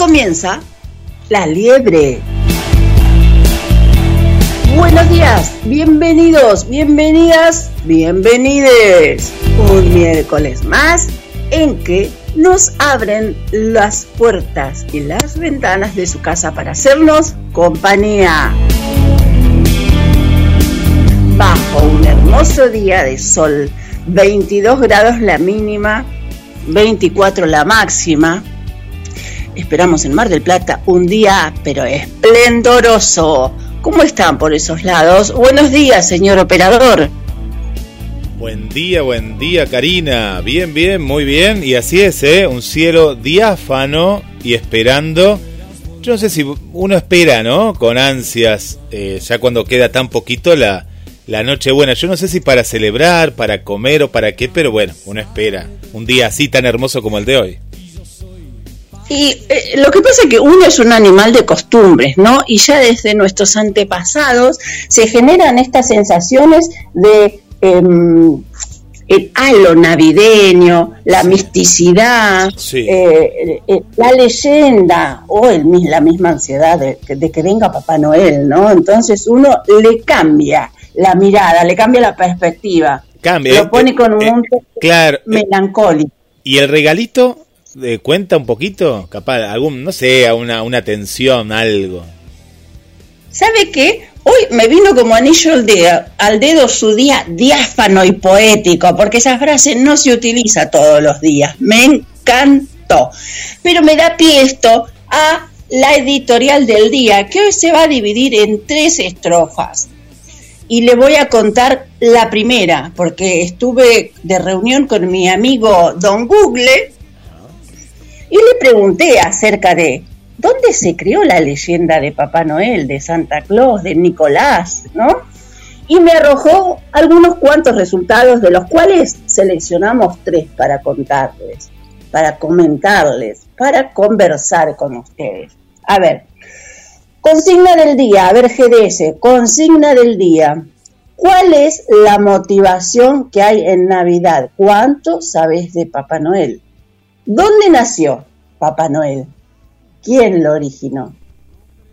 comienza La Liebre. Buenos días, bienvenidos, bienvenidas, bienvenides. Un miércoles más en que nos abren las puertas y las ventanas de su casa para hacernos compañía. Bajo un hermoso día de sol, 22 grados la mínima, 24 la máxima, Esperamos en Mar del Plata un día, pero esplendoroso. ¿Cómo están por esos lados? Buenos días, señor operador. Buen día, buen día, Karina. Bien, bien, muy bien. Y así es, ¿eh? Un cielo diáfano y esperando. Yo no sé si uno espera, ¿no? Con ansias, eh, ya cuando queda tan poquito la, la noche buena. Yo no sé si para celebrar, para comer o para qué, pero bueno, uno espera. Un día así tan hermoso como el de hoy. Y eh, lo que pasa es que uno es un animal de costumbres, ¿no? Y ya desde nuestros antepasados se generan estas sensaciones de em, el halo navideño, la misticidad, Sí. eh, eh, la leyenda o el, la misma ansiedad de, de que venga Papá Noel, ¿no? Entonces uno le cambia la mirada, le cambia la perspectiva, Cambia. lo pone con un eh, mundo Claro. eh, melancólico. ¿Y el regalito cuenta un poquito? Capaz, algún, no sé, una, una tensión, algo. ¿Sabe qué? Hoy me vino como anillo al dedo, al dedo su día diáfano y poético, porque esa frase no se utiliza todos los días. Me encantó. Pero me da pie esto a la editorial del día, que hoy se va a dividir en tres estrofas. Y le voy a contar la primera, porque estuve de reunión con mi amigo Don Google y le pregunté acerca de dónde se creó la leyenda de Papá Noel, de Santa Claus, de Nicolás, ¿no? Y me arrojó algunos cuantos resultados, de los cuales seleccionamos tres para contarles, para comentarles, para conversar con ustedes. A ver, consigna del día, a ver GDS, consigna del día. ¿Cuál es la motivación que hay en Navidad? ¿Cuánto sabes de Papá Noel? ¿Dónde nació Papá Noel? ¿Quién lo originó?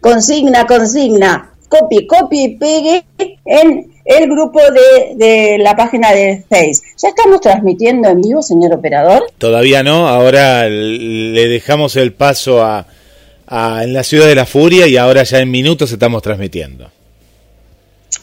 Consigna, consigna, copie, copie y pegue en el grupo de, de la página de Face. ¿Ya estamos transmitiendo en vivo, señor operador? Todavía no, ahora le dejamos el paso a, a- en la ciudad de la furia y ahora ya en minutos estamos transmitiendo.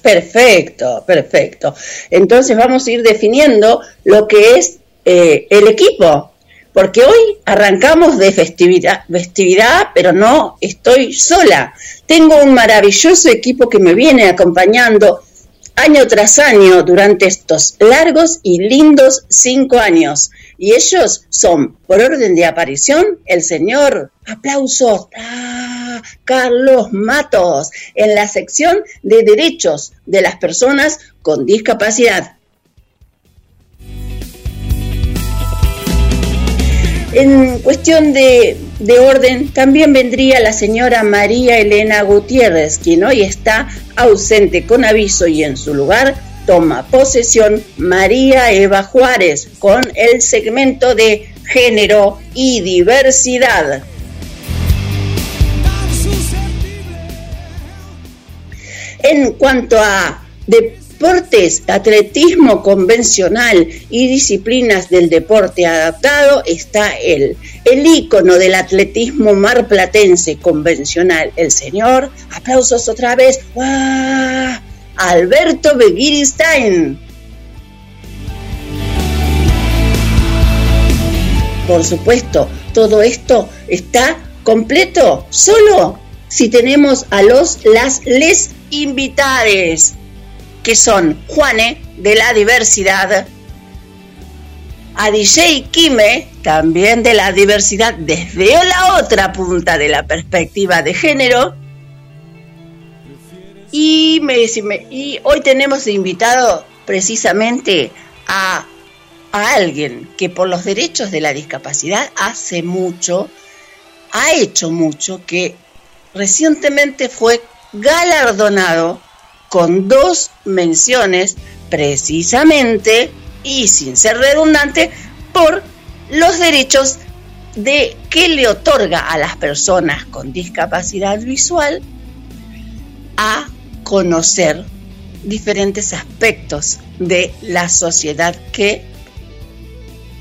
Perfecto, perfecto. Entonces vamos a ir definiendo lo que es eh, el equipo, porque hoy arrancamos de festividad, festividad, pero no estoy sola. Tengo un maravilloso equipo que me viene acompañando año tras año durante estos largos y lindos cinco años. Y ellos son, por orden de aparición, el señor, aplausos, ¡ah! Carlos Matos, en la sección de derechos de las personas con discapacidad. En cuestión de, de orden, también vendría la señora María Elena Gutiérrez, quien hoy está ausente con aviso y en su lugar toma posesión María Eva Juárez con el segmento de género y diversidad. En cuanto a deportes, atletismo convencional y disciplinas del deporte adaptado, está él, el ícono del atletismo marplatense convencional, el señor, aplausos otra vez, ¡guau! Alberto Begiristain. Por supuesto, todo esto está completo solo si tenemos a los las les invitades que son Juane de la diversidad, a DJ Kime, también de la diversidad desde la otra punta de la perspectiva de género. Y, hoy tenemos invitado precisamente a alguien que por los derechos de la discapacidad hace mucho, ha hecho mucho, que recientemente fue galardonado con dos menciones precisamente y sin ser redundante por los derechos de que le otorga a las personas con discapacidad visual a conocer diferentes aspectos de la sociedad que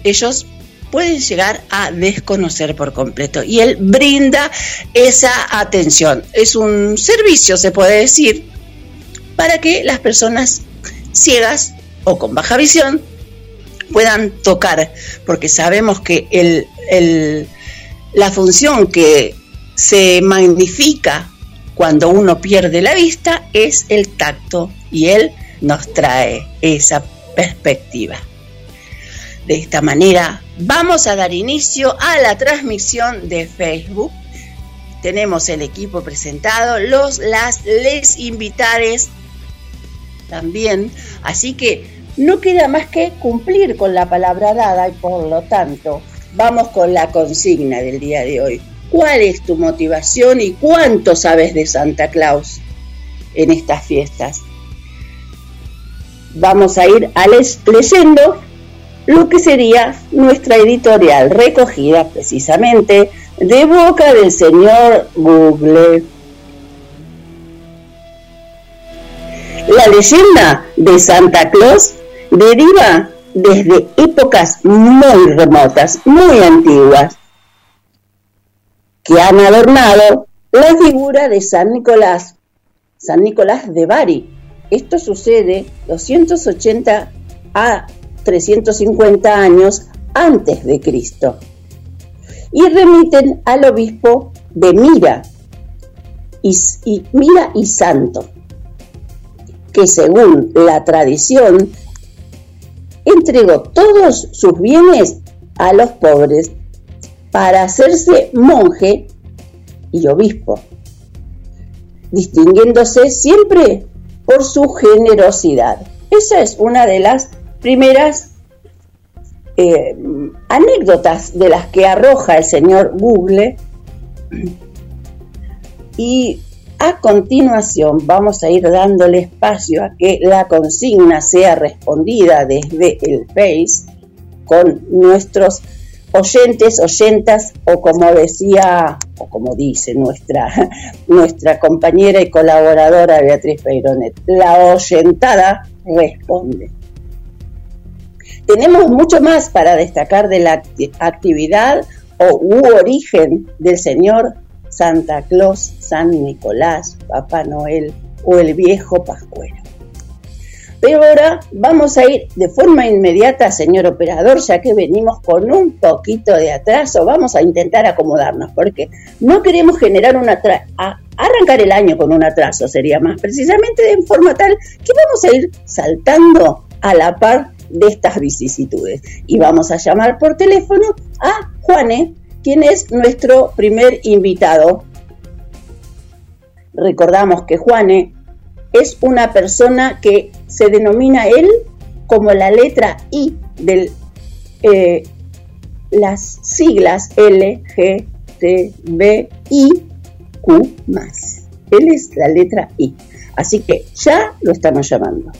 ellos pueden llegar a desconocer por completo. Y él brinda esa atención. Es un servicio, se puede decir, para que las personas ciegas o con baja visión puedan tocar, porque sabemos que el, la función que se magnifica cuando uno pierde la vista es el tacto y él nos trae esa perspectiva. De esta manera vamos a dar inicio a la transmisión de Facebook. Tenemos el equipo presentado, los, las, les invitares también. Así que no queda más que cumplir con la palabra dada y por lo tanto vamos con la consigna del día de hoy. ¿Cuál es tu motivación y cuánto sabes de Santa Claus en estas fiestas? Vamos a ir leyendo lo que sería nuestra editorial recogida precisamente de boca del señor Google. La leyenda de Santa Claus deriva desde épocas muy remotas, muy antiguas, que han adornado la figura de San Nicolás, San Nicolás de Bari. Esto sucede 280 a 350 años antes de Cristo. Y remiten al obispo de Mira, y, Mira y Santo, que según la tradición entregó todos sus bienes a los pobres para hacerse monje y obispo, distinguiéndose siempre por su generosidad. Esa es una de las primeras eh, anécdotas de las que arroja el señor Google. Y a continuación vamos a ir dándole espacio a que la consigna sea respondida desde el Face con nuestros oyentes, oyentas o como decía o como dice nuestra, nuestra compañera y colaboradora Beatriz Peironet, la oyentada responde. Tenemos mucho más para destacar de la actividad o u origen del señor Santa Claus, San Nicolás, Papá Noel o el viejo Pascuero. Pero ahora vamos a ir de forma inmediata, señor operador, ya que venimos con un poquito de atraso, vamos a intentar acomodarnos, porque no queremos generar un atraso, arrancar el año con un atraso sería más, precisamente de forma tal que vamos a ir saltando a la par de estas vicisitudes. Y vamos a llamar por teléfono a Juane, quien es nuestro primer invitado. Recordamos que Juane es una persona que se denomina él como la letra I de eh, las siglas L, G, T, B, I, Q más. Él es la letra I. Así que ya lo estamos llamando.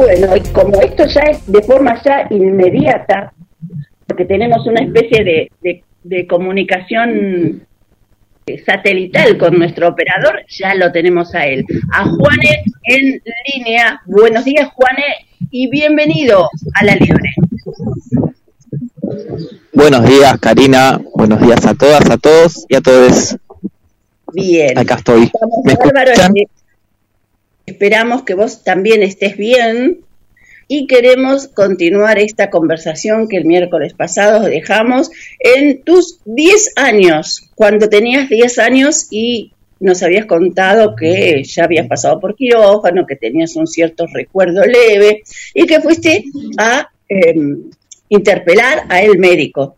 Bueno, y como esto ya es de forma ya inmediata, porque tenemos una especie de, comunicación satelital con nuestro operador, ya lo tenemos a él. A Juane en línea. Buenos días, Juane, y bienvenido a la Libre. Buenos días, Karina. Buenos días a todas, a todos y a todos. Bien. Acá estoy. ¿Me Esperamos que vos también estés bien. y queremos continuar esta conversación que el miércoles pasado dejamos en tus 10 años, cuando tenías 10 años y nos habías contado que ya habías pasado por quirófano, que tenías un cierto recuerdo leve y que fuiste a em, interpelar a el médico.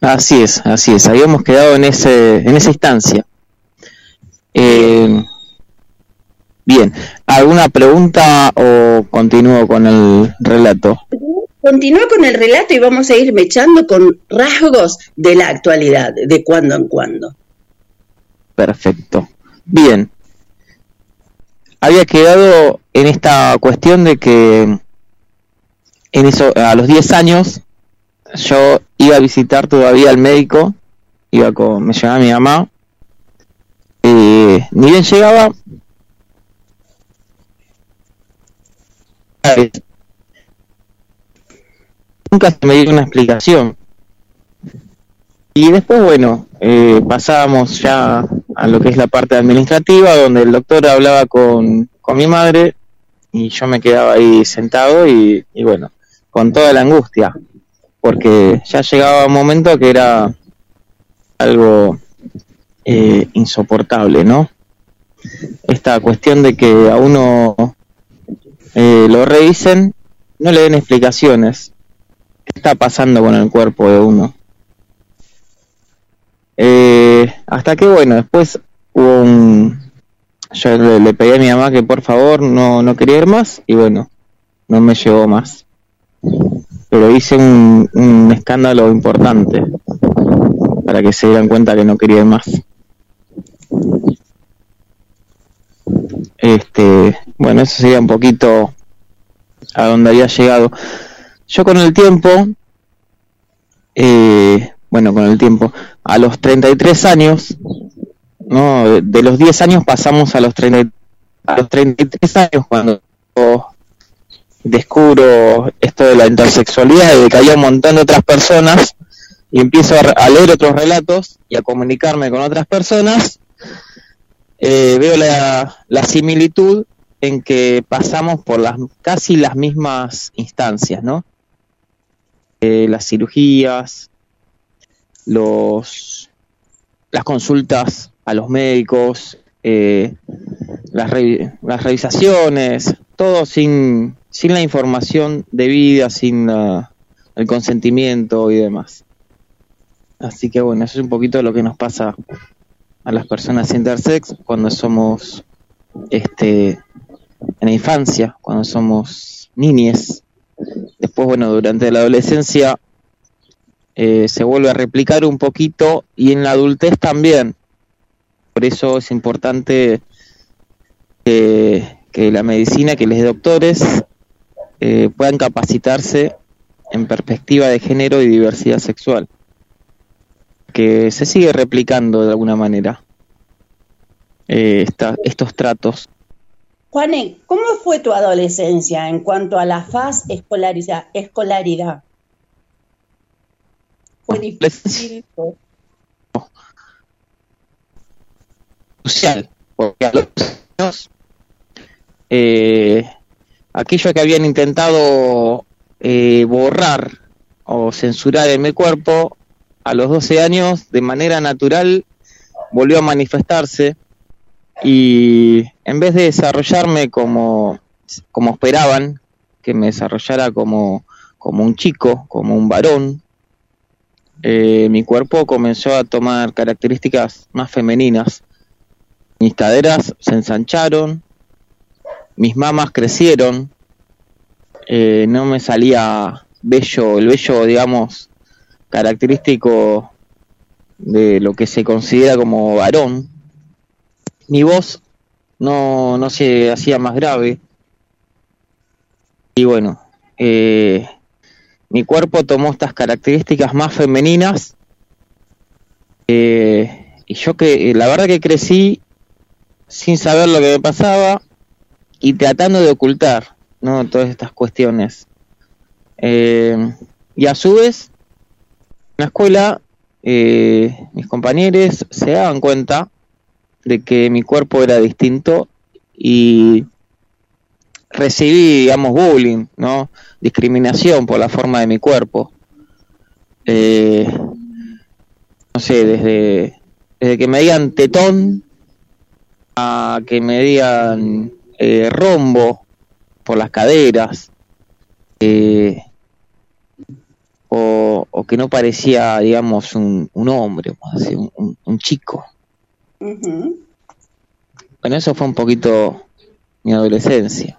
Así es, así es. Habíamos quedado en ese, en esa instancia. Eh, bien, ¿alguna pregunta o continúo con el relato? Continúa con el relato y vamos a ir mechando con rasgos de la actualidad, de cuando en cuando. Perfecto. Bien. Había quedado en esta cuestión de que en eso, a los 10 años yo iba a visitar todavía al médico, iba con, me llevaba mi mamá, eh, ni bien llegaba, nunca se me dio una explicación. Y después, bueno, eh, pasábamos ya a lo que es la parte administrativa, donde el doctor hablaba con, con mi madre y yo me quedaba ahí sentado y, y bueno, con toda la angustia, porque ya llegaba un momento que era algo eh, insoportable, ¿no? Esta cuestión de que a uno eh, lo revisen, no le den explicaciones. ¿Qué está pasando con el cuerpo de uno? Eh, hasta que, bueno, después hubo un... Yo le, pedí a mi mamá que por favor no, no quería ir más y bueno, no me llevó más. Pero hice un, un escándalo importante para que se dieran cuenta que no quería ir más. Este, bueno, eso sería un poquito a donde había llegado. Yo con el tiempo, eh, bueno, con el tiempo, a los 33 años, ¿no? de los 10 años pasamos a los, 30, a los 33 años cuando descubro esto de la intersexualidad y de que hay un montón de otras personas y empiezo a, leer otros relatos y a comunicarme con otras personas, eh, veo la, similitud en que pasamos por las casi las mismas instancias, ¿no? Eh, las cirugías, los las consultas a los médicos, eh, las, las revisaciones, todo sin, sin la información debida, sin el consentimiento y demás. Así que bueno, eso es un poquito lo que nos pasa a las personas intersex cuando somos este en la infancia, cuando somos niñes. Después, bueno, durante la adolescencia eh, se vuelve a replicar un poquito y en la adultez también. Por eso es importante que, la medicina, que los doctores eh, puedan capacitarse en perspectiva de género y diversidad sexual que se sigue replicando de alguna manera eh, estos tratos. Juanen, ¿cómo fue tu adolescencia en cuanto a la faz escolaridad? escolaridad? ¿Fue difícil? Social, porque a los años, eh, aquello que habían intentado eh, borrar o censurar en mi cuerpo, a los 12 años, de manera natural, volvió a manifestarse y en vez de desarrollarme como, como esperaban, que me desarrollara como, como un chico, como un varón, eh, mi cuerpo comenzó a tomar características más femeninas. Mis caderas se ensancharon, mis mamas crecieron, eh, no me salía bello, el vello, digamos, característico de lo que se considera como varón. Mi voz no, no se hacía más grave. Y bueno, eh, mi cuerpo tomó estas características más femeninas. Eh, y yo que la verdad que crecí sin saber lo que me pasaba y tratando de ocultar ¿no? todas estas cuestiones. Eh, y a su vez la escuela eh, mis compañeros se daban cuenta de que mi cuerpo era distinto y recibí, digamos, bullying, ¿no? Discriminación por la forma de mi cuerpo. Eh, no sé, desde, desde que me digan tetón a que me digan eh, rombo por las caderas. Eh, o, o, que no parecía, digamos, un, un hombre, un, un, chico. Bueno, eso fue un poquito mi adolescencia.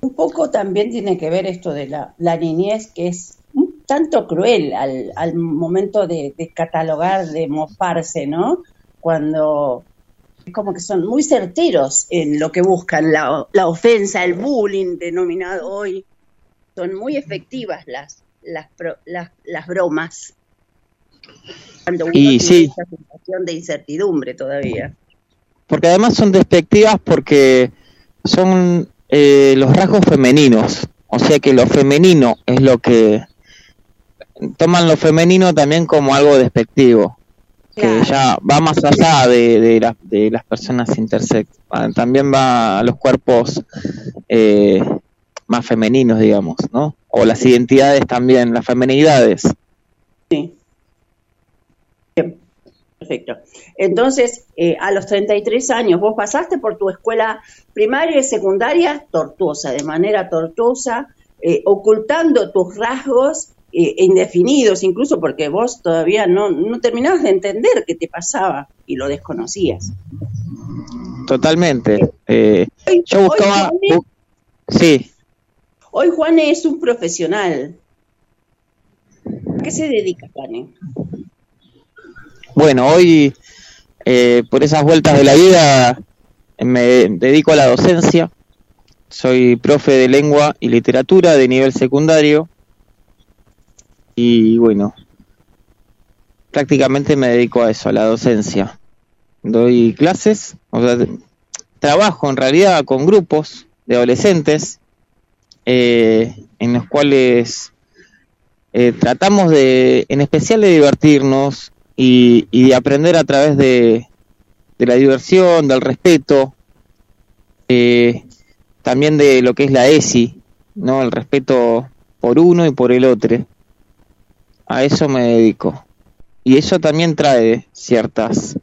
Un poco también tiene que ver esto de la, la niñez, que es un tanto cruel al, al momento de, de, catalogar, de mofarse, ¿no? Cuando es como que son muy certeros en lo que buscan, la, la ofensa, el bullying denominado hoy. Son muy efectivas las, las, las, las bromas. Cuando uno y tiene sí. esa sensación de incertidumbre todavía. Porque además son despectivas porque son eh, los rasgos femeninos. O sea que lo femenino es lo que toman lo femenino también como algo despectivo. Claro. Que ya va más allá de, de, la, de las personas intersex. También va a los cuerpos eh, más femeninos, digamos, ¿no? O las identidades también, las femenidades. Sí. Perfecto. Entonces, eh, a los 33 años, vos pasaste por tu escuela primaria y secundaria tortuosa, de manera tortuosa, eh, ocultando tus rasgos eh, indefinidos, incluso porque vos todavía no, no terminabas de entender qué te pasaba y lo desconocías. Totalmente. Eh, Hoy- yo buscaba... hoy, sí, Hoy Juane es un profesional. ¿A qué se dedica, Juane? Bueno, hoy eh, por esas vueltas de la vida me dedico a la docencia. Soy profe de lengua y literatura de nivel secundario. Y bueno, prácticamente me dedico a eso, a la docencia. Doy clases, o sea, trabajo en realidad con grupos de adolescentes eh, en los cuales eh, tratamos de, en especial de divertirnos y, y de aprender a través de, de la diversión, del respeto, eh, también de lo que es la ESI, ¿no? El respeto por uno y por el otro. A eso me dedico. Y eso también trae ciertas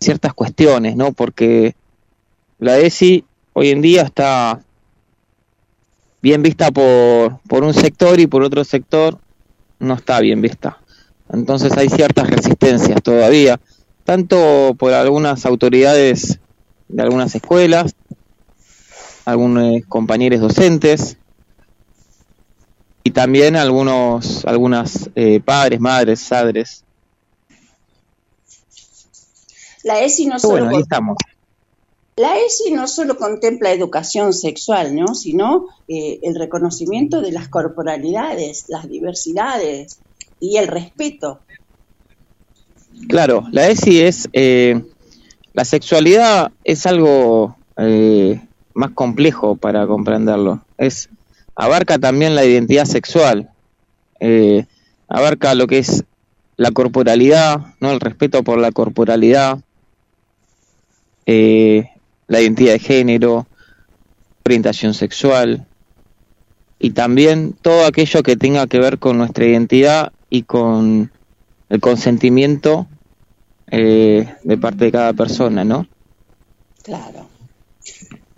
ciertas cuestiones, ¿no? Porque la ESI hoy en día está bien vista por, por un sector y por otro sector no está bien vista. Entonces hay ciertas resistencias todavía, tanto por algunas autoridades de algunas escuelas, algunos compañeros docentes y también algunos algunas eh, padres, madres, padres. La ESI no solo Bueno, estamos. La ESI no solo contempla educación sexual, ¿no? sino eh, el reconocimiento de las corporalidades, las diversidades y el respeto. Claro, la ESI es eh, la sexualidad es algo eh, más complejo para comprenderlo. Es abarca también la identidad sexual, eh, abarca lo que es la corporalidad, no el respeto por la corporalidad, eh, la identidad de género, orientación sexual y también todo aquello que tenga que ver con nuestra identidad y con el consentimiento eh, de parte de cada persona, ¿no? Claro.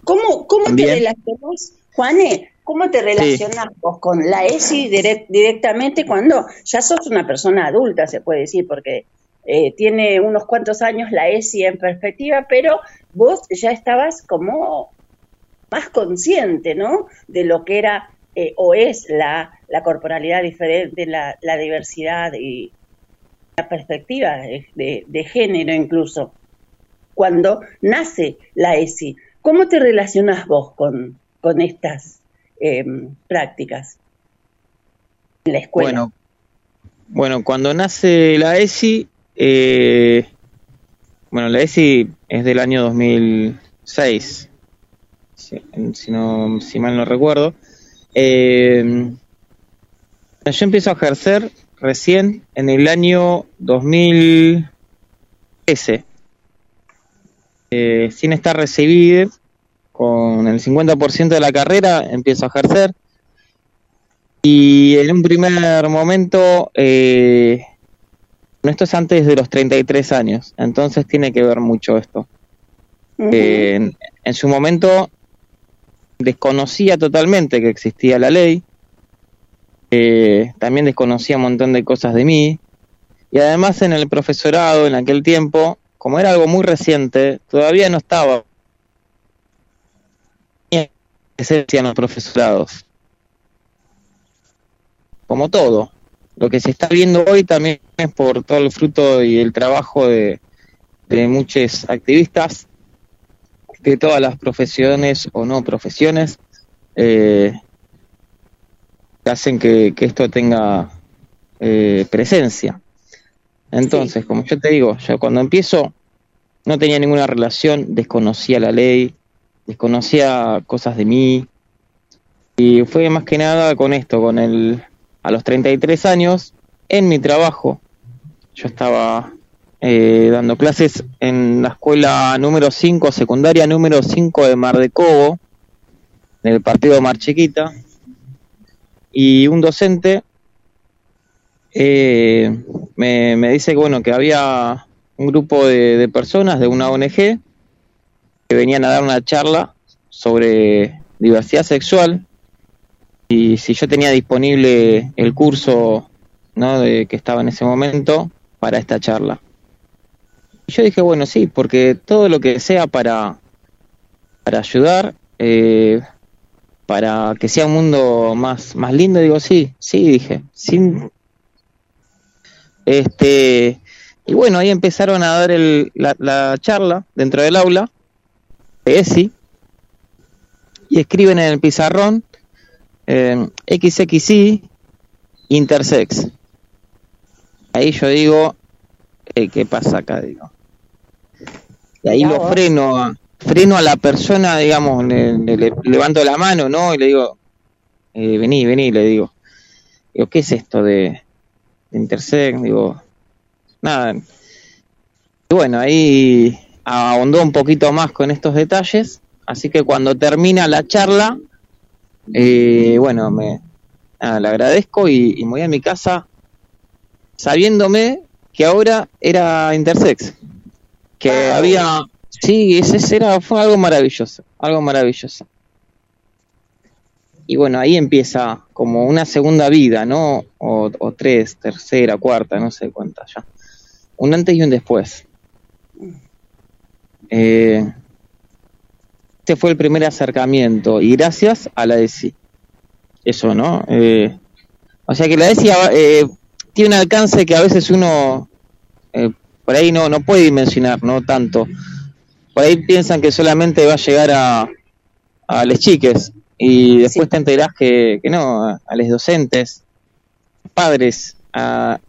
¿Cómo, cómo te relacionas, Juane? ¿Cómo te relacionas vos con la ESI direct- directamente cuando ya sos una persona adulta, se puede decir, porque eh, tiene unos cuantos años la ESI en perspectiva, pero vos ya estabas como más consciente, ¿no? De lo que era eh, o es la, la corporalidad diferente, la, la diversidad y la perspectiva de, género incluso. Cuando nace la ESI, ¿cómo te relacionas vos con, con estas eh, prácticas en la escuela? Bueno, bueno, cuando nace la ESI, eh, bueno, la ESI es del año 2006, si, si no, si mal no recuerdo. Eh, yo empiezo a ejercer recién en el año 2013, eh, sin estar recibido con el 50% de la carrera empiezo a ejercer. Y en un primer momento, eh, esto es antes de los 33 años, entonces tiene que ver mucho esto. Eh, en, en su momento desconocía totalmente que existía la ley, eh, también desconocía un montón de cosas de mí, y además en el profesorado en aquel tiempo, como era algo muy reciente, todavía no estaba esencia en los profesorados. Como todo. Lo que se está viendo hoy también es por todo el fruto y el trabajo de, de muchos activistas de todas las profesiones o no profesiones eh, que hacen que, que esto tenga eh, presencia. Entonces, como yo te digo, yo cuando empiezo no tenía ninguna relación, desconocía la ley, desconocía cosas de mí. Y fue más que nada con esto, con el a los 33 años, en mi trabajo, yo estaba eh, dando clases en la escuela número 5, secundaria número 5 de Mar de Cobo, en el partido Mar Chiquita, y un docente eh, me, me, dice bueno que había un grupo de, de, personas de una ONG que venían a dar una charla sobre diversidad sexual y si yo tenía disponible el curso ¿no? de, que estaba en ese momento para esta charla. Y yo dije, bueno, sí, porque todo lo que sea para, para ayudar, eh, para que sea un mundo más, más lindo, digo, sí, sí, dije, sin, este, y bueno, ahí empezaron a dar el, la, la, charla dentro del aula de ESI y escriben en el pizarrón eh, XXI intersex. Ahí yo digo, eh, ¿qué pasa acá? Digo. Y ahí lo freno a, freno a la persona, digamos, le, le, le levanto la mano, ¿no? Y le digo, eh, vení, vení, le digo. Digo, ¿qué es esto de, Intersect, digo, nada. Y bueno, ahí ahondó un poquito más con estos detalles, así que cuando termina la charla, eh, bueno, me nada, le agradezco y, y, me voy a mi casa sabiéndome que ahora era intersex, que wow. había, sí, ese era, fue algo maravilloso, algo maravilloso y bueno, ahí empieza como una segunda vida, ¿no? O, tres, tercera, cuarta, no sé cuántas ya. Un antes y un después. Eh, este fue el primer acercamiento y gracias a la ESI. Eso, ¿no? Eh, o sea que la ESI eh, tiene un alcance que a veces uno eh, por ahí no, no puede dimensionar, ¿no? Tanto. Por ahí piensan que solamente va a llegar a, a las chiques, y después sí. te enterás que, que, no, a los docentes, padres, a,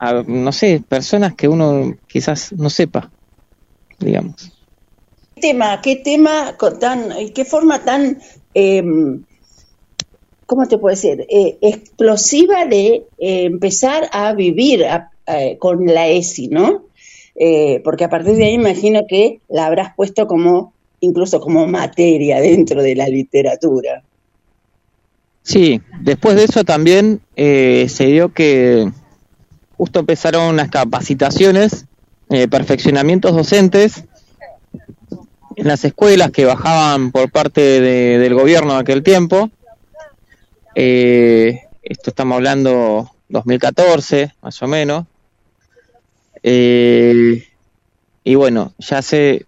a, no sé, personas que uno quizás no sepa, digamos. ¿Qué tema, qué tema tan, qué forma tan, eh, ¿cómo te puedo decir? Eh, explosiva de eh, empezar a vivir a, con la ESI, ¿no? Eh, porque a partir de ahí imagino que la habrás puesto como incluso como materia dentro de la literatura. Sí, después de eso también eh, se dio que justo empezaron unas capacitaciones, eh, perfeccionamientos docentes en las escuelas que bajaban por parte de, del gobierno de aquel tiempo. Eh, esto estamos hablando 2014, más o menos. Eh, y bueno, ya se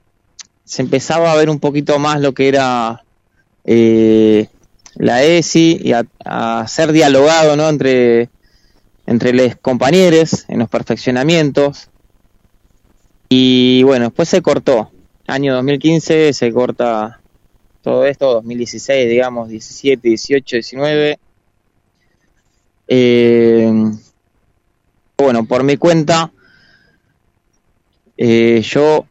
se empezaba a ver un poquito más lo que era eh, la ESI y a, ser dialogado ¿no? entre, entre los compañeros en los perfeccionamientos. Y bueno, después se cortó. Año 2015 se corta todo esto, 2016, digamos, 17, 18, 19. Eh, bueno, por mi cuenta, eh, yo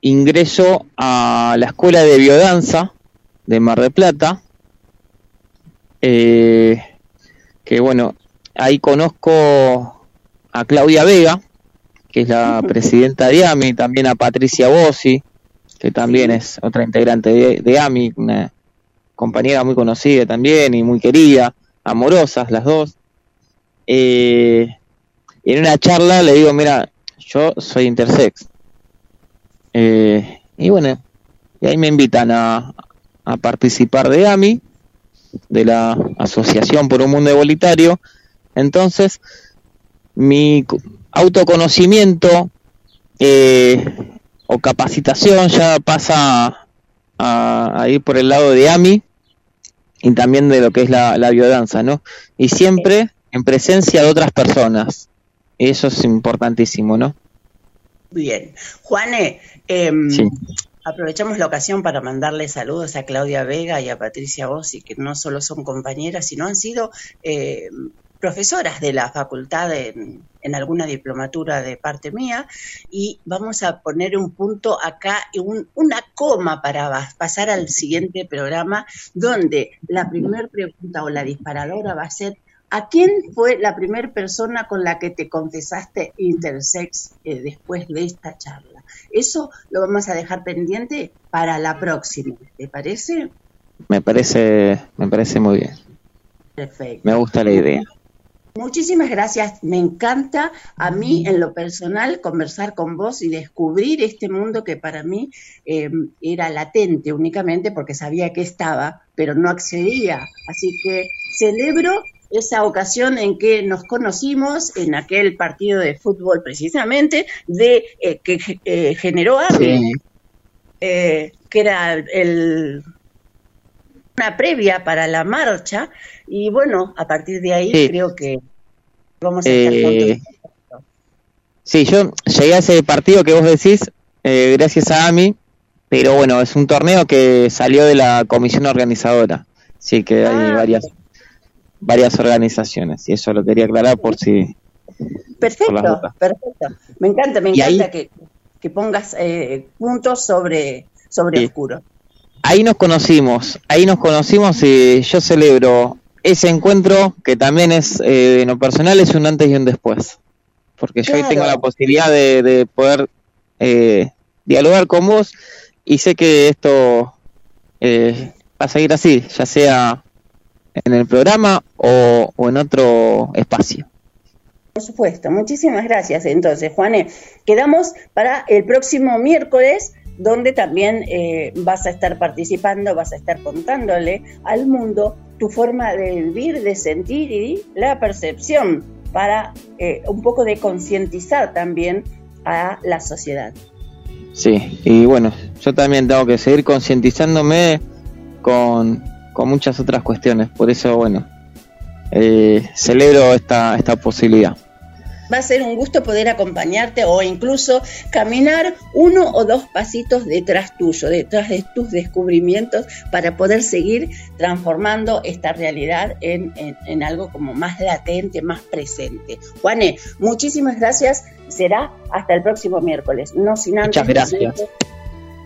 ingreso a la escuela de biodanza de Mar del Plata, eh, que bueno, ahí conozco a Claudia Vega, que es la presidenta de AMI, también a Patricia Bossi, que también es otra integrante de, de AMI, una compañera muy conocida también y muy querida, amorosas las dos. Eh, y en una charla le digo, mira, yo soy intersex. Eh, y bueno, y ahí me invitan a, a participar de AMI, de la Asociación por un Mundo Igualitario. Entonces, mi co- autoconocimiento eh, o capacitación ya pasa a, a ir por el lado de AMI y también de lo que es la, la biodanza, ¿no? Y siempre en presencia de otras personas. Eso es importantísimo, ¿no? Bien. Juane, em, Sí. aprovechamos la ocasión para mandarle saludos a Claudia Vega y a Patricia Bossi, que no solo son compañeras, sino han sido eh, profesoras de la facultad en, en alguna diplomatura de parte mía. Y vamos a poner un punto acá, y un- una coma para pasar al siguiente programa, donde la primera pregunta o la disparadora va a ser ¿A quién fue la primera persona con la que te confesaste intersex eh, después de esta charla? Eso lo vamos a dejar pendiente para la próxima, ¿te parece? Me parece, me parece muy bien. Perfecto. Me gusta la idea. Muchísimas gracias. Me encanta a mí en lo personal conversar con vos y descubrir este mundo que para mí eh, era latente únicamente porque sabía que estaba, pero no accedía. Así que celebro esa ocasión en que nos conocimos en aquel partido de fútbol precisamente de eh, que eh, generó AMI, Sí, eh, que era el, una previa para la marcha y bueno, a partir de ahí Sí. creo que vamos a estar Eh, juntos. sí, yo llegué a ese partido que vos decís eh, gracias a AMI, pero bueno, es un torneo que salió de la comisión organizadora, sí que hay Ah. varias varias organizaciones y eso lo quería aclarar por si Perfecto, perfecto. Me encanta, me ahí- encanta que, que pongas eh, puntos sobre, sobre Sí. oscuro. ahí nos conocimos, ahí nos conocimos y yo celebro ese encuentro que también es, eh, en lo personal, es un antes y un después. Porque yo Claro. tengo la posibilidad de, de poder eh, dialogar con vos y sé que esto eh, va a seguir así, ya sea en el programa o, o en otro espacio. Por supuesto, muchísimas gracias. Entonces, Juane, quedamos para el próximo miércoles, donde también eh, vas a estar participando, vas a estar contándole al mundo tu forma de vivir, de sentir y la percepción para eh, un poco de concientizar también a la sociedad. Sí, y bueno, yo también tengo que seguir concientizándome con, con muchas otras cuestiones, por eso, bueno, eh, celebro esta, esta posibilidad. Va a ser un gusto poder acompañarte o incluso caminar uno o dos pasitos detrás tuyo, detrás de tus descubrimientos, para poder seguir transformando esta realidad en, en- en algo como más latente, más presente. Juane, muchísimas gracias. Será hasta el próximo miércoles. No sin antes. Muchas gracias.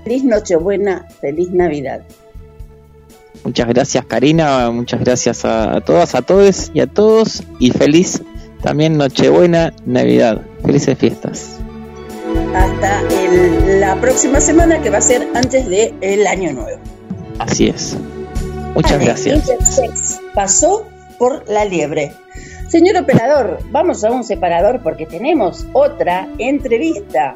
Feliz Nochebuena, feliz Navidad. Muchas gracias Karina, muchas gracias a, a todas, a todos y a todos, y feliz también Nochebuena, Navidad, felices fiestas. Hasta el- la próxima semana que va a ser antes del Año Nuevo. Así es. Muchas gracias. Intersex pasó por la liebre. Señor operador, vamos a un separador porque tenemos otra entrevista.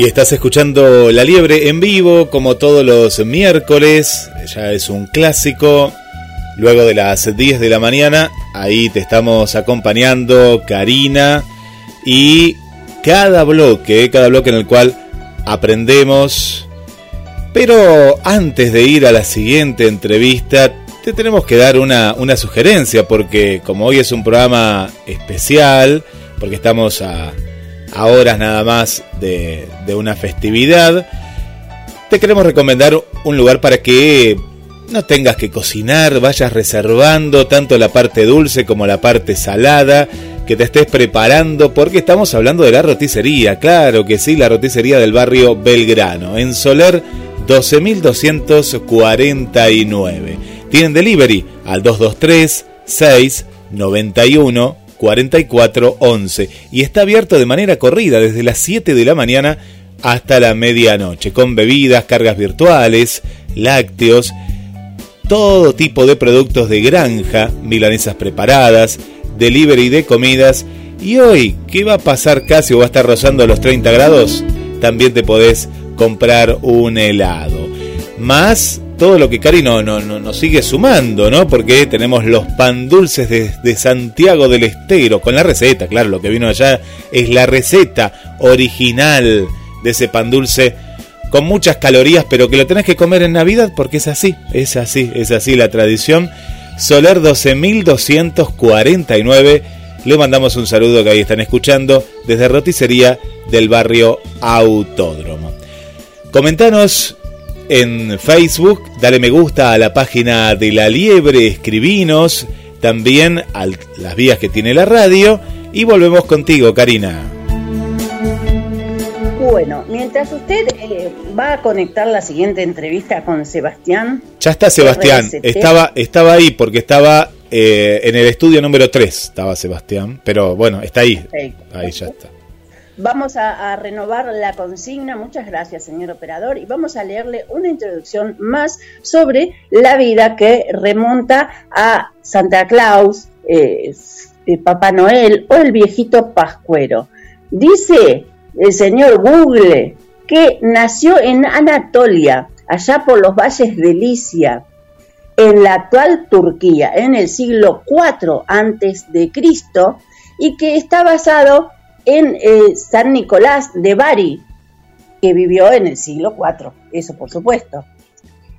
Y estás escuchando La Liebre en vivo, como todos los miércoles, ya es un clásico. Luego de las 10 de la mañana, ahí te estamos acompañando, Karina, y cada bloque, cada bloque en el cual aprendemos. Pero antes de ir a la siguiente entrevista, te tenemos que dar una, una sugerencia, porque como hoy es un programa especial, porque estamos a, a horas nada más de, una festividad, te queremos recomendar un lugar para que no tengas que cocinar, vayas reservando tanto la parte dulce como la parte salada, que te estés preparando porque estamos hablando de la roticería, claro que sí, la roticería del barrio Belgrano, en Soler 12249. Tienen delivery al 223 691 4411 y está abierto de manera corrida desde las 7 de la mañana hasta la medianoche, con bebidas, cargas virtuales, lácteos, todo tipo de productos de granja, milanesas preparadas, delivery de comidas. Y hoy, ¿qué va a pasar casi o va a estar rozando los 30 grados? También te podés comprar un helado. Más todo lo que Cari no, no, nos sigue sumando, ¿no? Porque tenemos los pan dulces de, de, Santiago del Estero, con la receta, claro, lo que vino allá es la receta original de ese pan dulce con muchas calorías, pero que lo tenés que comer en Navidad porque es así, es así, es así la tradición. Soler 12249, le mandamos un saludo que ahí están escuchando desde Roticería del barrio Autódromo. Comentanos en Facebook, dale me gusta a la página de La Liebre, escribinos también a las vías que tiene la radio y volvemos contigo, Karina. Bueno, mientras usted eh, va a conectar la siguiente entrevista con Sebastián. Ya está Sebastián, estaba, estaba ahí porque estaba eh, en el estudio número 3, estaba Sebastián, pero bueno, está ahí. Ahí ya está. Vamos a, renovar la consigna. Muchas gracias, señor operador. Y vamos a leerle una introducción más sobre la vida que remonta a Santa Claus, eh, Papá Noel o el viejito Pascuero. Dice el señor Google que nació en Anatolia, allá por los valles de Licia, en la actual Turquía, en el siglo IV antes de Cristo, y que está basado en eh, San Nicolás de Bari, que vivió en el siglo IV, eso por supuesto.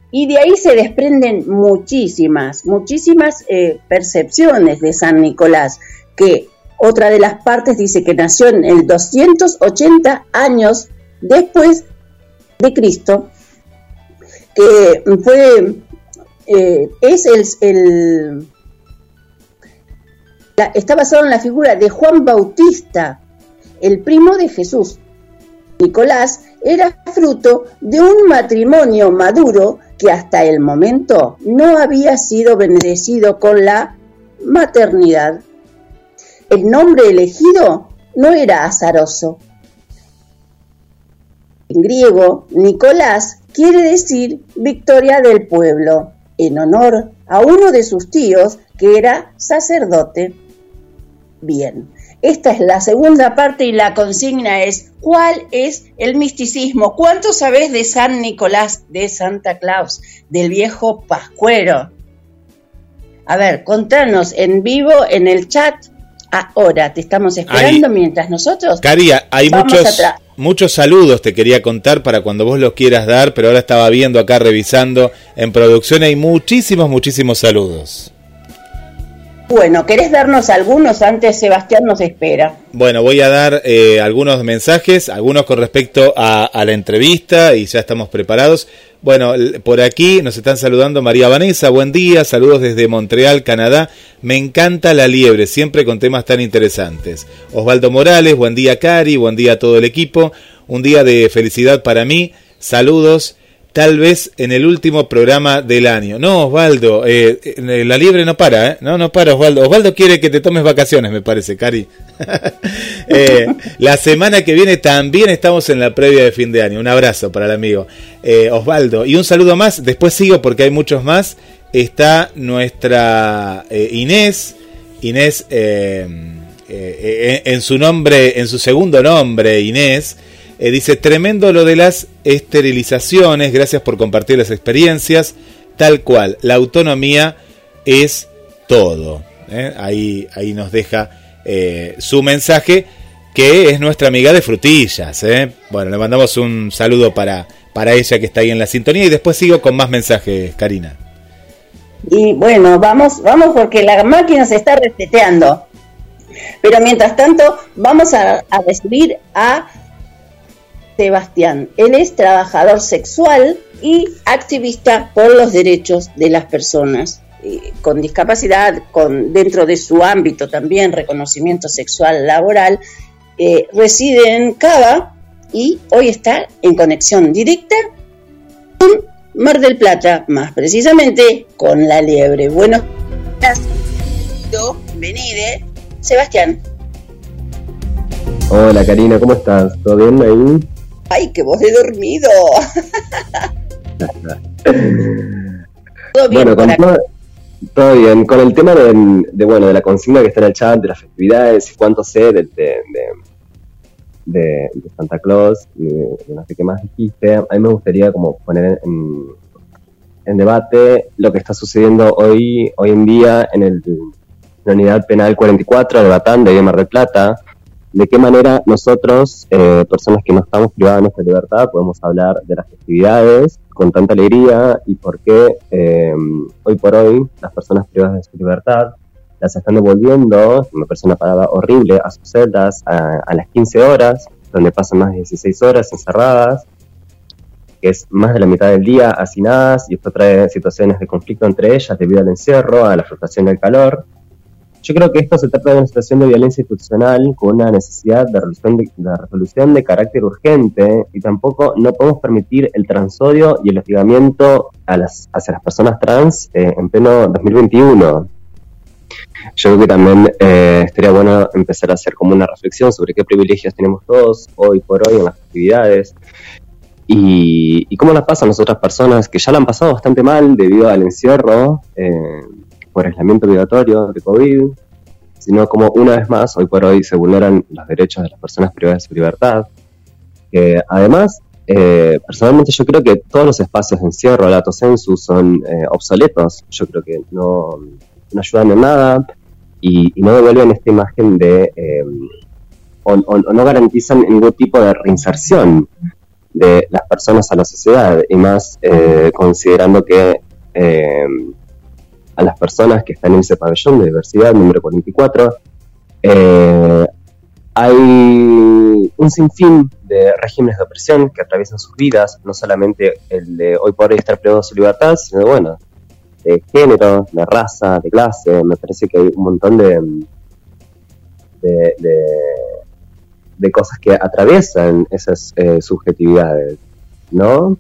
Y de ahí se desprenden muchísimas, muchísimas eh, percepciones de San Nicolás, que otra de las partes dice que nació en el 280 años después de Cristo, que fue, eh, es el, el está basado en la figura de Juan Bautista, el primo de Jesús. Nicolás era fruto de un matrimonio maduro que hasta el momento no había sido bendecido con la maternidad. El nombre elegido no era azaroso. En griego, Nicolás quiere decir victoria del pueblo, en honor a uno de sus tíos que era sacerdote. Bien, esta es la segunda parte y la consigna es, ¿cuál es el misticismo? ¿Cuánto sabes de San Nicolás, de Santa Claus, del viejo Pascuero? A ver, contanos en vivo en el chat. Ahora te estamos esperando mientras nosotros. Caria, hay muchos, muchos saludos te quería contar para cuando vos los quieras dar, pero ahora estaba viendo acá revisando en producción hay muchísimos, muchísimos saludos. Bueno, ¿querés darnos algunos? Antes Sebastián nos espera. Bueno, voy a dar eh, algunos mensajes, algunos con respecto a, la entrevista y ya estamos preparados. Bueno, por aquí nos están saludando María Vanessa, buen día, saludos desde Montreal, Canadá. Me encanta la liebre, siempre con temas tan interesantes. Osvaldo Morales, buen día Cari, buen día a todo el equipo. Un día de felicidad para mí. Saludos tal vez en el último programa del año. No, Osvaldo, eh, eh, la liebre no para, ¿eh? No, no para, Osvaldo. Osvaldo quiere que te tomes vacaciones, me parece, Cari. Eh, la semana que viene también estamos en la previa de fin de año. Un abrazo para el amigo Osvaldo. Y un saludo más, después sigo porque hay muchos más. Está nuestra Inés. Inés, en su nombre, en su segundo nombre, Inés. Eh, dice, tremendo lo de las esterilizaciones, gracias por compartir las experiencias, tal cual, la autonomía es todo. ¿eh? Ahí, ahí nos deja eh, su mensaje, que es nuestra amiga de frutillas. Bueno, le mandamos un saludo para, para ella que está ahí en la sintonía y después sigo con más mensajes, Karina. Y bueno, vamos, vamos porque la máquina se está reseteando. Pero mientras tanto, vamos a, a recibir a Sebastián. Él es trabajador sexual y activista por los derechos de las personas. eh, con discapacidad, con dentro de su ámbito también reconocimiento sexual laboral, eh, reside en Cava y hoy está en conexión directa con Mar del Plata, más precisamente con La Liebre. Buenos días, Sebastián. Hola Karina, ¿cómo estás? ¿Todo bien ahí? Ay, que vos he dormido. ¿Todo bien bueno, con todo, bien. Con el tema de, bueno, de la consigna que está en el chat, de las festividades y cuánto sé de, de, Santa Claus y de, no sé qué más dijiste, a mí me gustaría como poner en, en debate lo que está sucediendo hoy, hoy en día en, el, la unidad penal 44 de Batán de Mar del Plata, de qué manera nosotros, eh, personas que no estamos privadas de nuestra libertad, podemos hablar de las festividades con tanta alegría y por qué eh, hoy por hoy las personas privadas de su libertad las están devolviendo, me parece una palabra horrible, a sus celdas a, a las 15 horas, donde pasan más de 16 horas encerradas, que es más de la mitad del día hacinadas y esto trae situaciones de conflicto entre ellas debido al encierro, a la frustración del calor yo creo que esto se trata de una situación de violencia institucional con una necesidad de resolución de, carácter urgente y tampoco no podemos permitir el transodio y el hostigamiento a las, hacia las personas trans eh, en pleno 2021. Yo creo que también eh, estaría bueno empezar a hacer como una reflexión sobre qué privilegios tenemos todos hoy por hoy en las actividades y, y cómo las pasan las otras personas que ya la han pasado bastante mal debido al encierro. Eh, por aislamiento obligatorio de COVID, sino como una vez más, hoy por hoy se vulneran los derechos de las personas privadas de su libertad. además, eh, personalmente yo creo que todos los espacios de encierro, la censu, son eh, obsoletos. Yo creo que no, ayudan en nada y, no devuelven esta imagen de... Eh, o, no garantizan ningún tipo de reinserción de las personas a la sociedad y más considerando que a las personas que están en ese pabellón de diversidad número 44. Eh, hay un sinfín de regímenes de opresión que atraviesan sus vidas, no solamente el de hoy por estar privado de su libertad, sino bueno, de género, de raza, de clase. Me parece que hay un montón de, de, de, cosas que atraviesan esas eh, subjetividades, ¿no?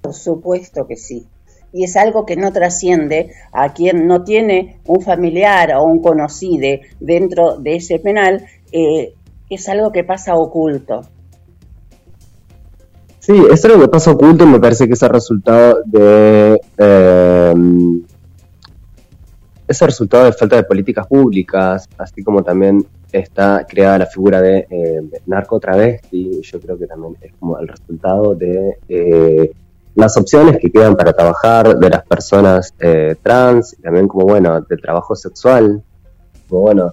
Por supuesto que sí y es algo que no trasciende a quien no tiene un familiar o un conocido dentro de ese penal, eh, es algo que pasa oculto. Sí, es algo que pasa oculto y me parece que es el resultado de... Eh, es el resultado de falta de políticas públicas, así como también está creada la figura de eh, narco travesti, yo creo que también es como el resultado de eh, las opciones que quedan para trabajar de las personas eh, trans, y también como bueno, del trabajo sexual. Como bueno,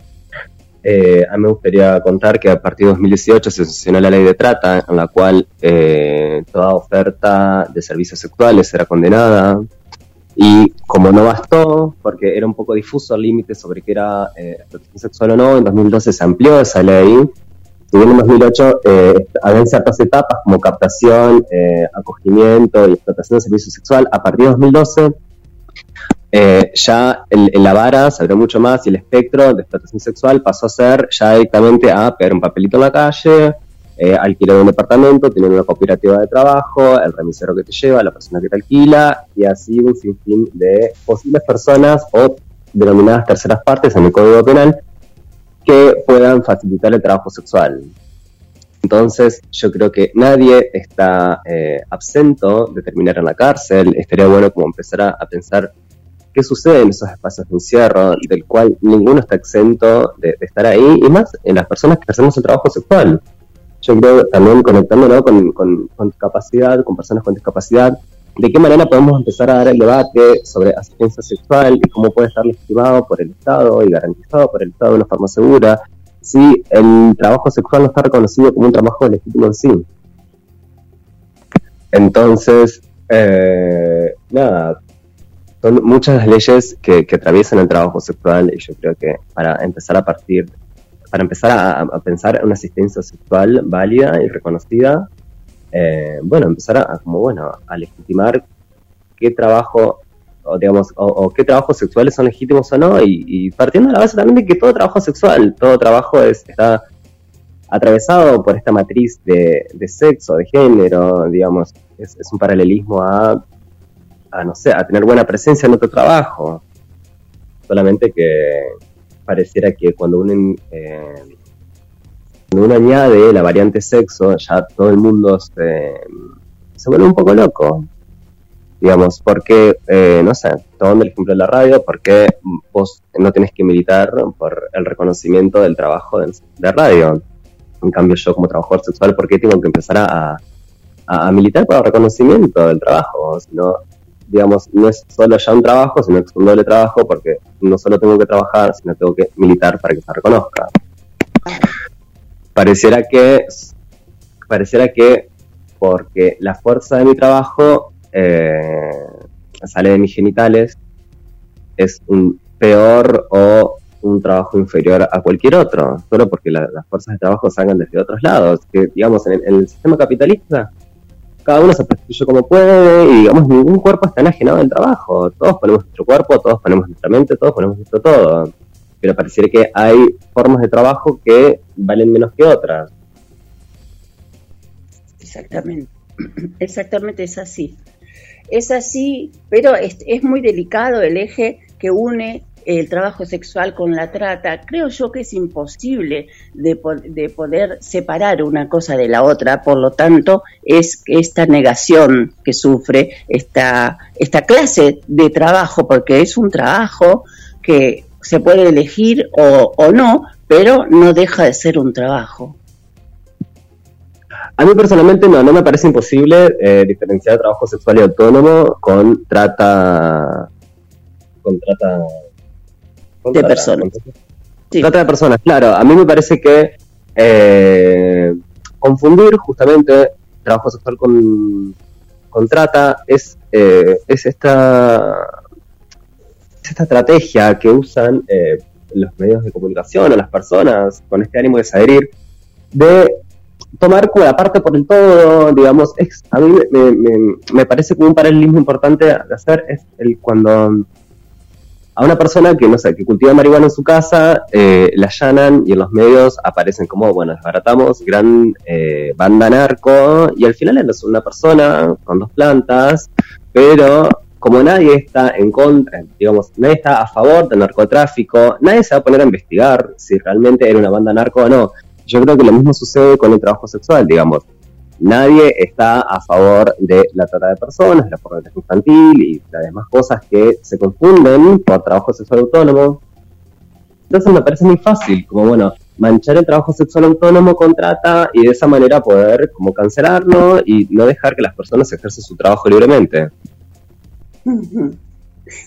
eh, a mí me gustaría contar que a partir de 2018 se sancionó la ley de trata, en la cual eh, toda oferta de servicios sexuales era condenada. Y como no bastó, porque era un poco difuso el límite sobre qué era explotación sexual o no, en 2012 se amplió esa ley si bien en 2008 eh, habían ciertas etapas como captación, eh, acogimiento y explotación de servicio sexual, a partir de 2012 eh, ya en la vara se abrió mucho más y el espectro de explotación sexual pasó a ser ya directamente a pegar un papelito en la calle, eh, alquiler un departamento, tener una cooperativa de trabajo, el remisero que te lleva, la persona que te alquila y así un sinfín de posibles personas o denominadas terceras partes en el Código Penal que puedan facilitar el trabajo sexual. Entonces, yo creo que nadie está eh, absento de terminar en la cárcel. Estaría bueno como empezar a, pensar qué sucede en esos espacios de encierro, del cual ninguno está exento de, estar ahí, y más en las personas que hacemos el trabajo sexual. Yo creo también conectándolo con, con, con capacidad, con personas con discapacidad, de qué manera podemos empezar a dar el debate sobre asistencia sexual y cómo puede estar legitimado por el Estado y garantizado por el Estado de una forma segura si el trabajo sexual no está reconocido como un trabajo legítimo en sí. Entonces, eh, nada, son muchas las leyes que, atraviesan el trabajo sexual y yo creo que para empezar a partir, para empezar a, a pensar en una asistencia sexual válida y reconocida, eh, bueno, empezar a, como bueno, a legitimar qué trabajo o digamos, o, qué trabajos sexuales son legítimos o no, y, y partiendo de la base también de que todo trabajo sexual, todo trabajo es, está atravesado por esta matriz de, de sexo, de género, digamos, es, es un paralelismo a, a, no sé, a tener buena presencia en otro trabajo. Solamente que pareciera que cuando uno, eh, uno añade la variante sexo, ya todo el mundo se, vuelve un poco loco. Digamos, porque, eh, no sé, tomando el ejemplo de la radio, porque vos no tenés que militar por el reconocimiento del trabajo de, radio. En cambio, yo como trabajador sexual, ¿por qué tengo que empezar a, militar por el reconocimiento del trabajo? Sino, digamos, no es solo ya un trabajo, sino que es un doble trabajo, porque no solo tengo que trabajar, sino tengo que militar para que se reconozca. Pareciera que, pareciera que porque la fuerza de mi trabajo eh, sale de mis genitales, es un peor o un trabajo inferior a cualquier otro, solo porque la- las fuerzas de trabajo salgan desde otros lados, que digamos en el, en el sistema capitalista cada uno se prostituye como puede y digamos ningún cuerpo está enajenado del trabajo, todos ponemos nuestro cuerpo, todos ponemos nuestra mente, todos ponemos nuestro todo, pero pareciera que hay formas de trabajo que valen menos que otras. Exactamente. Exactamente es así. Es así, pero es, es muy delicado el eje que une el trabajo sexual con la trata. Creo yo que es imposible de, de poder separar una cosa de la otra, por lo tanto, es esta negación que sufre esta, esta clase de trabajo, porque es un trabajo que se puede elegir o, o no, pero no deja de ser un trabajo. A mí personalmente no, no me parece imposible eh, diferenciar trabajo sexual y autónomo con trata... con trata... con De trata- personas. con- Sí. Trata de personas, claro. A mí me parece que eh, confundir justamente trabajo sexual con, con trata es, eh, es esta es esta estrategia que usan eh, los medios de comunicación o las personas con este ánimo de adherir de tomar como la parte por el todo, digamos, es, a mí me, me- me parece como un paralelismo importante de hacer es el cuando a una persona que, no sé, que cultiva marihuana en su casa, eh, la allanan y en los medios aparecen como, bueno, desbaratamos, gran eh, banda narco, y al final es una persona con dos plantas, pero como nadie está en contra, digamos, nadie está a favor del narcotráfico, nadie se va a poner a investigar si realmente era una banda narco o no. Yo creo que lo mismo sucede con el trabajo sexual, digamos. Nadie está a favor de la trata de personas, de la pornografía infantil y las demás cosas que se confunden por trabajo sexual autónomo. Entonces me parece muy fácil, como bueno, manchar el trabajo sexual autónomo con trata y de esa manera poder como cancelarlo y no dejar que las personas ejercen su trabajo libremente.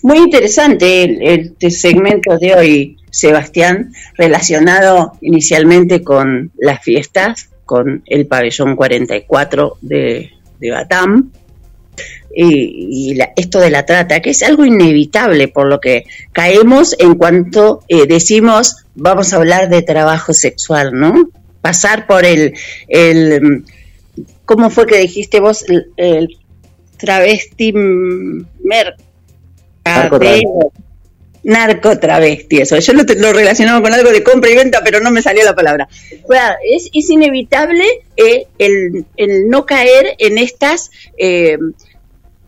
Muy interesante el, este segmento de hoy, Sebastián, relacionado inicialmente con las fiestas, con el pabellón 44 de, de Batam, y, la- esto de la trata, que es algo inevitable por lo que caemos en cuanto eh, decimos vamos a hablar de trabajo sexual, ¿no? Pasar por el, el ¿cómo fue que dijiste vos? El, el travesti mm, mer- Narcotravesti. narcotravesti, eso. Yo lo, te- lo relacionaba con algo de compra y venta, pero no me salió la palabra. Es, es inevitable eh, el, el no caer en estas eh,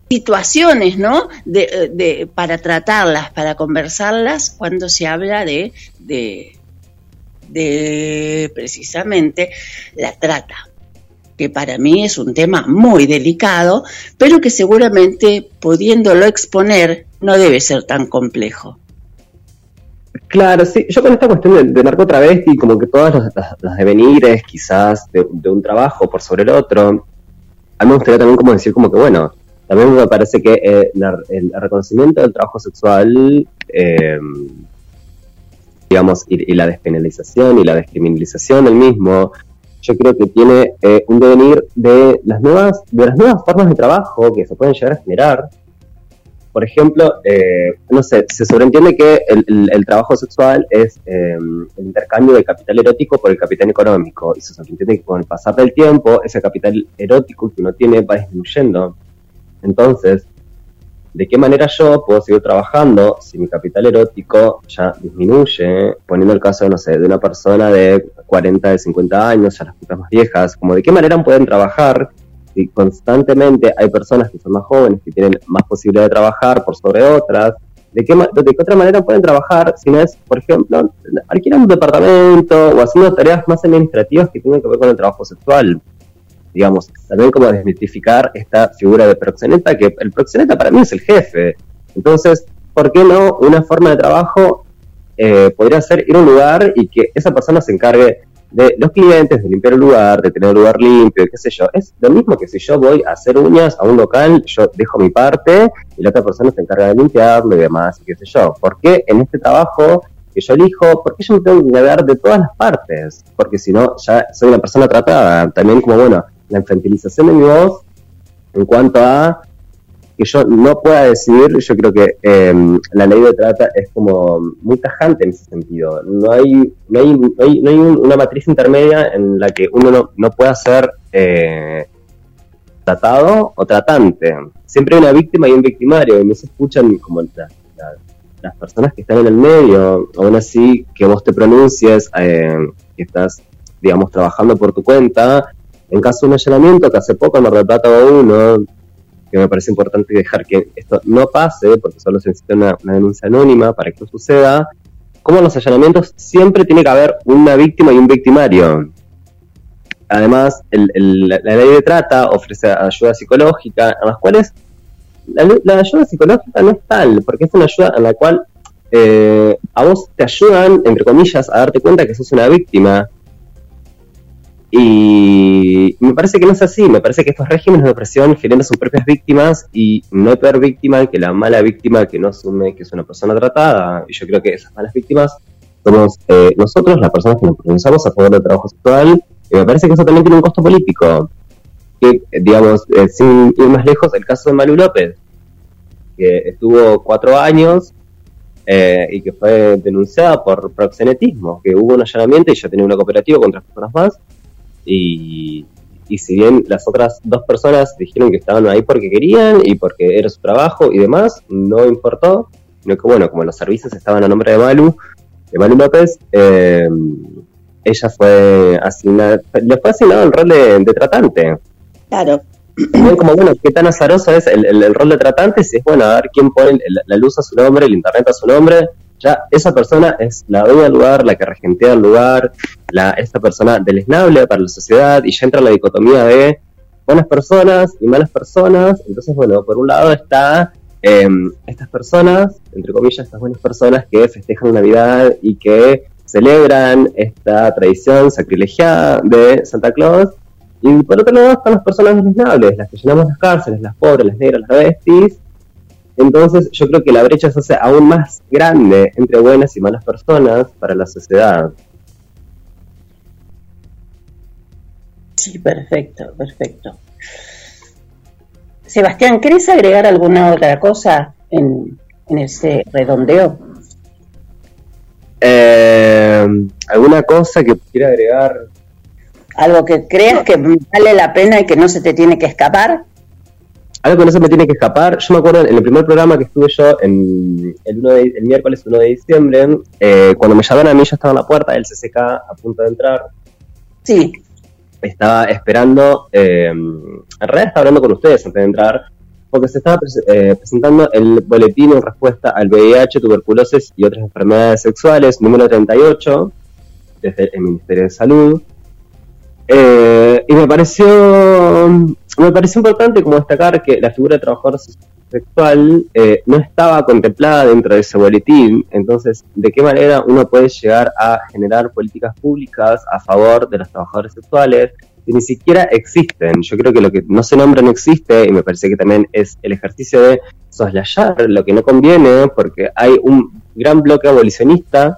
situaciones, ¿no? De, de- para tratarlas, para conversarlas, cuando se habla de, de, de precisamente la trata que para mí es un tema muy delicado, pero que seguramente pudiéndolo exponer no debe ser tan complejo. Claro, sí, yo con esta cuestión de, de narcotravesti, como que los- los devenires quizás de, de un trabajo por sobre el otro, a mí me gustaría también como decir como que bueno, también me parece que eh, el reconocimiento del trabajo sexual, eh, digamos, y, y la despenalización y la descriminalización del mismo, yo creo que tiene eh, un devenir de las nuevas, de las nuevas formas de trabajo que se pueden llegar a generar, por ejemplo, eh, no sé, se sobreentiende que el, el- el trabajo sexual es eh, el intercambio del capital erótico por el capital económico, y se sobreentiende que con el pasar del tiempo, ese capital erótico que uno tiene va disminuyendo. Entonces, de qué manera yo puedo seguir trabajando si mi capital erótico ya disminuye, poniendo el caso, no sé, de una persona de 40, de 50 años, ya las putas más viejas, como de qué manera pueden trabajar si constantemente hay personas que son más jóvenes, que tienen más posibilidad de trabajar por sobre otras, de qué, de qué otra manera pueden trabajar si no es, por ejemplo, alquilando un departamento o haciendo tareas más administrativas que tengan que ver con el trabajo sexual digamos, también como desmitificar esta figura de proxeneta, que el proxeneta para mí es el jefe. Entonces, ¿por qué no una forma de trabajo eh, podría ser ir a un lugar y que esa persona se encargue de los clientes, de limpiar el lugar, de tener el lugar limpio, qué sé yo. Es lo mismo que si yo voy a hacer uñas a un local, yo dejo mi parte y la otra persona se encarga de limpiarlo y demás, qué sé yo. ¿Por qué en este trabajo que yo elijo, por qué yo me tengo que dar de todas las partes? Porque si no, ya soy una persona tratada. También como, bueno, la infantilización de mi voz en cuanto a que yo no pueda decidir, yo creo que em, la ley de trata es como muy tajante en ese sentido. No hay, no hay, no hay, una matriz intermedia en la que uno no, pueda ser eh, tratado o tratante. Siempre hay una víctima y un victimario, y no se escuchan como las personas que están en el medio, aún así que vos te pronuncies, eh, que estás, digamos, trabajando por tu cuenta, en caso de un allanamiento, que hace poco me retrataba uno, que me parece importante dejar que esto no pase, porque solo se necesita una, denuncia anónima para que esto suceda, como en los allanamientos siempre tiene que haber una víctima y un victimario. Además, la ley de trata ofrece ayuda psicológica, a las cuales la, ayuda psicológica no es tal, porque es una ayuda en la cual eh, a vos te ayudan, entre comillas, a darte cuenta que sos una víctima, y me parece que no es así, me parece que estos regímenes de opresión generan sus propias víctimas y no hay peor víctima que la mala víctima que no asume que es una persona tratada. Y yo creo que esas malas víctimas somos eh, nosotros, las personas que nos pronunciamos a favor del trabajo sexual, y me parece que eso también tiene un costo político. Que, digamos, eh, sin ir más lejos, el caso de Malu López, que estuvo cuatro años eh, y que fue denunciada por proxenetismo, que hubo un allanamiento y ya tenía una cooperativa contra personas más, y, si bien las otras dos personas dijeron que estaban ahí porque querían y porque era su trabajo y demás, no importó, sino que bueno, como los servicios estaban a nombre de Malu, de Malu López, eh, ella fue asignada, le fue asignado el rol de, tratante. Claro. como, bueno, qué tan azaroso es el, rol de tratante, si es bueno, a ver quién pone la luz a su nombre, el internet a su nombre, ya esa persona es la dueña del lugar, la que regentea el lugar, la, esta persona deleznable para la sociedad, y ya entra la dicotomía de buenas personas y malas personas. Entonces, bueno, por un lado está em, estas personas, entre comillas, estas buenas personas que festejan Navidad y que celebran esta tradición sacrilegiada de Santa Claus. Y por otro lado están las personas deleznables, las que llenamos las cárceles, las pobres, las negras, las besties, entonces yo creo que la brecha se hace aún más grande entre buenas y malas personas para la sociedad. Sí, perfecto, perfecto. Sebastián, ¿querés agregar alguna otra cosa en, ese redondeo? Eh, ¿Alguna cosa que quiera agregar? ¿Algo que creas que vale la pena y que no se te tiene que escapar? Algo que no se me tiene que escapar. Yo me acuerdo en el primer programa que estuve yo en el, el miércoles 1 de diciembre, eh, cuando me llamaron a mí, yo estaba en la puerta del CCK a punto de entrar. Sí. Estaba esperando, eh, en realidad estaba hablando con ustedes antes de entrar, porque se estaba eh, presentando el boletín en respuesta al VIH, tuberculosis y otras enfermedades sexuales, número 38, desde el Ministerio de Salud. y me pareció me pareció importante como destacar que la figura de trabajador sexual eh, no estaba contemplada dentro de ese boletín, entonces, ¿de qué manera uno puede llegar a generar políticas públicas a favor de los trabajadores sexuales que ni siquiera existen? Yo creo que lo que no se nombra no existe y me parece que también es el ejercicio de soslayar lo que no conviene porque hay un gran bloque abolicionista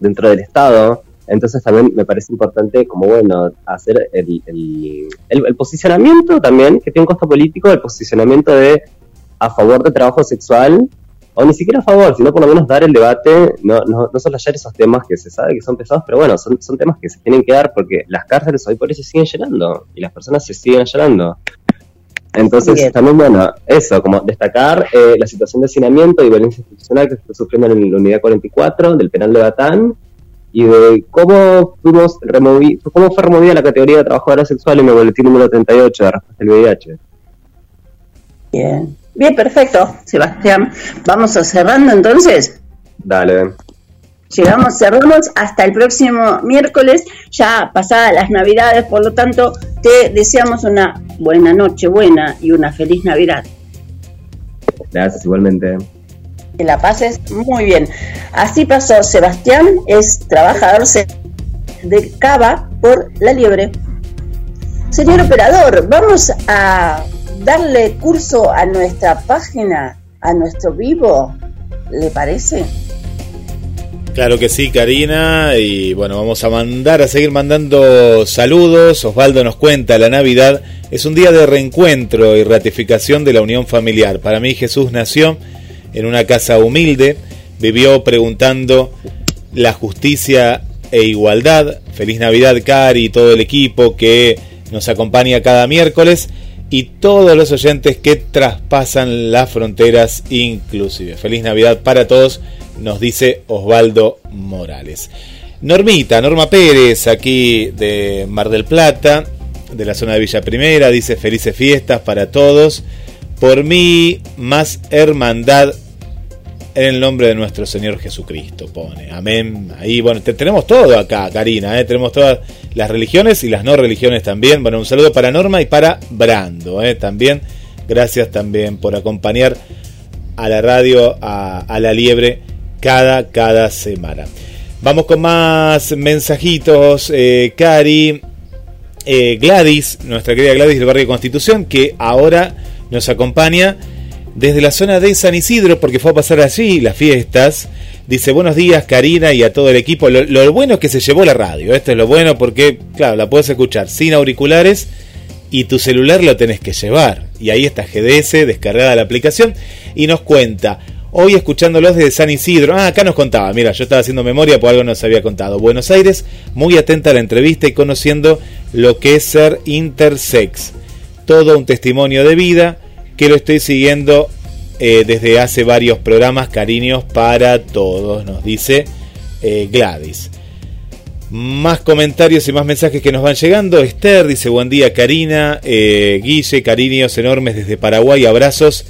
dentro del Estado entonces también me parece importante como, bueno, hacer el, el, posicionamiento también, que tiene un costo político, el posicionamiento de a favor del trabajo sexual, o ni siquiera a favor, sino por lo menos dar el debate, no, no, no solo hallar esos temas que se sabe que son pesados, pero bueno, son, son temas que se tienen que dar porque las cárceles hoy por eso siguen llenando y las personas se siguen llenando. Entonces, Bien. también, bueno, eso, como destacar eh, la situación de hacinamiento y violencia institucional que se está sufriendo en la unidad 44 del penal de Batán y de cómo fuimos removi cómo fue removida la categoría de trabajadora sexual en el boletín número 38 de al VIH. Bien. Bien, perfecto, Sebastián. Vamos a cerrando entonces. Dale. Llegamos, cerramos hasta el próximo miércoles, ya pasadas las Navidades, por lo tanto, te deseamos una buena noche, buena y una feliz Navidad. Gracias igualmente. Que la pases muy bien. Así pasó Sebastián, es trabajador de Cava por La Liebre. Señor operador, vamos a darle curso a nuestra página, a nuestro vivo, ¿le parece? Claro que sí, Karina. Y bueno, vamos a mandar, a seguir mandando saludos. Osvaldo nos cuenta, la Navidad es un día de reencuentro y ratificación de la unión familiar. Para mí Jesús nació en una casa humilde, vivió preguntando la justicia e igualdad. Feliz Navidad, Cari y todo el equipo que nos acompaña cada miércoles y todos los oyentes que traspasan las fronteras inclusive. Feliz Navidad para todos, nos dice Osvaldo Morales. Normita, Norma Pérez, aquí de Mar del Plata, de la zona de Villa Primera, dice felices fiestas para todos. Por mí, más hermandad en el nombre de nuestro Señor Jesucristo, pone. Amén. Ahí, bueno, te- tenemos todo acá, Karina, ¿eh? tenemos todas las religiones y las no religiones también. Bueno, un saludo para Norma y para Brando, ¿eh? también. Gracias también por acompañar a la radio, a, a la liebre, cada, cada semana. Vamos con más mensajitos. Eh, Cari, eh, Gladys, nuestra querida Gladys del barrio Constitución, que ahora nos acompaña desde la zona de San Isidro, porque fue a pasar allí las fiestas. Dice, buenos días Karina y a todo el equipo. Lo, bueno es que se llevó la radio. Esto es lo bueno porque, claro, la puedes escuchar sin auriculares y tu celular lo tenés que llevar. Y ahí está GDS, descargada la aplicación, y nos cuenta. Hoy escuchándolos desde San Isidro. Ah, acá nos contaba. Mira, yo estaba haciendo memoria por algo nos había contado. Buenos Aires, muy atenta a la entrevista y conociendo lo que es ser intersex. Todo un testimonio de vida que lo estoy siguiendo eh, desde hace varios programas. Cariños para todos, nos dice eh, Gladys. Más comentarios y más mensajes que nos van llegando. Esther dice buen día Karina, eh, Guille, cariños enormes desde Paraguay, abrazos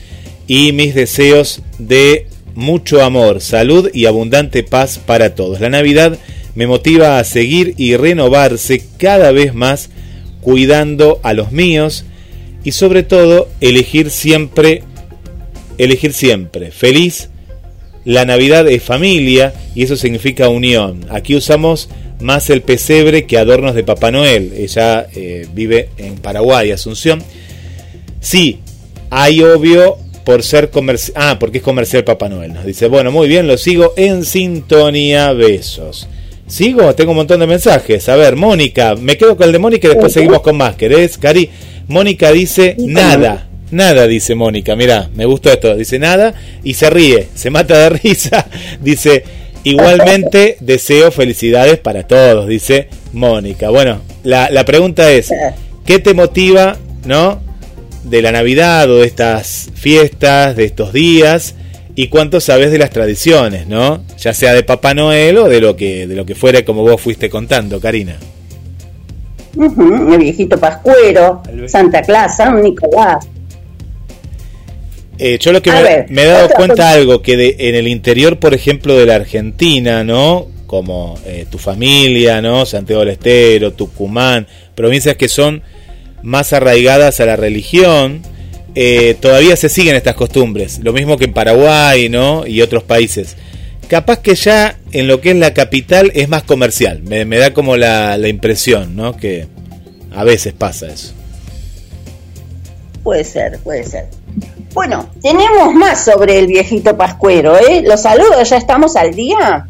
y mis deseos de mucho amor, salud y abundante paz para todos. La Navidad me motiva a seguir y renovarse cada vez más cuidando a los míos y sobre todo elegir siempre, elegir siempre feliz. La Navidad es familia y eso significa unión. Aquí usamos más el pesebre que adornos de Papá Noel. Ella eh, vive en Paraguay, Asunción. Sí, hay obvio por ser comercial. Ah, porque es comercial Papá Noel. Nos dice, bueno, muy bien, lo sigo en sintonía. Besos. Sigo, tengo un montón de mensajes. A ver, Mónica, me quedo con el de Mónica y después seguimos con más. ¿Querés, Cari? Mónica dice, nada. Nada, dice Mónica. Mira, me gustó esto. Dice nada y se ríe, se mata de risa. Dice, igualmente deseo felicidades para todos, dice Mónica. Bueno, la, la pregunta es, ¿qué te motiva, no? De la Navidad o de estas fiestas, de estos días, y cuánto sabes de las tradiciones, ¿no? Ya sea de Papá Noel o de lo que, de lo que fuera como vos fuiste contando, Karina. Ujú, el viejito Pascuero, Santa Claus, San Nicolás. Eh, yo lo que me, ver, me he dado otra cuenta algo, que de, en el interior, por ejemplo, de la Argentina, ¿no? Como eh, tu familia, ¿no? Santiago del Estero, Tucumán, provincias que son más arraigadas a la religión, eh, todavía se siguen estas costumbres. Lo mismo que en Paraguay, ¿no? Y otros países. Capaz que ya en lo que es la capital es más comercial. Me, me da como la, la impresión, ¿no? Que a veces pasa eso. Puede ser, puede ser. Bueno, tenemos más sobre el viejito Pascuero, ¿eh? Los saludos, ya estamos al día.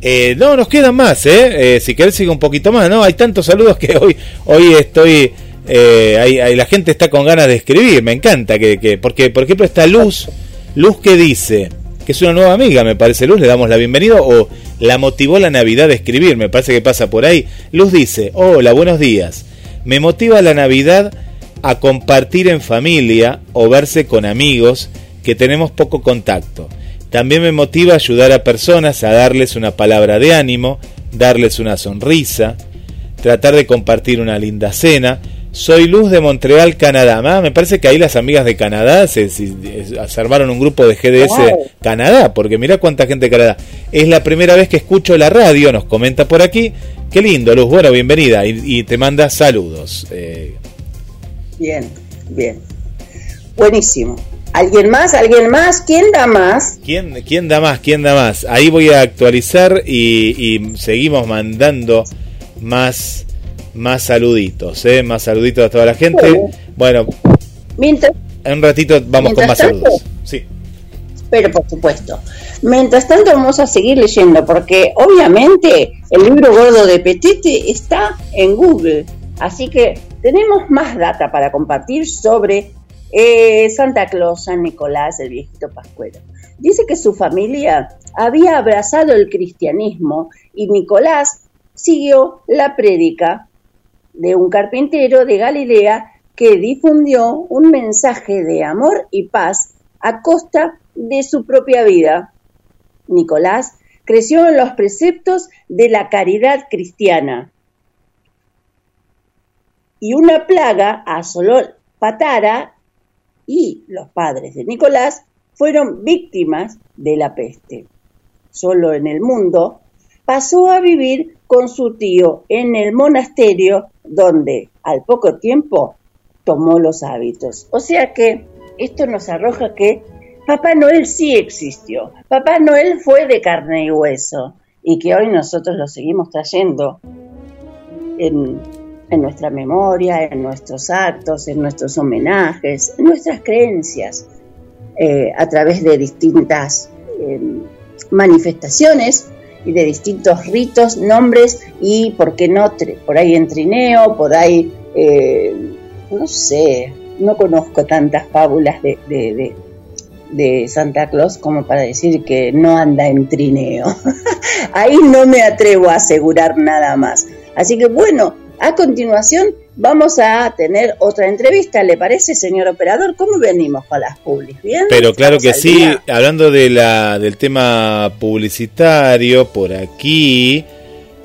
Eh, no, nos quedan más, ¿eh? Eh, Si querés sigue un poquito más, ¿no? Hay tantos saludos que hoy, hoy estoy... eh, hay- hay- la gente está con ganas de escribir, me encanta que, que... Porque, por ejemplo, está Luz, Luz que dice, que es una nueva amiga, me parece, Luz, le damos la bienvenida, o la motivó la Navidad de escribir, me parece que pasa por ahí. Luz dice, hola, buenos días. Me motiva la Navidad a compartir en familia o verse con amigos que tenemos poco contacto. También me motiva ayudar a personas a darles una palabra de ánimo, darles una sonrisa, tratar de compartir una linda cena. Soy Luz de Montreal, Canadá. Ah, me parece que ahí las amigas de Canadá se, se, armaron un grupo de GDS Canadá, porque mira cuánta gente de Canadá. Es la primera vez que escucho la radio, nos comenta por aquí. Qué lindo, Luz. Bueno, bienvenida y, te manda saludos. Eh. Bien, bien. Buenísimo. ¿Alguien más? ¿Alguien más? ¿Quién da más? ¿Quién, quién da más? ¿Quién da más? Ahí voy a actualizar y, seguimos mandando más, más saluditos, ¿eh? Más saluditos a toda la gente. Bueno, mientras, en un ratito vamos con más saludos. Sí. Pero por supuesto. Mientras tanto vamos a seguir leyendo porque obviamente el libro gordo de Petete está en Google. Así que tenemos más data para compartir sobre eh, Santa Claus, San Nicolás, el viejito Pascuero. Dice que su familia había abrazado el cristianismo y Nicolás siguió la prédica de un carpintero de Galilea que difundió un mensaje de amor y paz a costa de su propia vida. Nicolás creció en los preceptos de la caridad cristiana. Y una plaga asoló Patara y los padres de Nicolás fueron víctimas de la peste. Solo en el mundo pasó a vivir con su tío en el monasterio donde al poco tiempo tomó los hábitos. O sea que esto nos arroja que Papá Noel sí existió. Papá Noel fue de carne y hueso y que hoy nosotros lo seguimos trayendo en nuestra memoria, en nuestros actos, en nuestros homenajes, en nuestras creencias, eh, a través de distintas em, manifestaciones de distintos ritos, nombres y, ¿por qué no? Por ahí en trineo, por ahí, eh, no sé, no conozco tantas fábulas de, de, de Santa Claus como para decir que no anda en trineo. ahí no me atrevo a asegurar nada más. Así que bueno, a continuación vamos a tener otra entrevista, ¿le parece, señor operador? ¿Cómo venimos con las publis? ¿Bien? Pero claro que sí, hablando de la, del tema publicitario, por aquí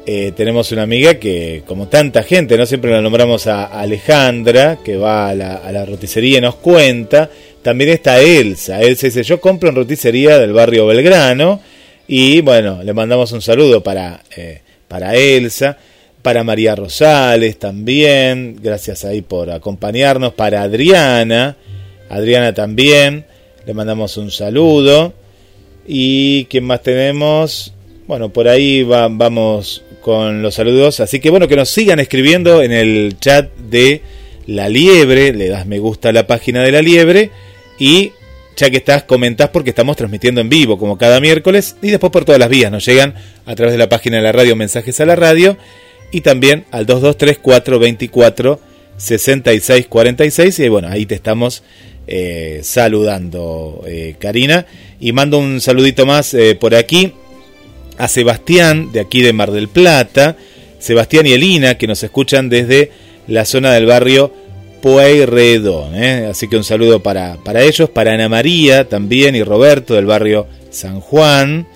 eh, tenemos una amiga que, como tanta gente, no siempre la nombramos a Alejandra, que va a la, a la roticería y nos cuenta. También está Elsa. Elsa dice, yo compro en roticería del barrio Belgrano. Y bueno, le mandamos un saludo para, eh, para Elsa para María Rosales también, gracias ahí por acompañarnos, para Adriana, Adriana también, le mandamos un saludo. ¿Y quién más tenemos? Bueno, por ahí vamos con los saludos, así que bueno, que nos sigan escribiendo en el chat de La Liebre, le das me gusta a la página de La Liebre y ya que estás, comentás porque estamos transmitiendo en vivo como cada miércoles y después por todas las vías nos llegan a través de la página de la radio mensajes a la radio y también al 223-424 6646 y bueno, ahí te estamos eh, saludando, eh, Karina. Y mando un saludito más eh, por aquí a Sebastián, de aquí de Mar del Plata, Sebastián y Elina, que nos escuchan desde la zona del barrio Pueyrredón. Así que un saludo para, para ellos, para Ana María también y Roberto del barrio San Juan.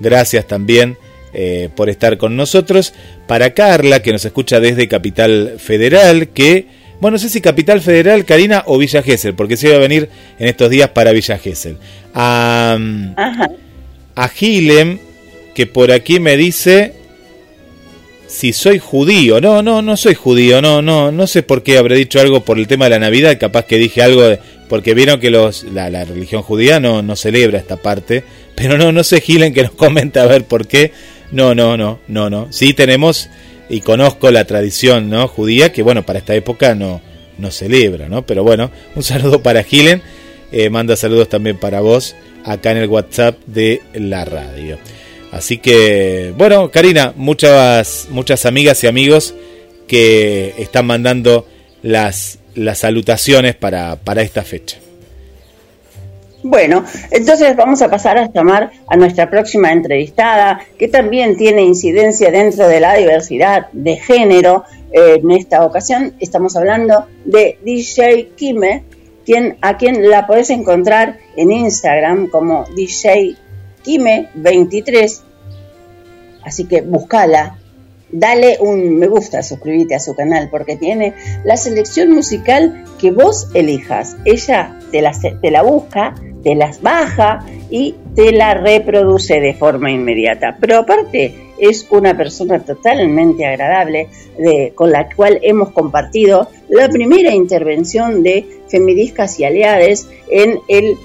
Gracias también eh, por estar con nosotros. Para Carla, que nos escucha desde Capital Federal, que, bueno, no sé si Capital Federal, Karina o Villa Gesell, porque se iba a venir en estos días para Villa Gesell. A, a Gilem, que por aquí me dice si soy judío. No, no, no soy judío. No, no, no sé por qué habré dicho algo por el tema de la Navidad. Capaz que dije algo porque vieron que los, la, la religión judía no, no celebra esta parte. Pero no, no sé Gilen que nos comenta a ver por qué. No, no, no, no, no. Sí tenemos y conozco la tradición ¿no? judía que, bueno, para esta época no, no celebra, ¿no? Pero bueno, un saludo para Gilen. Eh, manda saludos también para vos acá en el WhatsApp de la radio. Así que, bueno, Karina, muchas, muchas amigas y amigos que están mandando las, las salutaciones para, para esta fecha. Bueno, entonces vamos a pasar a llamar a nuestra próxima entrevistada, que también tiene incidencia dentro de la diversidad de género. en esta ocasión estamos hablando de DJ Kime, quien, a quien la podés encontrar en Instagram como DJ Kime23. Así que búscala, dale un me gusta, suscríbete a su canal porque tiene la selección musical que vos elijas. Ella te la, busca, te las baja y te la reproduce de forma inmediata. Pero aparte es una persona totalmente agradable con la cual hemos compartido la primera intervención de Femidiscas y Aliades en el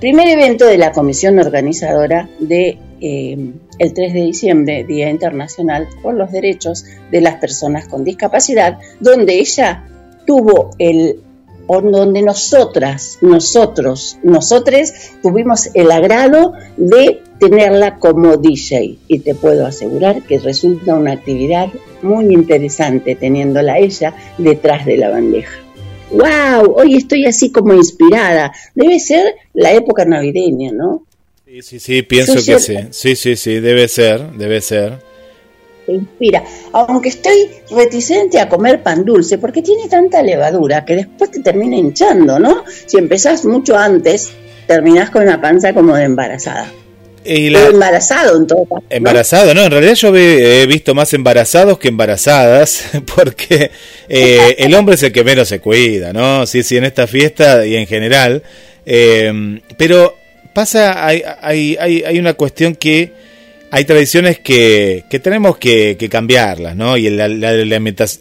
primer evento de la comisión organizadora de eh, el 3 de diciembre, Día Internacional por los Derechos de las Personas con Discapacidad, donde ella tuvo el donde nosotras, nosotros, nosotres tuvimos el agrado de tenerla como DJ y te puedo asegurar que resulta una actividad muy interesante teniéndola ella detrás de la bandeja. ¡Wow! Hoy estoy así como inspirada. Debe ser la época navideña, ¿no? Sí, sí, sí, pienso que sí. Sí, sí, sí, debe ser, debe ser. Te inspira. Aunque estoy reticente a comer pan dulce porque tiene tanta levadura que después te termina hinchando, ¿no? Si empezás mucho antes, terminás con una panza como de embarazada. Y embarazado en todo caso. Embarazado, ¿no? En realidad yo he visto más embarazados que embarazadas, porque eh, el hombre es el que menos se cuida, ¿no? Sí, sí, en esta fiesta y en general. Eh, pero pasa, hay, hay, hay, una cuestión que hay tradiciones que, que tenemos que, cambiarlas, ¿no? Y la,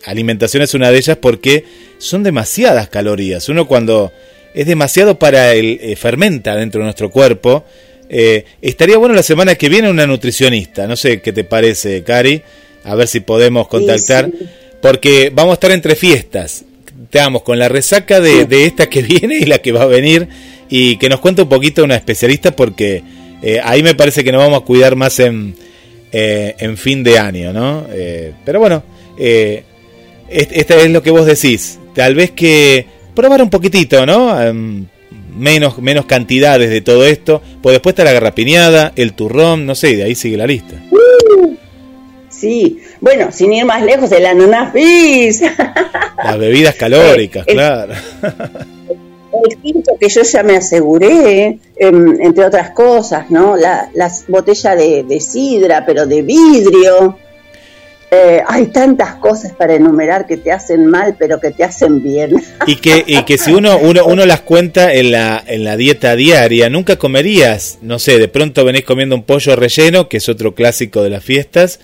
alimentación es una de ellas porque son demasiadas calorías. Uno cuando es demasiado para el eh, fermenta dentro de nuestro cuerpo. Eh, estaría bueno la semana que viene una nutricionista. No sé qué te parece, Cari. A ver si podemos contactar. Porque vamos a estar entre fiestas. Estamos con la resaca de, de esta que viene y la que va a venir y que nos cuente un poquito una especialista porque eh, ahí me parece que nos vamos a cuidar más en, eh, en fin de año, ¿no? Eh, pero bueno, este es lo que vos decís, tal vez que probar un poquitito, ¿no? Em, menos, menos cantidades de todo esto, pues después está la garrapiñada, el turrón, no sé, y de ahí sigue la lista. Sí, bueno, sin ir más lejos, el anunafis. Las bebidas calóricas, claro. el quinto que yo ya me aseguré, em, entre otras cosas, ¿no? La, las botellas de, sidra, pero de vidrio. Eh, hay tantas cosas para enumerar que te hacen mal, pero que te hacen bien. Y que, y que si uno, uno, uno las cuenta en la, en la dieta diaria, nunca comerías, no sé, de pronto venís comiendo un pollo relleno, que es otro clásico de las fiestas,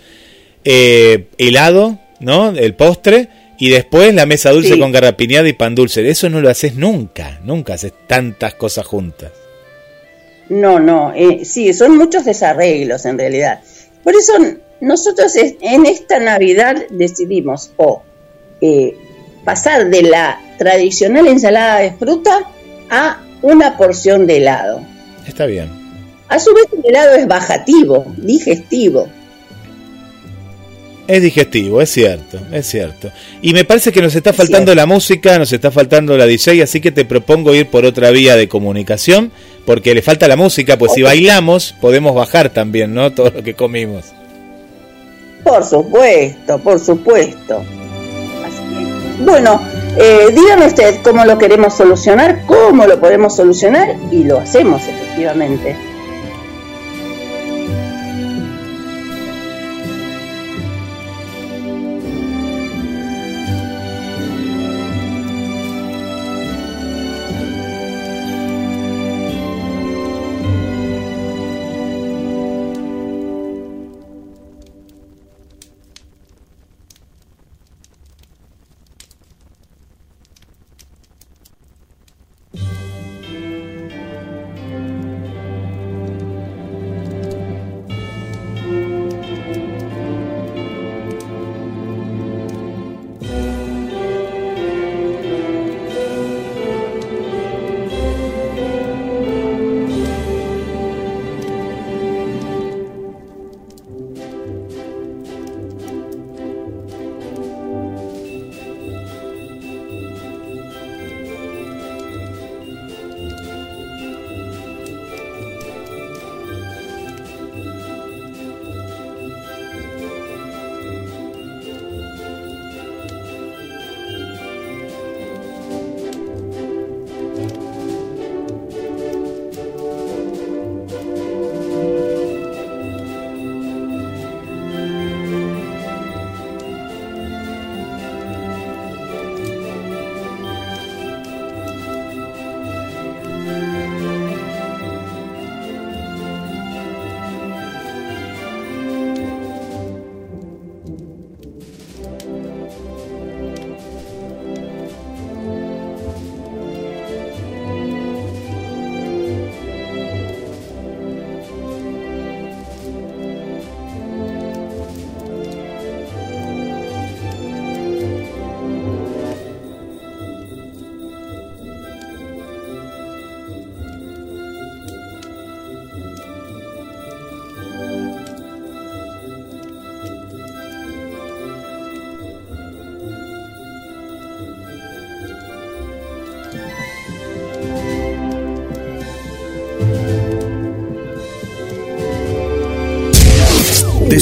eh, helado, ¿no? El postre y después la mesa dulce con garrapiñada y pan dulce. Eso no lo haces nunca, nunca haces tantas cosas juntas. No, no, eh, sí, son muchos desarreglos en realidad. Por eso nosotros en esta Navidad decidimos o eh, pasar de la tradicional ensalada de fruta a una porción de helado. Está bien. A su vez el helado es bajativo, digestivo. Es digestivo, es cierto, es cierto. Y me parece que nos está faltando la música, nos está faltando la DJ, así que te propongo ir por otra vía de comunicación, porque le falta la música, pues si bailamos podemos bajar también, ¿no? Todo lo que comimos. Por supuesto, por supuesto. bueno, eh, dígame usted cómo lo queremos solucionar, cómo lo podemos solucionar y lo hacemos efectivamente.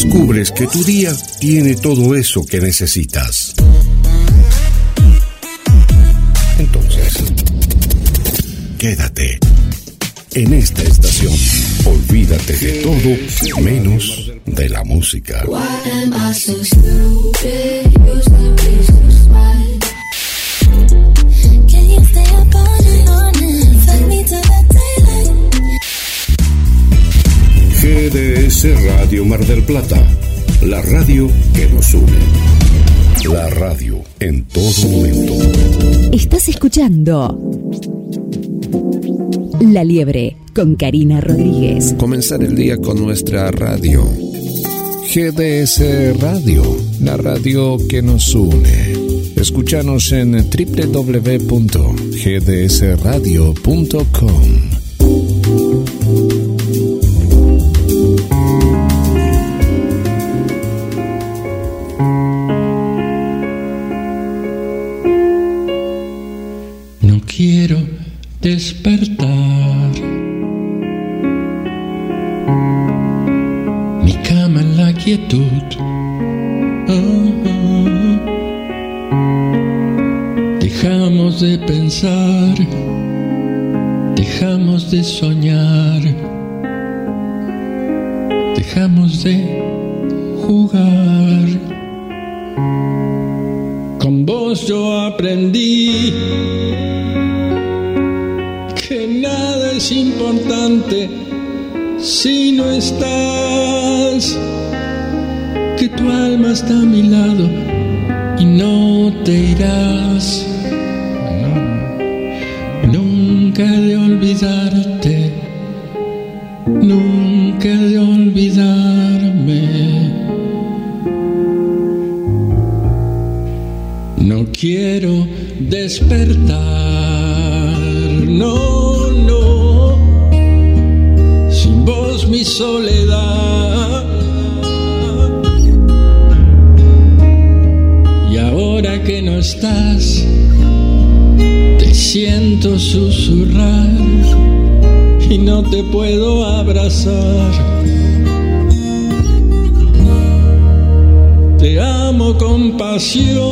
Descubres que tu día tiene todo eso que necesitas. Entonces, quédate en esta estación. Olvídate de todo menos de la música. GDS Radio Mar del Plata, la radio que nos une. La radio en todo momento. Estás escuchando La Liebre con Karina Rodríguez. Comenzar el día con nuestra radio. GDS Radio, la radio que nos une. Escúchanos en www.gdsradio.com. despertar. Mi cama en la quietud. Dejamos de pensar, dejamos de soñar, dejamos de jugar. Con vos yo aprendí es importante si no estás, que tu alma está a mi lado y no te irás. Nunca de olvidarte, con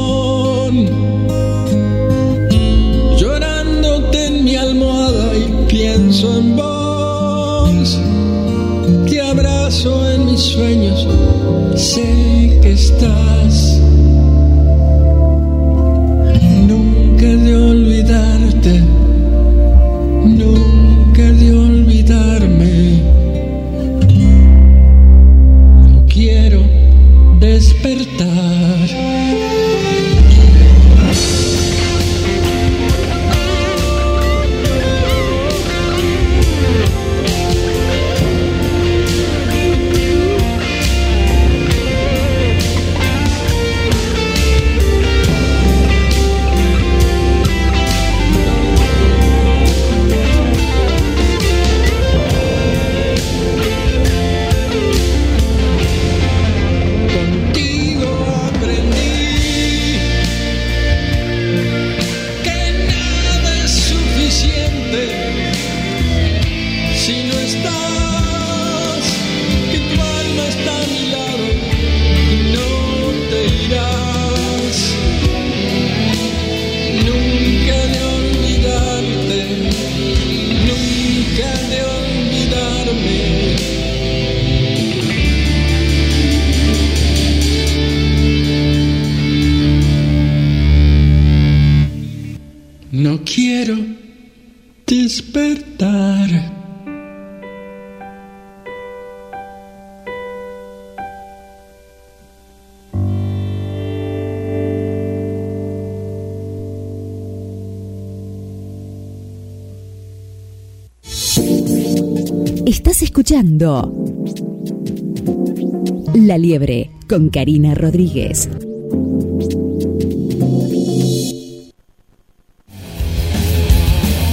La Liebre con Karina Rodríguez.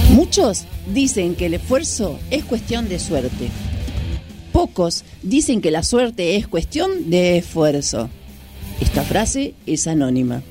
Muchos dicen que el esfuerzo es cuestión de suerte. Pocos dicen que la suerte es cuestión de esfuerzo. Esta frase es anónima.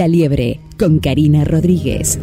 La Liebre con Karina Rodríguez.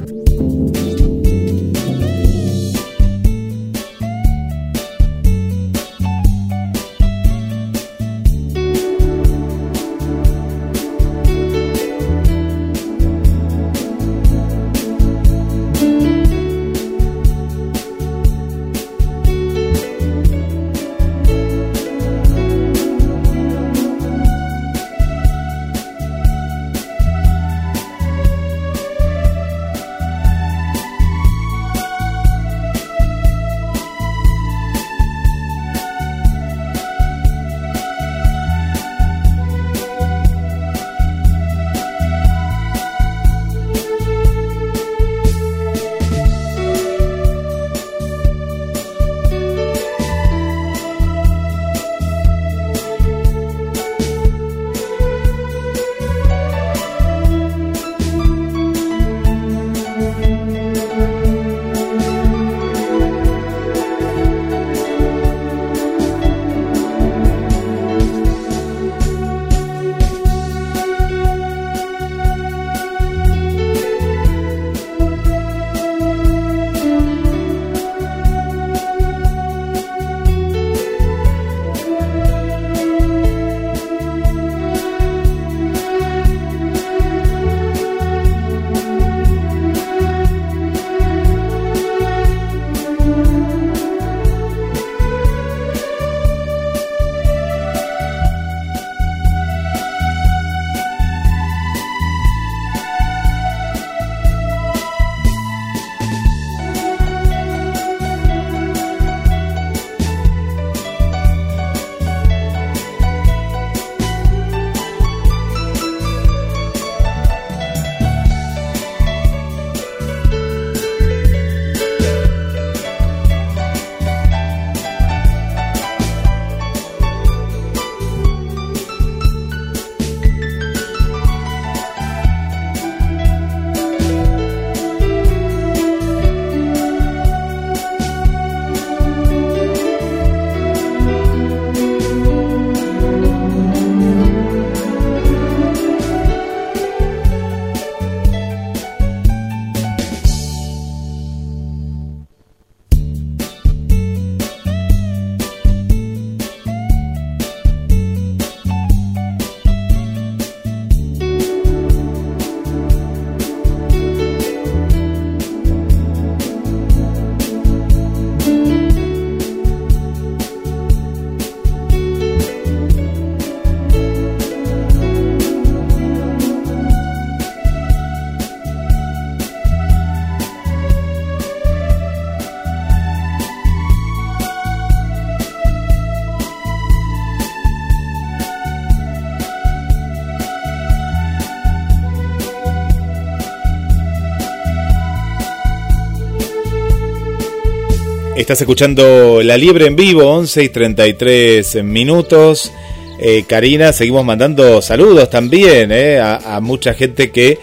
Estás escuchando La Liebre en vivo, 11 y 33 minutos. Eh, Karina, seguimos mandando saludos también eh, a, mucha gente que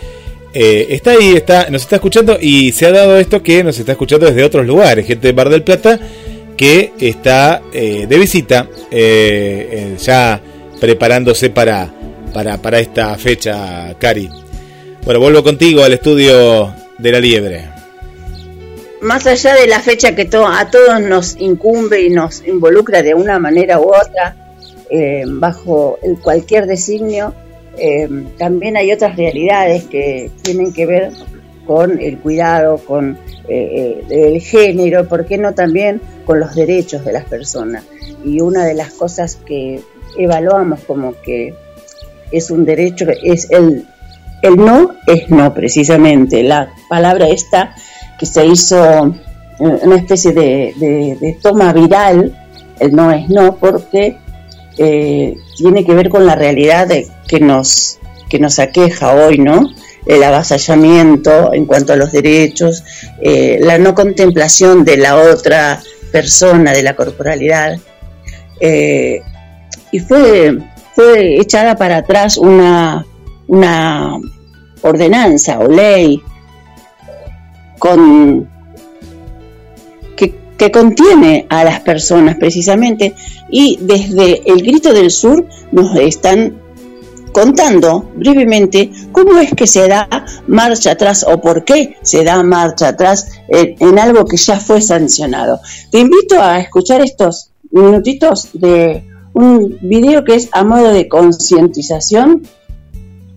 eh, está ahí, está, nos está escuchando y se ha dado esto que nos está escuchando desde otros lugares, gente de Bar del Plata que está de visita, ya preparándose para, para, para esta fecha, Cari. Bueno, vuelvo contigo al estudio de la liebre. Más allá de la fecha que a todos nos incumbe y nos involucra de una manera u otra, eh, bajo el cualquier designio, eh, también hay otras realidades que tienen que ver con el cuidado, con eh, eh, el género, ¿por qué no también con los derechos de las personas? Y una de las cosas que evaluamos como que es un derecho es el, el no es no precisamente. La palabra esta se hizo eh, una especie de, toma viral, el no es no, porque eh, tiene que ver con la realidad de, que, nos, que nos aqueja hoy, ¿no? El avasallamiento en cuanto a los derechos, eh, la no contemplación de la otra persona, de la corporalidad. Y fue, fue echada para atrás una, una ordenanza o ley con que contiene a las personas precisamente y desde el Grito del Sur nos están contando brevemente cómo es que se da marcha atrás o por qué se da marcha atrás en, en algo que ya fue sancionado. Te invito a escuchar estos minutitos de un video que es a modo de concientización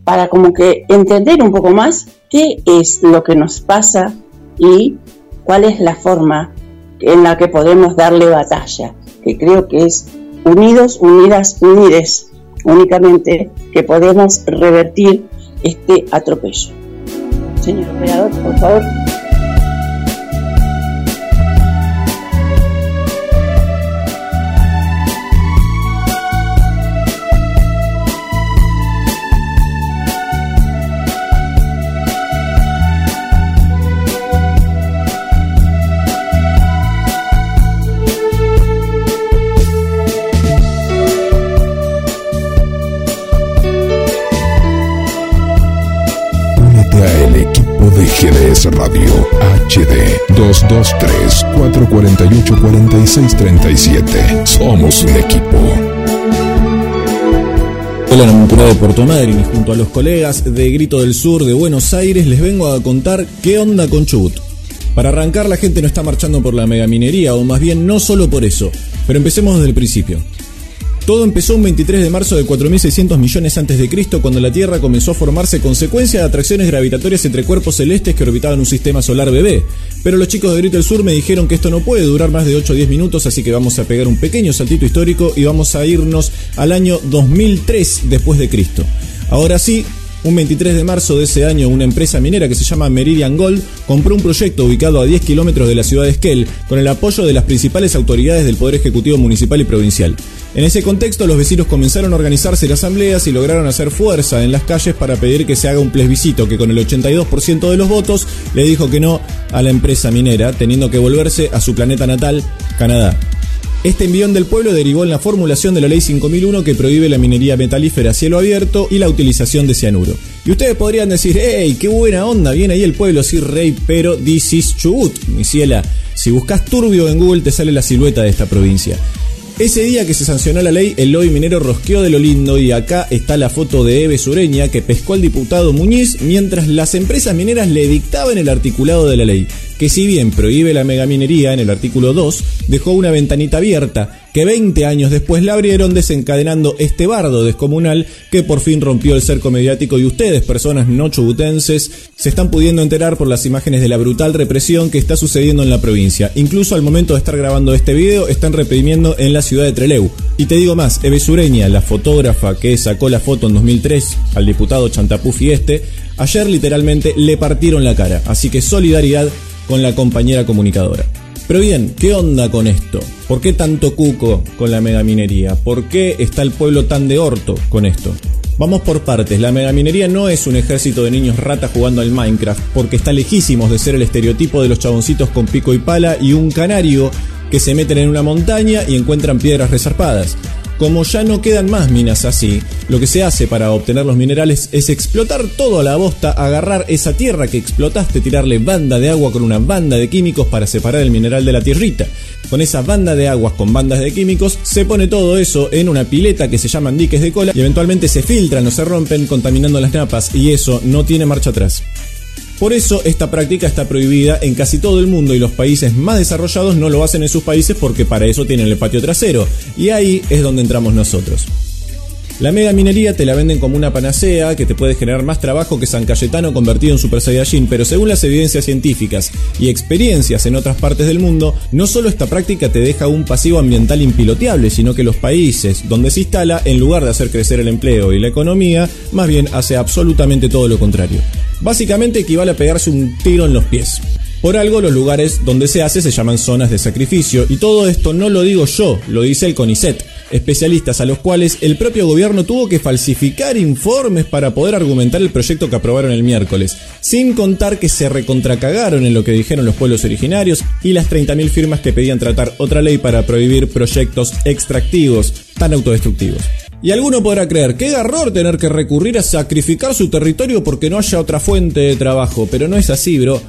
para como que entender un poco más qué es lo que nos pasa y cuál es la forma en la que podemos darle batalla, que creo que es unidos, unidas, unides, únicamente que podemos revertir este atropello. Señor operador, por favor. 223-448-4637. Somos un equipo. Hola, la Cultura de Puerto Madryn y junto a los colegas de Grito del Sur de Buenos Aires les vengo a contar qué onda con Chubut. Para arrancar, la gente no está marchando por la megaminería, o más bien no solo por eso, pero empecemos desde el principio. Todo empezó un 23 de marzo de 4.600 millones antes de Cristo, cuando la Tierra comenzó a formarse consecuencia de atracciones gravitatorias entre cuerpos celestes que orbitaban un sistema solar bebé. Pero los chicos de Grito del Sur me dijeron que esto no puede durar más de 8 o 10 minutos, así que vamos a pegar un pequeño saltito histórico y vamos a irnos al año 2003 después de Cristo. Ahora sí, un 23 de marzo de ese año, una empresa minera que se llama Meridian Gold compró un proyecto ubicado a 10 kilómetros de la ciudad de Esquel con el apoyo de las principales autoridades del Poder Ejecutivo Municipal y Provincial. En ese contexto, los vecinos comenzaron a organizarse en asambleas y lograron hacer fuerza en las calles para pedir que se haga un plebiscito que con el 82% de los votos le dijo que no a la empresa minera, teniendo que volverse a su planeta natal, Canadá. Este envión del pueblo derivó en la formulación de la Ley 5001 que prohíbe la minería metalífera a cielo abierto y la utilización de cianuro. Y ustedes podrían decir, ¡hey, qué buena onda! Viene ahí el pueblo, sí, rey, pero this is Chubut, mi ciela. Si buscas turbio en Google te sale la silueta de esta provincia. Ese día que se sancionó la ley, el lobby minero rosqueó de lo lindo y acá está la foto de Eve Sureña que pescó al diputado Muñiz mientras las empresas mineras le dictaban el articulado de la ley, que si bien prohíbe la megaminería en el artículo 2, dejó una ventanita abierta que 20 años después la abrieron desencadenando este bardo descomunal que por fin rompió el cerco mediático y ustedes, personas no chubutenses, se están pudiendo enterar por las imágenes de la brutal represión que está sucediendo en la provincia. Incluso al momento de estar grabando este video están reprimiendo en la ciudad de Treleu. Y te digo más, Eve Sureña, la fotógrafa que sacó la foto en 2003 al diputado Chantapufi este, ayer literalmente le partieron la cara. Así que solidaridad con la compañera comunicadora. Pero bien, ¿qué onda con esto? ¿Por qué tanto cuco con la megaminería? ¿Por qué está el pueblo tan de orto con esto? Vamos por partes, la megaminería no es un ejército de niños ratas jugando al Minecraft, porque está lejísimos de ser el estereotipo de los chaboncitos con pico y pala y un canario que se meten en una montaña y encuentran piedras resarpadas. Como ya no quedan más minas así, lo que se hace para obtener los minerales es explotar todo a la bosta, agarrar esa tierra que explotaste, tirarle banda de agua con una banda de químicos para separar el mineral de la tierrita. Con esa banda de aguas con bandas de químicos, se pone todo eso en una pileta que se llaman diques de cola y eventualmente se filtran o se rompen contaminando las napas y eso no tiene marcha atrás. Por eso esta práctica está prohibida en casi todo el mundo y los países más desarrollados no lo hacen en sus países porque para eso tienen el patio trasero. Y ahí es donde entramos nosotros. La mega minería te la venden como una panacea que te puede generar más trabajo que San Cayetano convertido en Super Saiyajin, pero según las evidencias científicas y experiencias en otras partes del mundo, no solo esta práctica te deja un pasivo ambiental impiloteable, sino que los países donde se instala, en lugar de hacer crecer el empleo y la economía, más bien hace absolutamente todo lo contrario. Básicamente equivale a pegarse un tiro en los pies. Por algo los lugares donde se hace se llaman zonas de sacrificio y todo esto no lo digo yo, lo dice el CONICET, especialistas a los cuales el propio gobierno tuvo que falsificar informes para poder argumentar el proyecto que aprobaron el miércoles, sin contar que se recontracagaron en lo que dijeron los pueblos originarios y las 30.000 firmas que pedían tratar otra ley para prohibir proyectos extractivos tan autodestructivos. Y alguno podrá creer, qué garror tener que recurrir a sacrificar su territorio porque no haya otra fuente de trabajo, pero no es así, bro.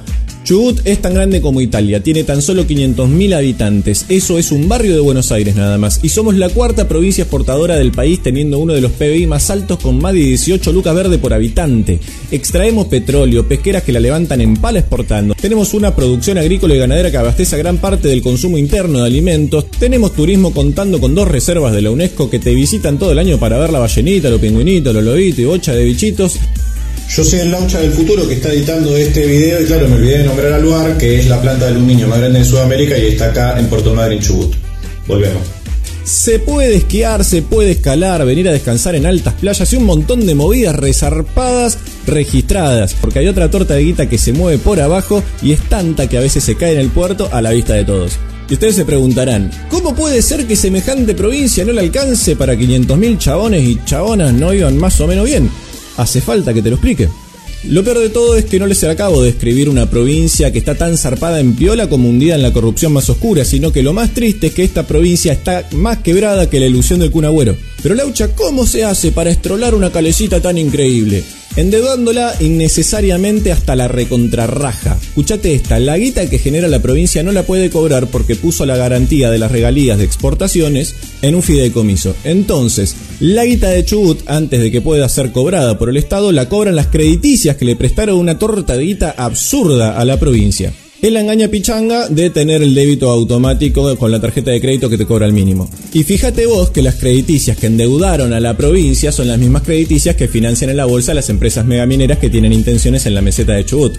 Chubut es tan grande como Italia, tiene tan solo 500.000 habitantes, eso es un barrio de Buenos Aires nada más, y somos la cuarta provincia exportadora del país teniendo uno de los PBI más altos con más de 18 lucas verde por habitante. Extraemos petróleo, pesqueras que la levantan en pala exportando, tenemos una producción agrícola y ganadera que abastece a gran parte del consumo interno de alimentos, tenemos turismo contando con dos reservas de la UNESCO que te visitan todo el año para ver la ballenita, los pingüinitos, los lobitos y bocha de bichitos, yo soy el Laucha del futuro que está editando este video y claro, me olvidé de nombrar al lugar que es la planta de aluminio más grande de Sudamérica y está acá en Puerto Madryn, Chubut. Volvemos. Se puede esquiar, se puede escalar, venir a descansar en altas playas y un montón de movidas resarpadas registradas, porque hay otra torta de guita que se mueve por abajo y es tanta que a veces se cae en el puerto a la vista de todos. Y ustedes se preguntarán, ¿cómo puede ser que semejante provincia no le alcance para 500.000 chabones y chabonas no iban más o menos bien? Hace falta que te lo explique. Lo peor de todo es que no les acabo de escribir una provincia que está tan zarpada en piola como hundida en la corrupción más oscura, sino que lo más triste es que esta provincia está más quebrada que la ilusión del cunagüero. Pero Laucha, ¿cómo se hace para estrolar una calecita tan increíble? Endeudándola innecesariamente hasta la recontrarraja. Escuchate esta, la guita que genera la provincia no la puede cobrar porque puso la garantía de las regalías de exportaciones en un fideicomiso. Entonces, la guita de Chubut, antes de que pueda ser cobrada por el Estado, la cobran las crediticias que le prestaron una torta de guita absurda a la provincia. Es la engaña pichanga de tener el débito automático con la tarjeta de crédito que te cobra el mínimo. Y fíjate vos que las crediticias que endeudaron a la provincia son las mismas crediticias que financian en la bolsa las empresas megamineras que tienen intenciones en la meseta de Chubut.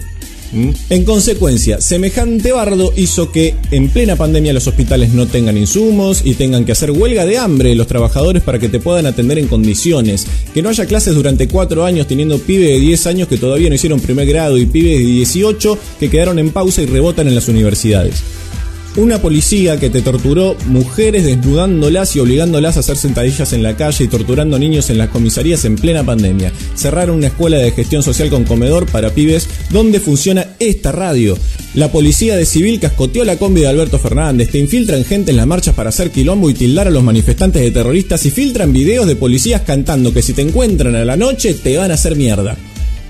¿Mm? En consecuencia, semejante bardo hizo que en plena pandemia los hospitales no tengan insumos y tengan que hacer huelga de hambre los trabajadores para que te puedan atender en condiciones. Que no haya clases durante 4 años teniendo pibes de 10 años que todavía no hicieron primer grado y pibes de 18 que quedaron en pausa y rebotan en las universidades. Una policía que te torturó mujeres desnudándolas y obligándolas a hacer sentadillas en la calle y torturando niños en las comisarías en plena pandemia. Cerraron una escuela de gestión social con comedor para pibes donde funciona esta radio. La policía de civil cascoteó la combi de Alberto Fernández, te infiltran gente en las marchas para hacer quilombo y tildar a los manifestantes de terroristas y filtran videos de policías cantando que si te encuentran a la noche te van a hacer mierda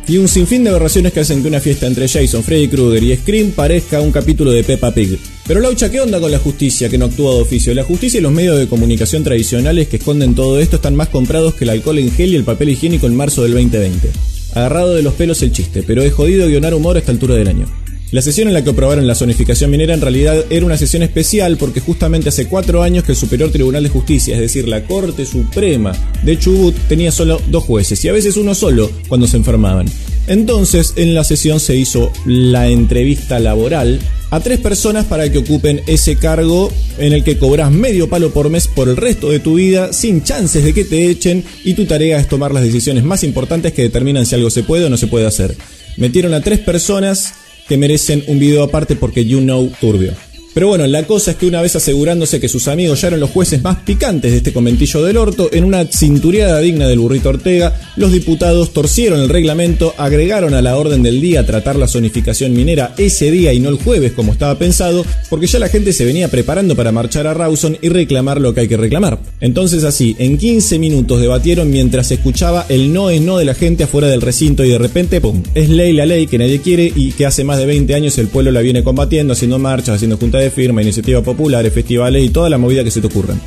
y un sinfín de aberraciones que hacen que una fiesta entre Jason, Freddy Krueger y Scream parezca un capítulo de Peppa Pig. Pero Laucha, ¿qué onda con la justicia que no actúa de oficio? La justicia y los medios de comunicación tradicionales que esconden todo esto están más comprados que el alcohol en gel y el papel higiénico en marzo del 2020. Agarrado de los pelos el chiste, pero es jodido guionar humor a esta altura del año. La sesión en la que aprobaron la zonificación minera en realidad era una sesión especial porque justamente hace cuatro años que el Superior Tribunal de Justicia, es decir, la Corte Suprema de Chubut, tenía solo dos jueces y a veces uno solo cuando se enfermaban. Entonces, en la sesión se hizo la entrevista laboral a tres personas para que ocupen ese cargo en el que cobras medio palo por mes por el resto de tu vida sin chances de que te echen y tu tarea es tomar las decisiones más importantes que determinan si algo se puede o no se puede hacer. Metieron a tres personas que merecen un video aparte porque you know turbio. Pero bueno, la cosa es que una vez asegurándose que sus amigos ya eran los jueces más picantes de este comentillo del orto, en una cintureada digna del burrito Ortega, los diputados torcieron el reglamento, agregaron a la orden del día tratar la zonificación minera ese día y no el jueves como estaba pensado, porque ya la gente se venía preparando para marchar a Rawson y reclamar lo que hay que reclamar. Entonces así, en 15 minutos debatieron mientras se escuchaba el no es no de la gente afuera del recinto y de repente, ¡pum!, es ley la ley que nadie quiere y que hace más de 20 años el pueblo la viene combatiendo, haciendo marchas, haciendo juntas de firma, iniciativas populares, festivales y toda la movida que se te ocurran.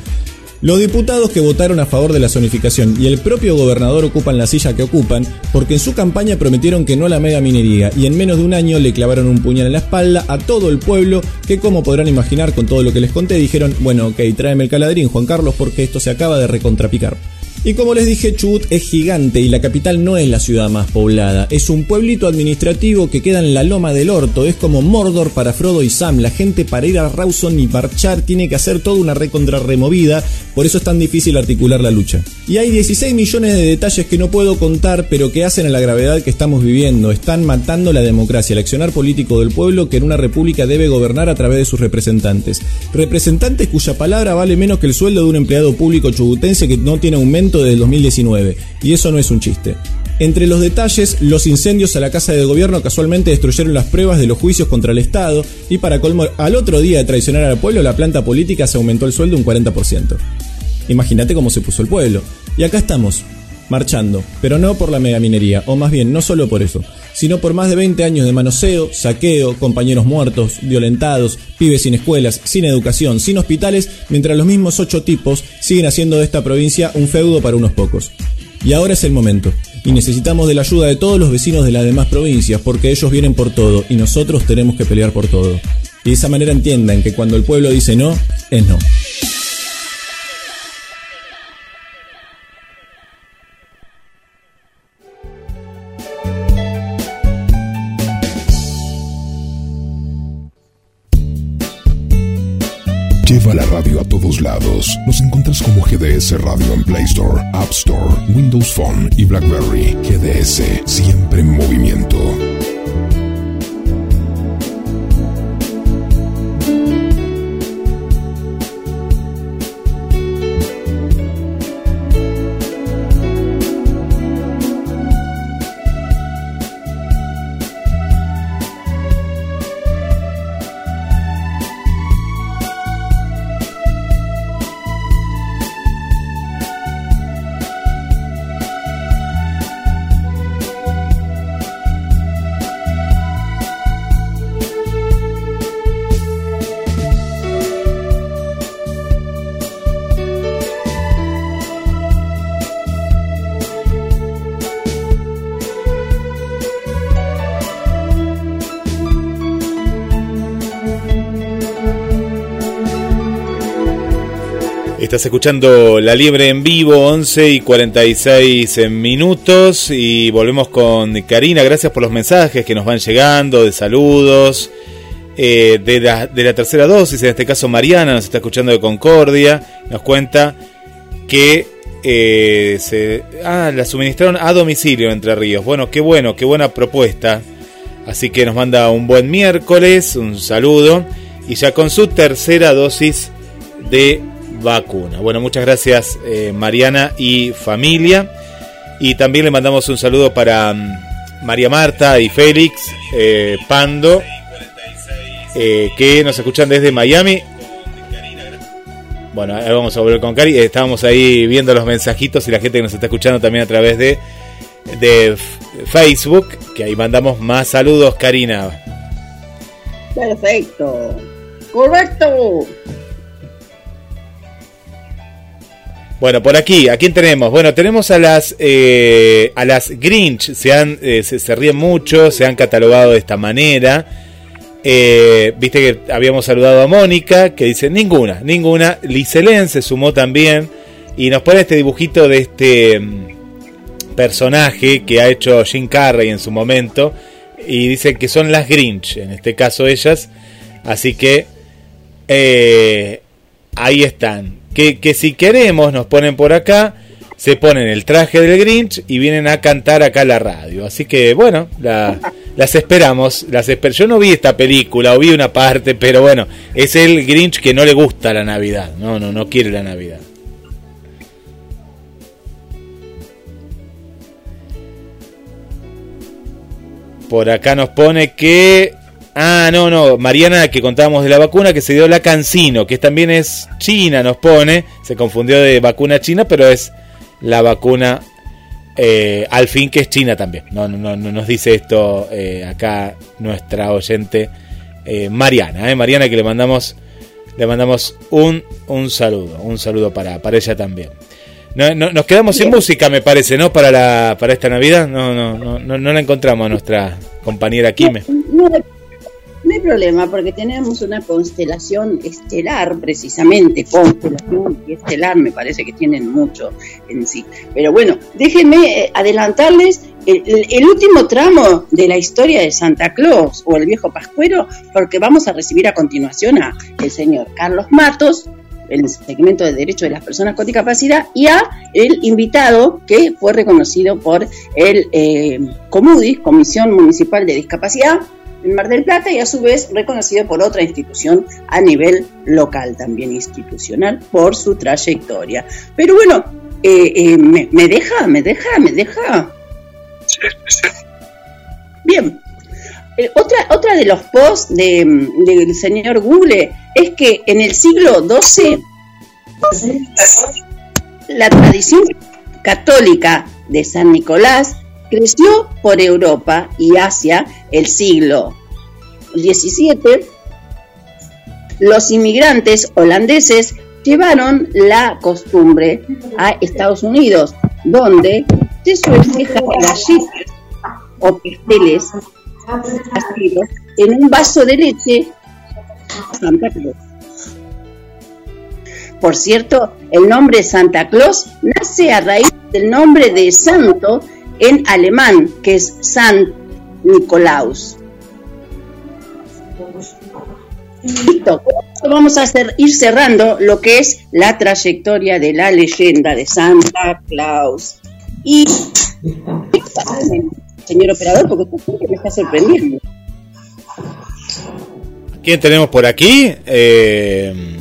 Los diputados que votaron a favor de la zonificación y el propio gobernador ocupan la silla que ocupan porque en su campaña prometieron que no la mega minería y en menos de un año le clavaron un puñal en la espalda a todo el pueblo que como podrán imaginar con todo lo que les conté dijeron, bueno ok, tráeme el caladrín Juan Carlos porque esto se acaba de recontrapicar. Y como les dije, Chubut es gigante y la capital no es la ciudad más poblada. Es un pueblito administrativo que queda en la loma del orto. Es como Mordor para Frodo y Sam. La gente para ir a Rawson y marchar tiene que hacer toda una recontra removida. Por eso es tan difícil articular la lucha. Y hay 16 millones de detalles que no puedo contar, pero que hacen a la gravedad que estamos viviendo. Están matando la democracia, el accionar político del pueblo que en una república debe gobernar a través de sus representantes. Representantes cuya palabra vale menos que el sueldo de un empleado público chubutense que no tiene aumento del 2019. Y eso no es un chiste. Entre los detalles, los incendios a la Casa de Gobierno casualmente destruyeron las pruebas de los juicios contra el Estado y para colmo, al otro día de traicionar al pueblo, la planta política se aumentó el sueldo un 40%. Imagínate cómo se puso el pueblo. Y acá estamos, marchando, pero no por la megaminería, o más bien no solo por eso, sino por más de 20 años de manoseo, saqueo, compañeros muertos, violentados, pibes sin escuelas, sin educación, sin hospitales, mientras los mismos ocho tipos siguen haciendo de esta provincia un feudo para unos pocos. Y ahora es el momento, y necesitamos de la ayuda de todos los vecinos de las demás provincias, porque ellos vienen por todo y nosotros tenemos que pelear por todo. Y de esa manera entiendan que cuando el pueblo dice no, es no. Lados. Nos encuentras como GDS Radio en Play Store, App Store, Windows Phone y BlackBerry. GDS, siempre en movimiento. Estás escuchando La Liebre en vivo, 11 y 46 minutos. Y volvemos con Karina. Gracias por los mensajes que nos van llegando, de saludos. eh, de, la, de la tercera dosis, en este caso Mariana nos está escuchando de Concordia. Nos cuenta que eh, se, ah, la suministraron a domicilio en Entre Ríos. Bueno, qué bueno, qué buena propuesta. Así que nos manda un buen miércoles, un saludo. Y ya con su tercera dosis de vacuna. Bueno, muchas gracias eh, Mariana y familia. Y también le mandamos un saludo para mm, María Marta y Félix eh, Pando, eh, que nos escuchan desde Miami. Bueno, ahora vamos a volver con Cari. Estábamos ahí viendo los mensajitos y la gente que nos está escuchando también a través de, de Facebook, que ahí mandamos más saludos, Karina. Perfecto. Correcto. Bueno, por aquí, ¿a quién tenemos? Bueno, tenemos a las eh, a las Grinch, se, han, eh, se, ríen mucho, se han catalogado de esta manera. Eh, Viste que habíamos saludado a Mónica, que dice ninguna, ninguna. Liselén se sumó también y nos pone este dibujito de este mm, personaje que ha hecho Jim Carrey en su momento y dice que son las Grinch, en este caso ellas. Así que eh, ahí están. Que, que si queremos, nos ponen por acá, se ponen el traje del Grinch y vienen a cantar acá a la radio. Así que bueno, la- las esperamos. Las esper- Yo no vi esta película, o vi una parte, pero bueno, es el Grinch que no le gusta la Navidad. No, no, no quiere la Navidad. Por acá nos pone que. Ah, no, no. Mariana, que contábamos de la vacuna, que se dio la Cancino, que también es china, nos pone. Se confundió de vacuna china, pero es la vacuna eh, al fin que es china también. No, no, no, no nos dice esto eh, acá nuestra oyente eh, Mariana. eh, Mariana, que le mandamos, le mandamos un, un saludo. Un saludo para, para ella también. No, no- nos quedamos sin música, me parece, ¿no? Para la para esta Navidad. No, no, no, no, no la encontramos a nuestra compañera Kime. No, no hay problema, porque tenemos una constelación estelar, precisamente. Constelación y estelar me parece que tienen mucho en sí. Pero bueno, déjenme eh, adelantarles el, el- último tramo de la historia de Santa Claus o el viejo Pascuero, porque vamos a recibir a continuación a el señor Carlos Matos, el segmento de Derecho de las Personas con Discapacidad, y a el invitado que fue reconocido por el eh, COMUDIS, Comisión Municipal de Discapacidad, en Mar del Plata y a su vez reconocido por otra institución a nivel local, también institucional, por su trayectoria. Pero bueno, eh, eh, me, me deja, me deja, me deja. Bien. Eh, otra, otra de los posts de, del señor Google es que en el siglo XII la tradición católica de San Nicolás creció por Europa y Asia el siglo XVII. Los inmigrantes holandeses llevaron la costumbre a Estados Unidos, donde se suele dejar galletas o pasteles en un vaso de leche Santa Claus. Por cierto, el nombre Santa Claus nace a raíz del nombre de santo en alemán, que es Sant Nicolaus. Listo, vamos a ir cerrando lo que es la trayectoria de la leyenda de Santa Claus. Y, señor operador, porque usted me está sorprendiendo. ¿Quién tenemos por aquí? Eh,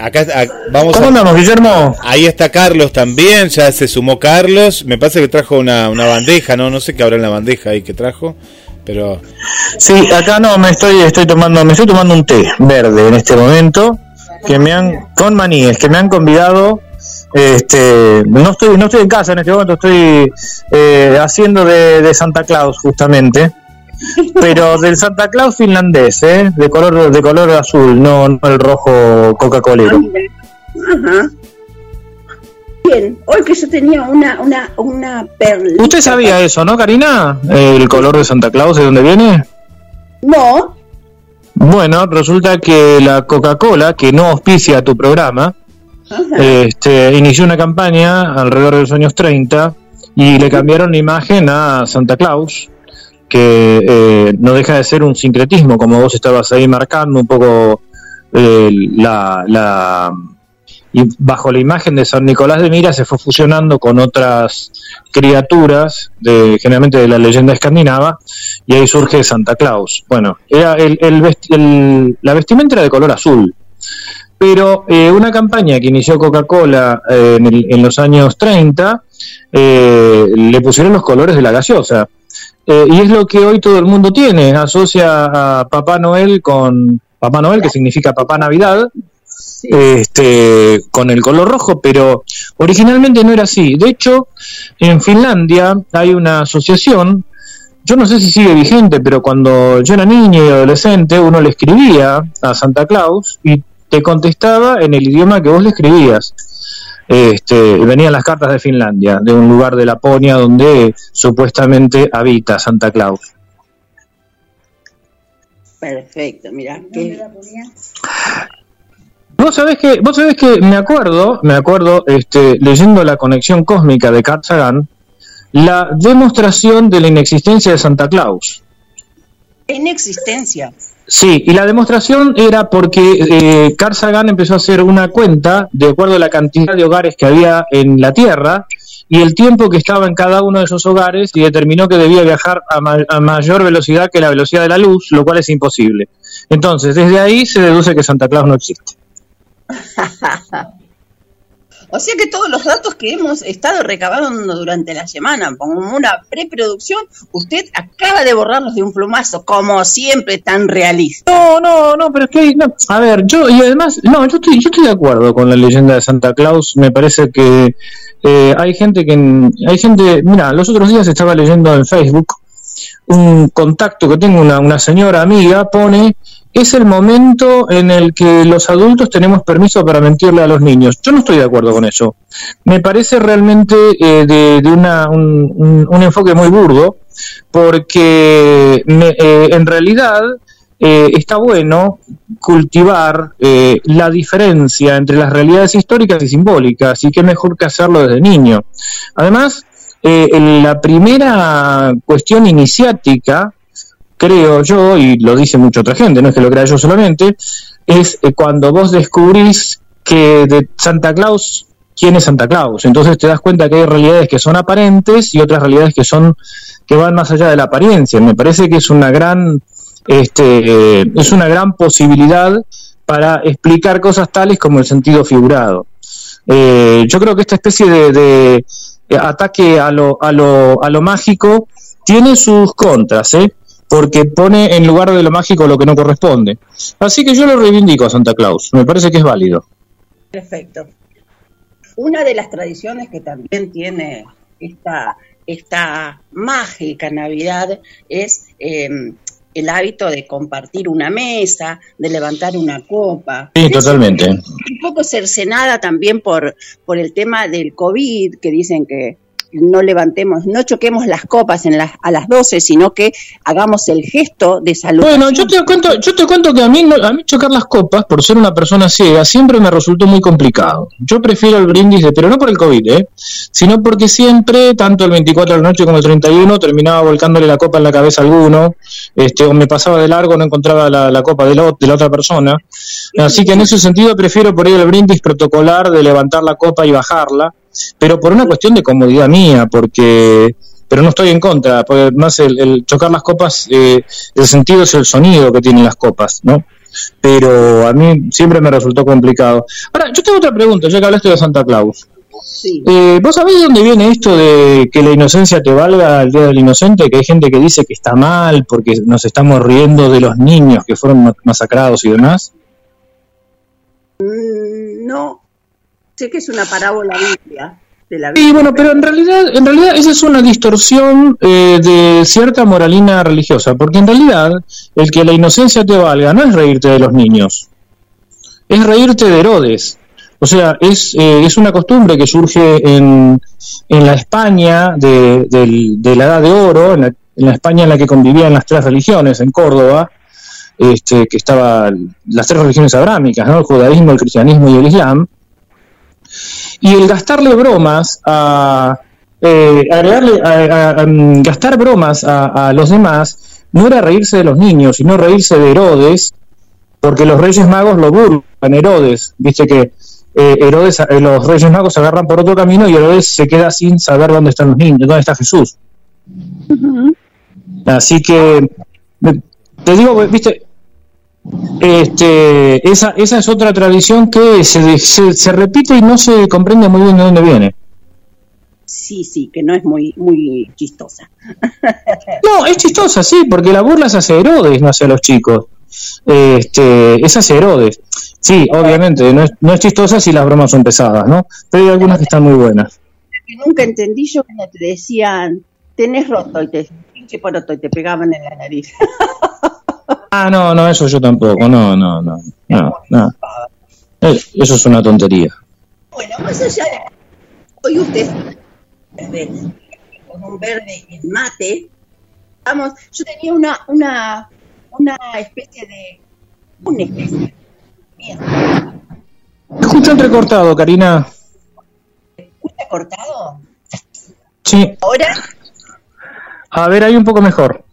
acá a- vamos ¿Cómo a- andamos, Guillermo? Ahí está Carlos también, ya se sumó Carlos. Me parece que trajo una, una bandeja, ¿no? No sé qué habrá en la bandeja ahí que trajo, pero Sí, acá no, me estoy, estoy tomando, me estoy tomando un té verde en este momento, que me han, con maníes, que me han convidado, este, no estoy, no estoy en casa en este momento, estoy eh, haciendo de, de Santa Claus justamente, pero del Santa Claus finlandés, ¿eh? de color, de color azul, no, no el rojo Coca-Colero. Ajá. Bien, hoy que yo tenía una, una, una perlita. ¿Usted sabía eso, no, Karina? El color de Santa Claus, ¿de dónde viene? No, Bueno, resulta que la Coca-Cola, que no auspicia tu programa, este, inició una campaña alrededor de los años 30 y le cambiaron la imagen a Santa Claus, que eh, no deja de ser un sincretismo, como vos estabas ahí marcando un poco eh, la, la- y bajo la imagen de San Nicolás de Mira se fue fusionando con otras criaturas, de, generalmente de la leyenda escandinava, y ahí surge Santa Claus. Bueno, el, la vestimenta era de color azul, pero eh, una campaña que inició Coca-Cola eh, en, en los años 30 eh, le pusieron los colores de la gaseosa. Eh, y es lo que hoy todo el mundo tiene, asocia a Papá Noel con Papá Noel, que significa Papá Navidad, este, con el color rojo, pero originalmente no era así. De hecho, en Finlandia hay una asociación, yo no sé si sigue vigente, pero cuando yo era niño y adolescente, uno le escribía a Santa Claus y te contestaba en el idioma que vos le escribías. Este, venían las cartas de Finlandia, de un lugar de Laponia donde supuestamente habita Santa Claus. perfecto, mira. qué- Vos sabés que, vos sabés que me acuerdo, me acuerdo, este, leyendo la conexión cósmica de Carl Sagan, la demostración de la inexistencia de Santa Claus. En existencia. Sí, y la demostración era porque eh, empezó a hacer una cuenta de acuerdo a la cantidad de hogares que había en la Tierra y el tiempo que estaba en cada uno de esos hogares y determinó que debía viajar a, a mayor velocidad que la velocidad de la luz, lo cual es imposible. Entonces, desde ahí se deduce que Santa Claus no existe. O sea que todos los datos que hemos estado recabando durante la semana, como una preproducción, usted acaba de borrarlos de un plumazo, como siempre tan realista. No, no, no, pero es que, no, a ver, yo, y además, no, yo estoy, yo estoy de acuerdo con la leyenda de Santa Claus, me parece que eh, hay gente que, hay gente, mira, los otros días estaba leyendo en Facebook un contacto que tengo, una, una señora amiga, pone, es el momento en el que los adultos tenemos permiso para mentirle a los niños. Yo no estoy de acuerdo con eso. Me parece realmente eh, de, una, un, enfoque muy burdo, porque me- eh, en realidad eh, está bueno cultivar eh, la diferencia entre las realidades históricas y simbólicas, y qué mejor que hacerlo desde niño. Además, eh, la primera cuestión iniciática, creo yo, y lo dice mucha otra gente, no es que lo crea yo solamente, es eh, cuando vos descubrís que de Santa Claus, ¿quién es Santa Claus? Entonces te das cuenta que hay realidades que son aparentes y otras realidades que son que van más allá de la apariencia. Me parece que es una gran este, eh, es una gran posibilidad para explicar cosas tales como el sentido figurado. Eh, yo creo que esta especie de, de ataque a lo, a, lo, a lo mágico tiene sus contras, ¿eh? Porque pone en lugar de lo mágico lo que no corresponde. Así que yo lo reivindico a Santa Claus, me parece que es válido. Perfecto. Una de las tradiciones que también tiene esta, esta mágica Navidad es eh, el hábito de compartir una mesa, de levantar una copa. Sí, totalmente. Un poco cercenada también por, por el tema del COVID, que dicen que no levantemos, no choquemos las copas en las, a las 12, sino que hagamos el gesto de salud. Bueno, yo te cuento, yo te cuento que a mí, a mí chocar las copas, por ser una persona ciega, siempre me resultó muy complicado. Yo prefiero el brindis, de, pero no por el COVID, ¿eh? sino porque siempre, tanto el 24 de la noche como el 31, terminaba volcándole la copa en la cabeza a alguno, este, o me pasaba de largo, no encontraba la, la copa de la, de la otra persona. Así que en ese sentido prefiero por ahí el brindis protocolar de levantar la copa y bajarla, pero por una cuestión de comodidad mía, porque pero no estoy en contra, porque más el, el chocar las copas, eh, el sentido es el sonido que tienen las copas, ¿no? Pero a mí siempre me resultó complicado. Ahora, yo tengo otra pregunta, ya que hablaste de Santa Claus. Eh, ¿Vos sabés de dónde viene esto de que la inocencia te valga el Día del Inocente? Que hay gente que dice que está mal porque nos estamos riendo de los niños que fueron ma- masacrados y demás. Mm, No, sé que es una parábola biblia de la Biblia. bueno, pero en realidad, en realidad esa es una distorsión eh, de cierta moralina religiosa, porque en realidad el que la inocencia te valga no es reírte de los niños, es reírte de Herodes. O sea, es, eh, es una costumbre que surge en, en la España de, del- de la Edad de Oro, en la, en la España en la que convivían las tres religiones, en Córdoba, este, que estaban las tres religiones abrámicas, ¿no? el judaísmo, el cristianismo y el islam, y el gastarle bromas a, eh, agregarle, a, a- a, mm, gastar bromas a, los demás no era reírse de los niños, sino reírse de Herodes, porque los Reyes Magos lo burlan, Herodes, viste que eh, Herodes, eh, los Reyes Magos se agarran por otro camino y Herodes se queda sin saber dónde están los niños, dónde está Jesús. Así que, te digo, viste, este, esa, esa es otra tradición que se, se, se repite y no se comprende muy bien de dónde viene. Sí, sí, que no es muy, muy chistosa. No, es chistosa, sí, porque la burla es hacia Herodes, no hacia los chicos. Este, es hacia Herodes. Sí, obviamente, no es, no es chistosa si las bromas son pesadas, ¿no? Pero hay algunas que están muy buenas. que nunca entendí yo cuando te decían, tenés roto y te pinche poroto y te pegaban en la nariz. Ah, no, no, eso yo tampoco, no, no, no, no, no. Eh, Eso es una tontería. Bueno, más allá de hoy usted con un verde en mate, vamos, yo tenía una, una, una especie de, una especie, bien, Escucho entrecortado, Karina. ¿escucha cortado? Sí, Ahora, a ver, ahí un poco mejor.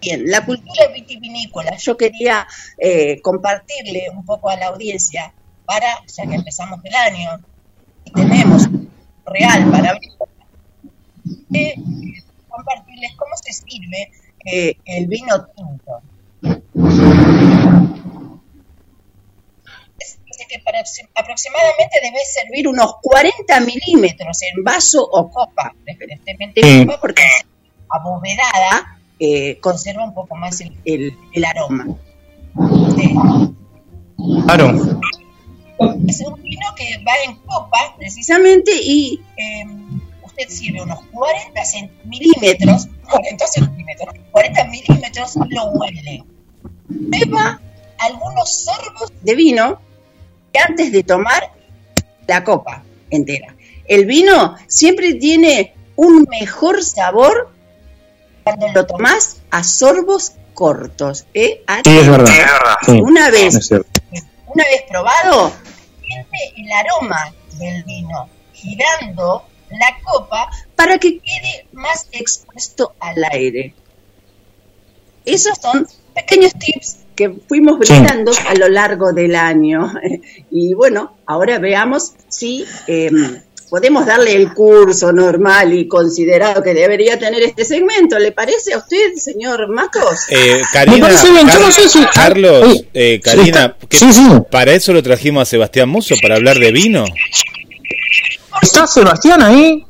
Bien, la cultura vitivinícola, yo quería eh, compartirle un poco a la audiencia para, ya que empezamos el año, y tenemos real para eh, compartirles cómo se sirve eh, el vino tinto. Dice que para- aproximadamente debe servir unos 40 milímetros en vaso o copa, preferentemente copa, porque abovedada eh, conserva un poco más el, el- el aroma. Sí. Claro. Es un vino que va en copa, precisamente, y eh, usted sirve unos 40 cent- milímetros, 40 centímetros, 40 milímetros, lo huele. Beba algunos sorbos de vino antes de tomar la copa entera. El vino siempre tiene un mejor sabor cuando lo tomás a sorbos cortos. ¿eh? Sí, es verdad. Sí, Una vez una vez probado, siente el aroma del vino girando la copa para que quede más expuesto al aire. Esos son pequeños tips que fuimos Sí. brindando a lo largo del año. Y bueno, ahora veamos si eh, podemos darle el curso normal y considerado que debería tener este segmento. ¿Le parece a usted, señor Matos? Eh, Karina, Me parece bien, Car- no sé si- Carlos, Oye, eh, Karina, sí, ¿qué- sí, sí. ¿para eso lo trajimos a Sebastián Muso, para hablar de vino? ¿Está Sebastián ahí?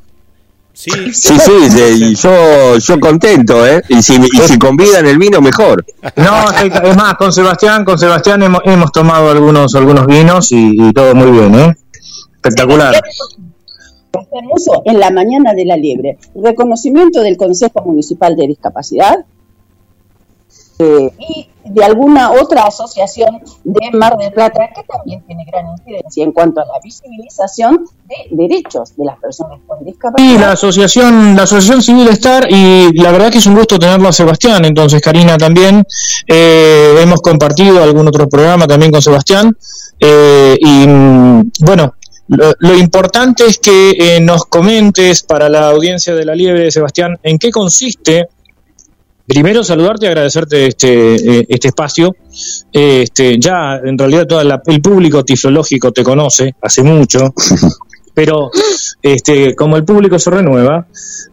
Sí, Sí, sí, yo, yo contento, ¿eh? Y si, y si convidan el vino, mejor. No, es más, con Sebastián, con Sebastián hemos, hemos tomado algunos, algunos vinos y, y todo muy bien, ¿eh? Espectacular. En la mañana de la liebre. Reconocimiento del Consejo Municipal de Discapacidad eh, y de alguna otra asociación de Mar del Plata que también tiene gran incidencia en cuanto a la visibilización de derechos de las personas con discapacidad. Sí, la asociación, la asociación civil Star y la verdad que es un gusto tenerlo a Sebastián. Entonces, Karina también eh, hemos compartido algún otro programa también con Sebastián eh, y mm, bueno. Lo, lo importante es que eh, nos comentes para la audiencia de la liebre, Sebastián, en qué consiste primero saludarte y agradecerte este, eh, este espacio. Este, ya en realidad todo el público tiflológico te conoce hace mucho, pero este, como el público se renueva,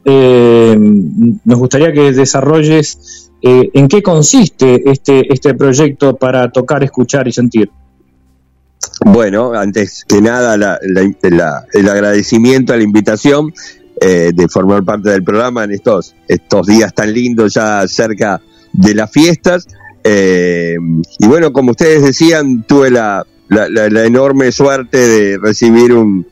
eh, nos gustaría que desarrolles eh, en qué consiste este, este proyecto para tocar, escuchar y sentir. Bueno, antes que nada, la- la- el agradecimiento a la invitación eh, de formar parte del programa en estos, estos días tan lindos ya cerca de las fiestas. Eh, y bueno, como ustedes decían, tuve la enorme suerte de recibir un,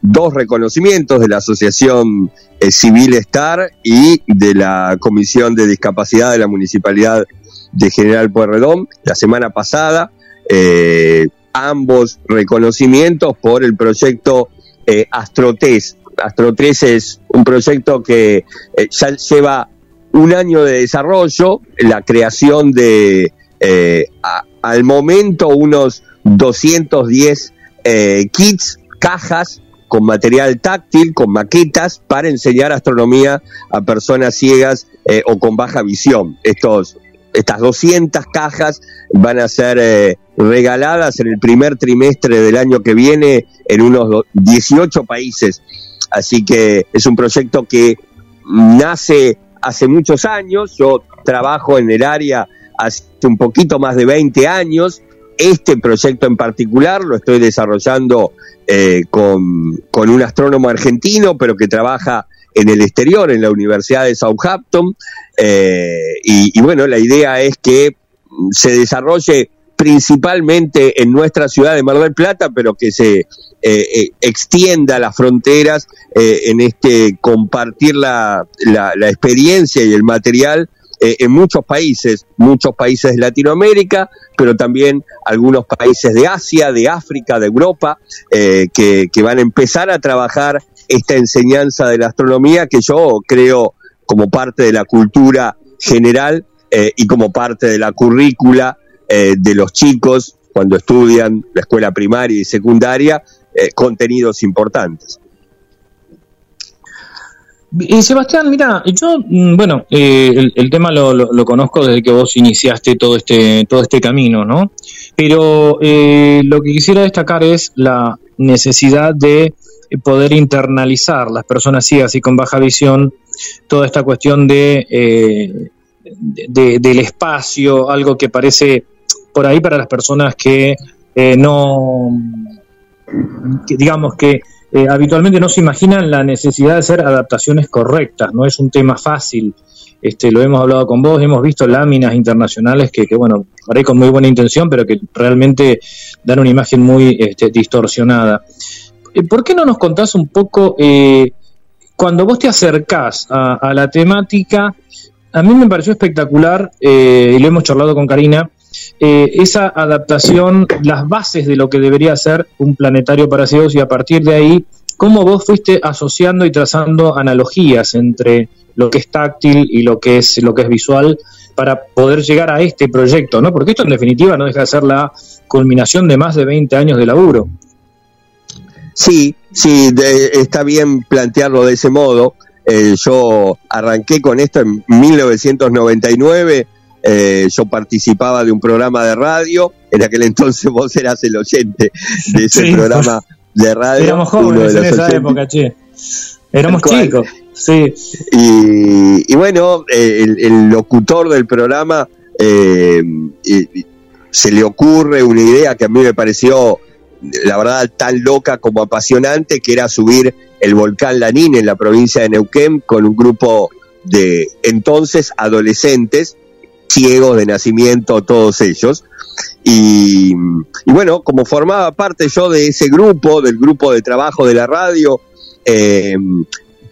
dos reconocimientos de la Asociación eh, Civil Star y de la Comisión de Discapacidad de la Municipalidad de General Pueyrredón la semana pasada. Eh, ambos reconocimientos por el proyecto eh. Astrotes es un proyecto que eh, ya lleva un año de desarrollo, la creación de, eh, al momento, unos 210 eh, kits, cajas con material táctil, con maquetas, para enseñar astronomía a personas ciegas o con baja visión. Estos, estas 200 cajas van a ser regaladas en el primer trimestre del año que viene en unos do- 18 países. Así que es un proyecto que nace hace muchos años. Yo trabajo en el área hace un poquito más de 20 años. Este proyecto en particular lo estoy desarrollando eh, con, un astrónomo argentino, pero que trabaja en el exterior, en la Universidad de Southampton. Eh, y bueno, la idea es que se desarrolle principalmente en nuestra ciudad de Mar del Plata, pero que se eh, eh, extienda las fronteras eh, en este compartir la, la, experiencia y el material eh, en muchos países, muchos países de Latinoamérica, pero también algunos países de Asia, de África, de Europa, que, que van a empezar a trabajar esta enseñanza de la astronomía que yo creo como parte de la cultura general eh, y como parte de la currícula eh, de los chicos cuando estudian la escuela primaria y secundaria, eh, contenidos importantes. Eh, Sebastián, mira, yo, mm, bueno, eh, el, tema lo, conozco desde que vos iniciaste todo este, todo este camino, ¿no? Pero lo que quisiera destacar es la necesidad de poder internalizar las personas ciegas y con baja visión toda esta cuestión de- del espacio, algo que parece por ahí para las personas que eh, no, digamos que eh, habitualmente no se imaginan la necesidad de hacer adaptaciones correctas, no es un tema fácil. Este, lo hemos hablado con vos, hemos visto láminas internacionales que, bueno, por ahí con muy buena intención, pero que realmente dan una imagen muy este, distorsionada. Eh, ¿Por qué no nos contás un poco, cuando vos te acercás a, la temática, a mí me pareció espectacular, y lo hemos charlado con Karina, eh, esa adaptación, las bases de lo que debería ser un planetario para ciegos y a partir de ahí, cómo vos fuiste asociando y trazando analogías entre lo que es táctil y lo que es lo que es visual para poder llegar a este proyecto, ¿no? Porque esto en definitiva no deja de ser la culminación de más de 20 años de laburo. Sí, sí, de- está bien plantearlo de ese modo. Eh, yo arranqué con esto en 1999. Eh, yo participaba de un programa de radio. En aquel entonces vos eras el oyente de ese Sí, programa de radio. Éramos jóvenes en esa 80. época, che. Éramos chicos, sí. Y, y bueno, eh, el, el locutor del programa eh, se le ocurre una idea que a mí me pareció, la verdad, tan loca como apasionante, que era subir el volcán Lanín en la provincia de Neuquén con un grupo de entonces adolescentes ciegos de nacimiento todos ellos. Y, bueno, como formaba parte yo de ese grupo, del grupo de trabajo de la radio, eh,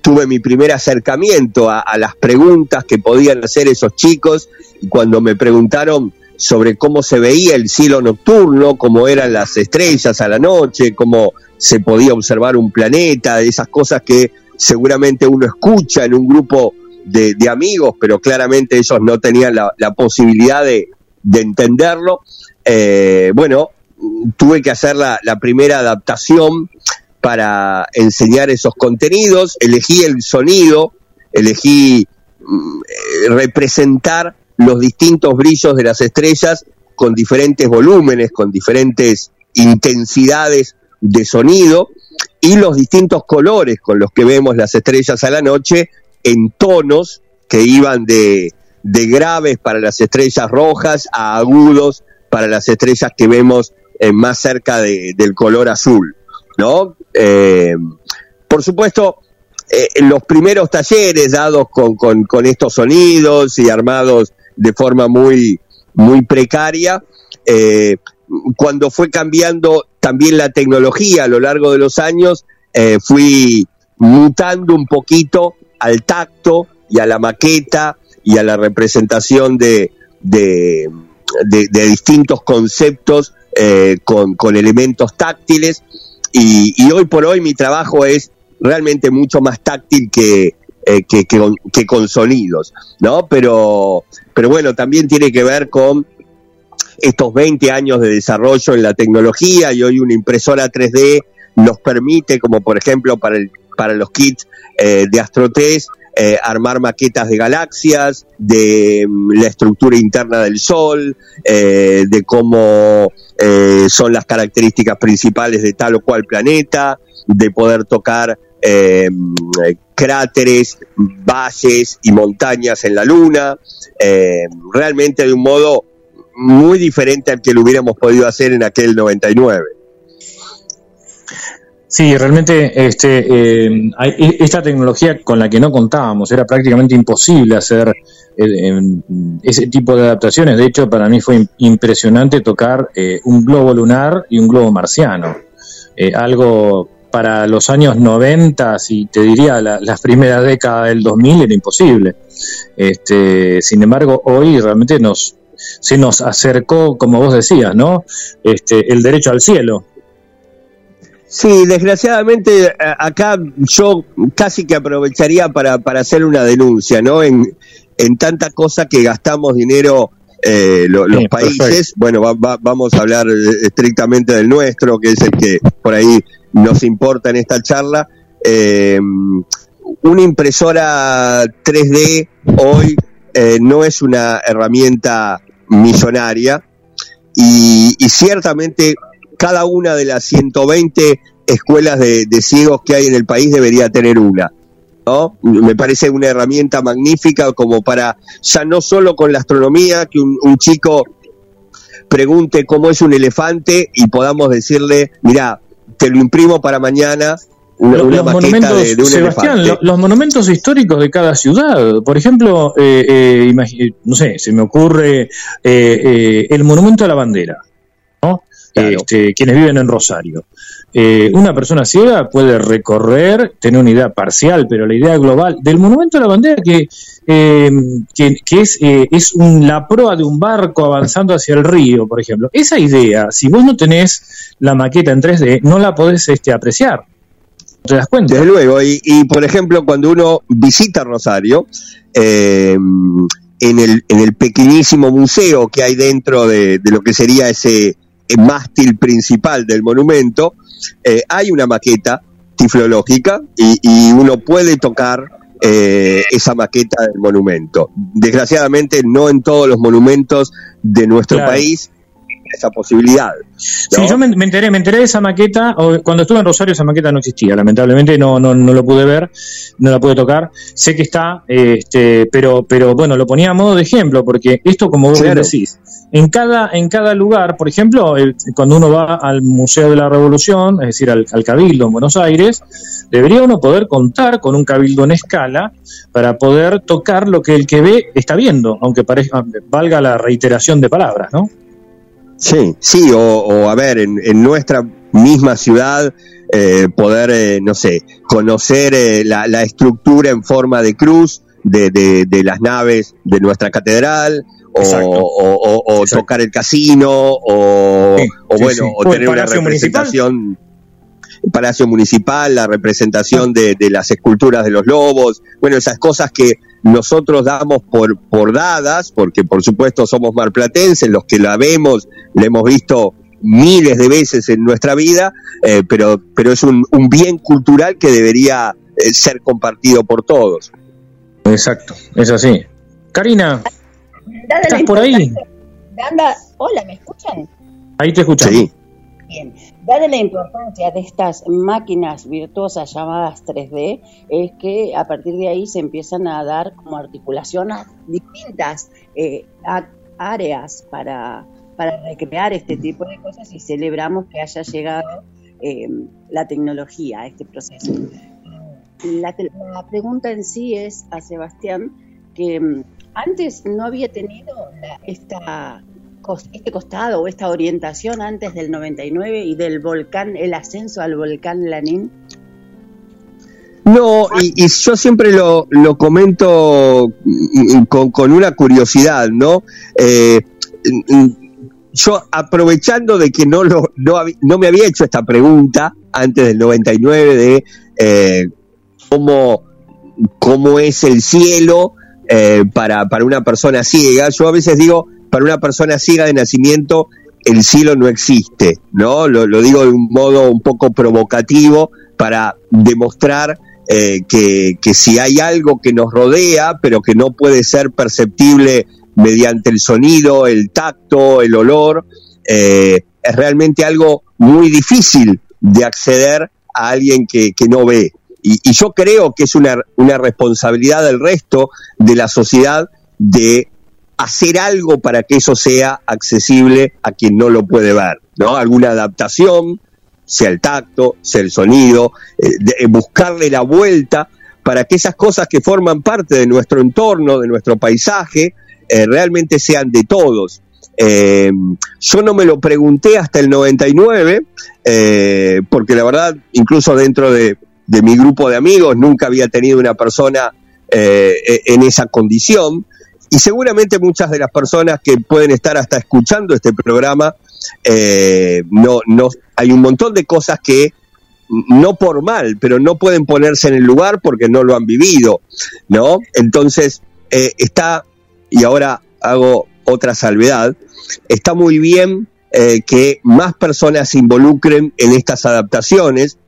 tuve mi primer acercamiento a, a las preguntas que podían hacer esos chicos cuando me preguntaron sobre cómo se veía el cielo nocturno, cómo eran las estrellas a la noche, cómo se podía observar un planeta, esas cosas que seguramente uno escucha en un grupo de, amigos, pero claramente ellos no tenían la, posibilidad de, de entenderlo. Eh, bueno, tuve que hacer la, primera adaptación para enseñar esos contenidos, elegí el sonido, elegí mm, representar los distintos brillos de las estrellas con diferentes volúmenes, con diferentes intensidades de sonido y los distintos colores con los que vemos las estrellas a la noche en tonos que iban de, de graves para las estrellas rojas a agudos para las estrellas que vemos eh, más cerca de- del color azul, ¿no? Eh, por supuesto, eh, los primeros talleres dados con, con- con estos sonidos y armados de forma muy, muy precaria, cuando fue cambiando también la tecnología a lo largo de los años, fui mutando un poquito al tacto y a la maqueta y a la representación de, de, distintos conceptos eh, con, con elementos táctiles y, y hoy por hoy mi trabajo es realmente mucho más táctil que, eh, que, que con, que con sonidos, ¿no? Pero, pero bueno, también tiene que ver con estos 20 años de desarrollo en la tecnología y hoy una impresora 3D nos permite, como por ejemplo para, el, para los kits eh, de AstroTest, eh, armar maquetas de galaxias, de mm, la estructura interna del Sol, eh, de cómo eh, son las características principales de tal o cual planeta, de poder tocar eh, mm, cráteres, valles y montañas en la Luna, eh, realmente de un modo muy diferente al que lo hubiéramos podido hacer en aquel 99. Sí, realmente este, eh, e- esta tecnología con la que no contábamos era prácticamente imposible hacer eh, em, ese tipo de adaptaciones. De hecho, para mí fue im- impresionante tocar eh, un globo lunar y un globo marciano. Eh, algo para los años 90, y te diría la- las primeras décadas del 2000, era imposible. Este, sin embargo, hoy realmente nos se nos acercó, como vos decías, ¿no? Este, el derecho al cielo. Sí, desgraciadamente a- acá yo casi que aprovecharía para, para hacer una denuncia, ¿no? En, en tanta cosa que gastamos dinero eh, lo- los Sí, países, perfecto. bueno, va- va- vamos a hablar eh, estrictamente del nuestro, que es el que por ahí nos importa en esta charla. Eh, una impresora 3D hoy eh, no es una herramienta millonaria y, y ciertamente cada una de las 120 escuelas de, de ciegos que hay en el país debería tener una. ¿no? Me parece una herramienta magnífica como para, ya no solo con la astronomía, que un, un chico pregunte cómo es un elefante y podamos decirle, mira, te lo imprimo para mañana, una, los monumentos, de, de un Sebastián, elefante. los monumentos históricos de cada ciudad. Por ejemplo, eh, eh, no sé, se me ocurre eh, eh, el monumento a la bandera, ¿no? Este, quienes viven en Rosario. Eh, una persona ciega puede recorrer, tener una idea parcial, pero la idea global del monumento a la bandera que, eh, que, que es, eh, es un- la proa de un barco avanzando hacia el río, por ejemplo. Esa idea, si vos no tenés la maqueta en 3D, no la podés este, apreciar. ¿Te das cuenta? Desde luego, y, y, por ejemplo, cuando uno visita Rosario, eh, en, el, en el pequeñísimo museo que hay dentro de, de lo que sería ese mástil principal del monumento, eh, hay una maqueta tiflológica y, y uno puede tocar eh, esa maqueta del monumento. Desgraciadamente, no en todos los monumentos de nuestro Claro. país esa posibilidad. Sí, yo me, me enteré, me enteré de esa maqueta, o- cuando estuve en Rosario esa maqueta no existía, lamentablemente no, no, no lo pude ver, no la pude tocar, sé que está, este, pero, pero bueno, lo ponía a modo de ejemplo, porque esto como vos Claro. decís, en cada, en cada lugar, por ejemplo, el- cuando uno va al Museo de la Revolución, es decir, al, al Cabildo en Buenos Aires, debería uno poder contar con un cabildo en escala para poder tocar lo que el que ve está viendo, aunque parezca, valga la reiteración de palabras, ¿no? Sí, sí, o, o, a ver, en, en nuestra misma ciudad eh, poder, eh, no sé, conocer eh, la, la estructura en forma de cruz de, de, de las naves de nuestra catedral, o, tocar el casino, o, Sí, bueno, sí. o tener una representación. El Palacio Municipal, la representación de, de las esculturas de los lobos, bueno, esas cosas que nosotros damos por, por dadas, porque por supuesto somos marplatenses, los que la vemos, la hemos visto miles de veces en nuestra vida, eh, pero, pero es un, un bien cultural que debería eh, ser compartido por todos. Exacto, es así. Karina, ¿Estás por ahí? hola, ¿me escuchan? ahí te escuchamos. Sí. Bien. Dada la importancia de estas máquinas virtuosas llamadas 3D, es que a partir de ahí se empiezan a dar como articulación a distintas eh, a- áreas para, para recrear este tipo de cosas y celebramos que haya llegado eh, la tecnología a este proceso. La, la pregunta en sí es a Sebastián que mm, antes no había tenido la- esta este costado o esta orientación antes del 99 y del volcán, el ascenso al volcán Lanín. No, y, y yo siempre lo, lo comento mm, con, con una curiosidad, ¿no? Eh, mm, yo aprovechando de que no, lo, no, no me había hecho esta pregunta antes del 99 de eh, cómo, cómo es el cielo eh, para, para una persona ciega, yo a veces digo, para una persona ciega de nacimiento, el cielo no existe, ¿no? Lo, digo de un modo un poco provocativo para demostrar eh, que, que si hay algo que nos rodea, pero que no puede ser perceptible mediante el sonido, el tacto, el olor, eh, es realmente algo muy difícil de acceder a alguien que, que no ve. Y, y yo creo que es una, una responsabilidad del resto de la sociedad de hacer algo para que eso sea accesible a quien no lo puede ver, ¿no? Alguna adaptación, sea el tacto, sea el sonido, eh, eh, buscarle la vuelta para que esas cosas que forman parte de nuestro entorno, de nuestro paisaje, eh, realmente sean de todos. Eh, yo no me lo pregunté hasta el 99, eh, porque la verdad, incluso dentro de, mi grupo de amigos, nunca había tenido una persona e- en esa condición. Y seguramente muchas de las personas que pueden estar hasta escuchando este programa, eh, no, no, hay un montón de cosas que no por mal, pero no pueden ponerse en el lugar porque no lo han vivido, ¿no? Entonces, eh, está, y ahora hago otra salvedad, está muy bien eh, que más personas se involucren en estas adaptaciones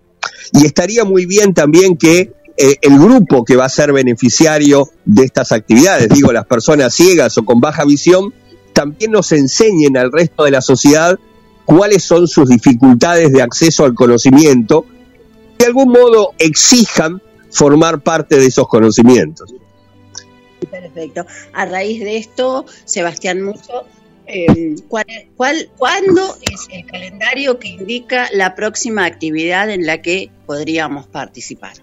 y estaría muy bien también que eh, el grupo que va a ser beneficiario de estas actividades, digo, las personas ciegas o con baja visión, también nos enseñen al resto de la sociedad cuáles son sus dificultades de acceso al conocimiento, de algún modo exijan formar parte de esos conocimientos. Perfecto. A raíz de esto, Sebastián eh, ¿cuál, cuál, ¿cuándo es el calendario que indica la próxima actividad en la que podríamos participar?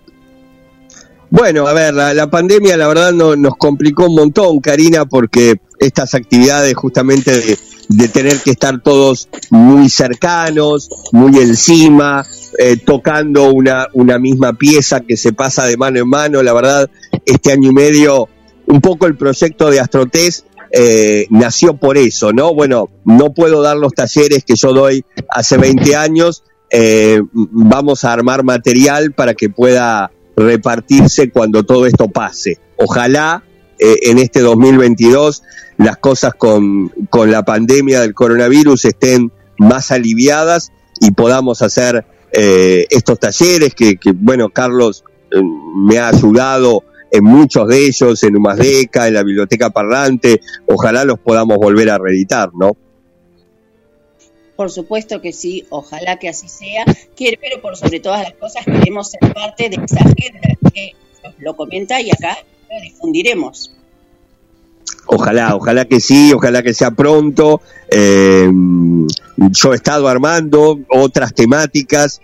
Bueno, a ver, la, pandemia la verdad no, nos complicó un montón, Karina, porque estas actividades justamente de, tener que estar todos muy cercanos, muy encima, eh, tocando una, misma pieza que se pasa de mano en mano, la verdad, este año y medio, un poco el proyecto de Astrotest eh, nació por eso, ¿no? Bueno, no puedo dar los talleres que yo doy hace 20 años, eh, vamos a armar material para que pueda repartirse cuando todo esto pase. Ojalá eh, en este 2022 las cosas con, con la pandemia del coronavirus estén más aliviadas y podamos hacer eh, estos talleres que, bueno, Carlos eh, me ha ayudado en muchos de ellos, en Humasdeca, en la Biblioteca Parlante, ojalá los podamos volver a reeditar, ¿no? Por supuesto que sí, ojalá que así sea, Quiero- pero por sobre todas las cosas queremos ser parte de esa agenda que lo comenta y acá lo difundiremos. Ojalá, ojalá que sí, ojalá que sea pronto. Eh, yo he estado armando otras temáticas.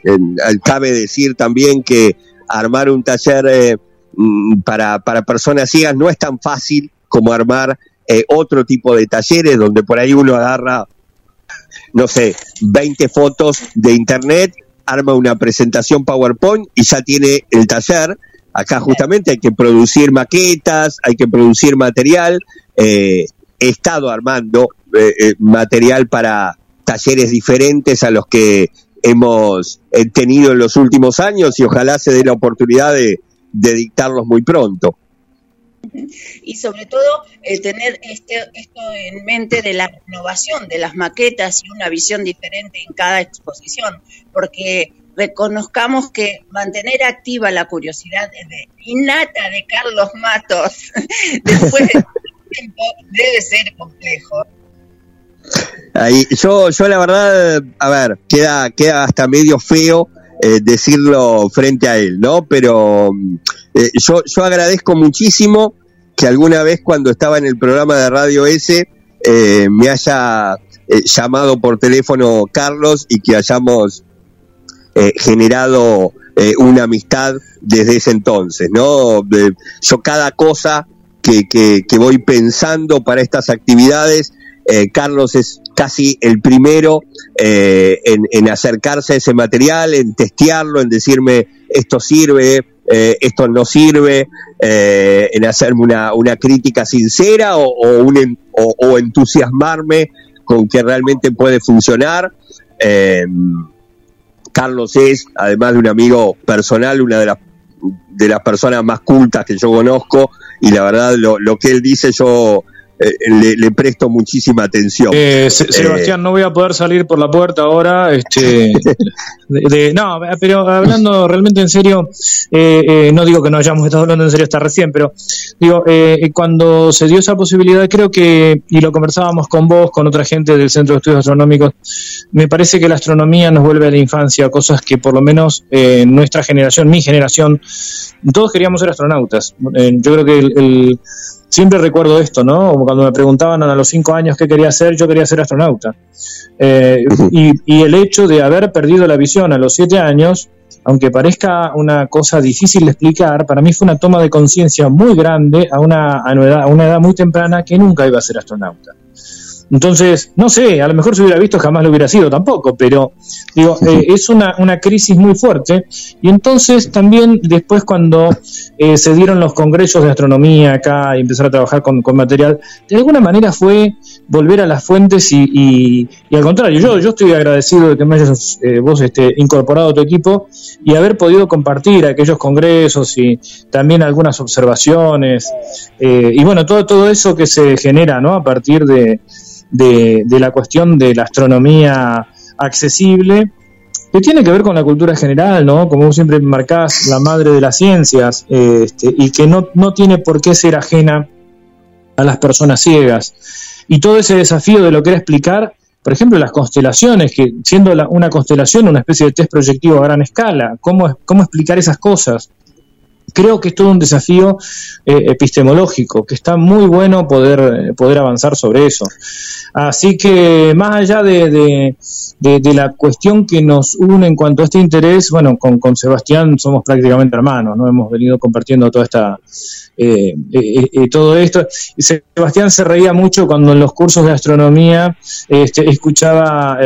Cabe decir también que armar un taller eh, mm, para, para personas ciegas no es tan fácil como armar eh, otro tipo de talleres donde por ahí uno agarra, no sé, 20 fotos de internet, arma una presentación PowerPoint y ya tiene el taller. Acá justamente hay que producir maquetas, hay que producir material. Eh, he estado armando eh, eh, material para talleres diferentes a los que hemos eh, tenido en los últimos años y ojalá se dé la oportunidad de, de dictarlos muy pronto. Y sobre todo eh, tener este, esto en mente de la renovación de las maquetas y una visión diferente en cada exposición, porque reconozcamos que mantener activa la curiosidad de, innata de Carlos Matos después de tiempo debe ser complejo. Ahí, yo, yo la verdad, a ver, queda, queda hasta medio feo eh, decirlo frente a él, ¿no? Pero mm, eh, yo, yo agradezco muchísimo que alguna vez cuando estaba en el programa de Radio S eh, me haya eh, llamado por teléfono Carlos y que hayamos eh, generado una amistad desde ese entonces, ¿no? Yo cada cosa que, que, voy pensando para estas actividades, Carlos es casi el primero en acercarse a ese material, en testearlo, en decirme esto sirve, eh, esto no sirve, eh, en hacerme una, una crítica sincera o, o, entusiasmarme con que realmente puede funcionar. Eh, Carlos es, además de un amigo personal, una de las de las personas más cultas que yo conozco y la verdad lo, lo que él dice yo le, le presto muchísima atención. Eh, Se- Sebastián, no voy a poder salir por la puerta ahora. Este, de- de- no, pero hablando realmente en serio, eh, eh, no digo que no hayamos estado hablando en serio hasta recién, pero digo, eh, cuando se dio esa posibilidad, creo que, y lo conversábamos con vos, con otra gente del Centro de Estudios Astronómicos, me parece que la astronomía nos vuelve a la infancia, cosas que por lo menos eh, nuestra generación, mi generación, todos queríamos ser astronautas. Eh, yo creo que el- el siempre recuerdo esto, ¿no? Como cuando me preguntaban a los cinco años qué quería hacer, yo quería ser astronauta. Eh, y, y el hecho de haber perdido la visión a los siete años, aunque parezca una cosa difícil de explicar, para mí fue una toma de conciencia muy grande a una, a una edad muy temprana que nunca iba a ser astronauta. Entonces, no sé, a lo mejor si hubiera visto jamás lo hubiera sido tampoco, pero digo, eh, es una, una crisis muy fuerte. Y entonces también después cuando eh, se dieron los congresos de astronomía acá y empezar a trabajar con, con material, de alguna manera fue volver a las fuentes y, y- y al contrario, yo, yo estoy agradecido de que me hayas eh, vos este, incorporado a tu equipo y haber podido compartir aquellos congresos y también algunas observaciones eh, y bueno, todo, todo eso que se genera ¿no? a partir de, de, la cuestión de la astronomía accesible que tiene que ver con la cultura general, ¿no? Como siempre marcás, la madre de las ciencias, este, y que no, no tiene por qué ser ajena a las personas ciegas. Y todo ese desafío de lo que era explicar, por ejemplo, las constelaciones, que siendo la- una constelación una especie de test proyectivo a gran escala, ¿cómo, cómo explicar esas cosas? Creo que es todo un desafío eh, epistemológico, que está muy bueno poder, eh, poder avanzar sobre eso. Así que más allá de, de- la cuestión que nos une en cuanto a este interés, bueno, con, con Sebastián somos prácticamente hermanos, ¿no? Hemos venido compartiendo toda esta, eh, eh, eh, todo esto. Sebastián se reía mucho cuando en los cursos de astronomía este, escuchaba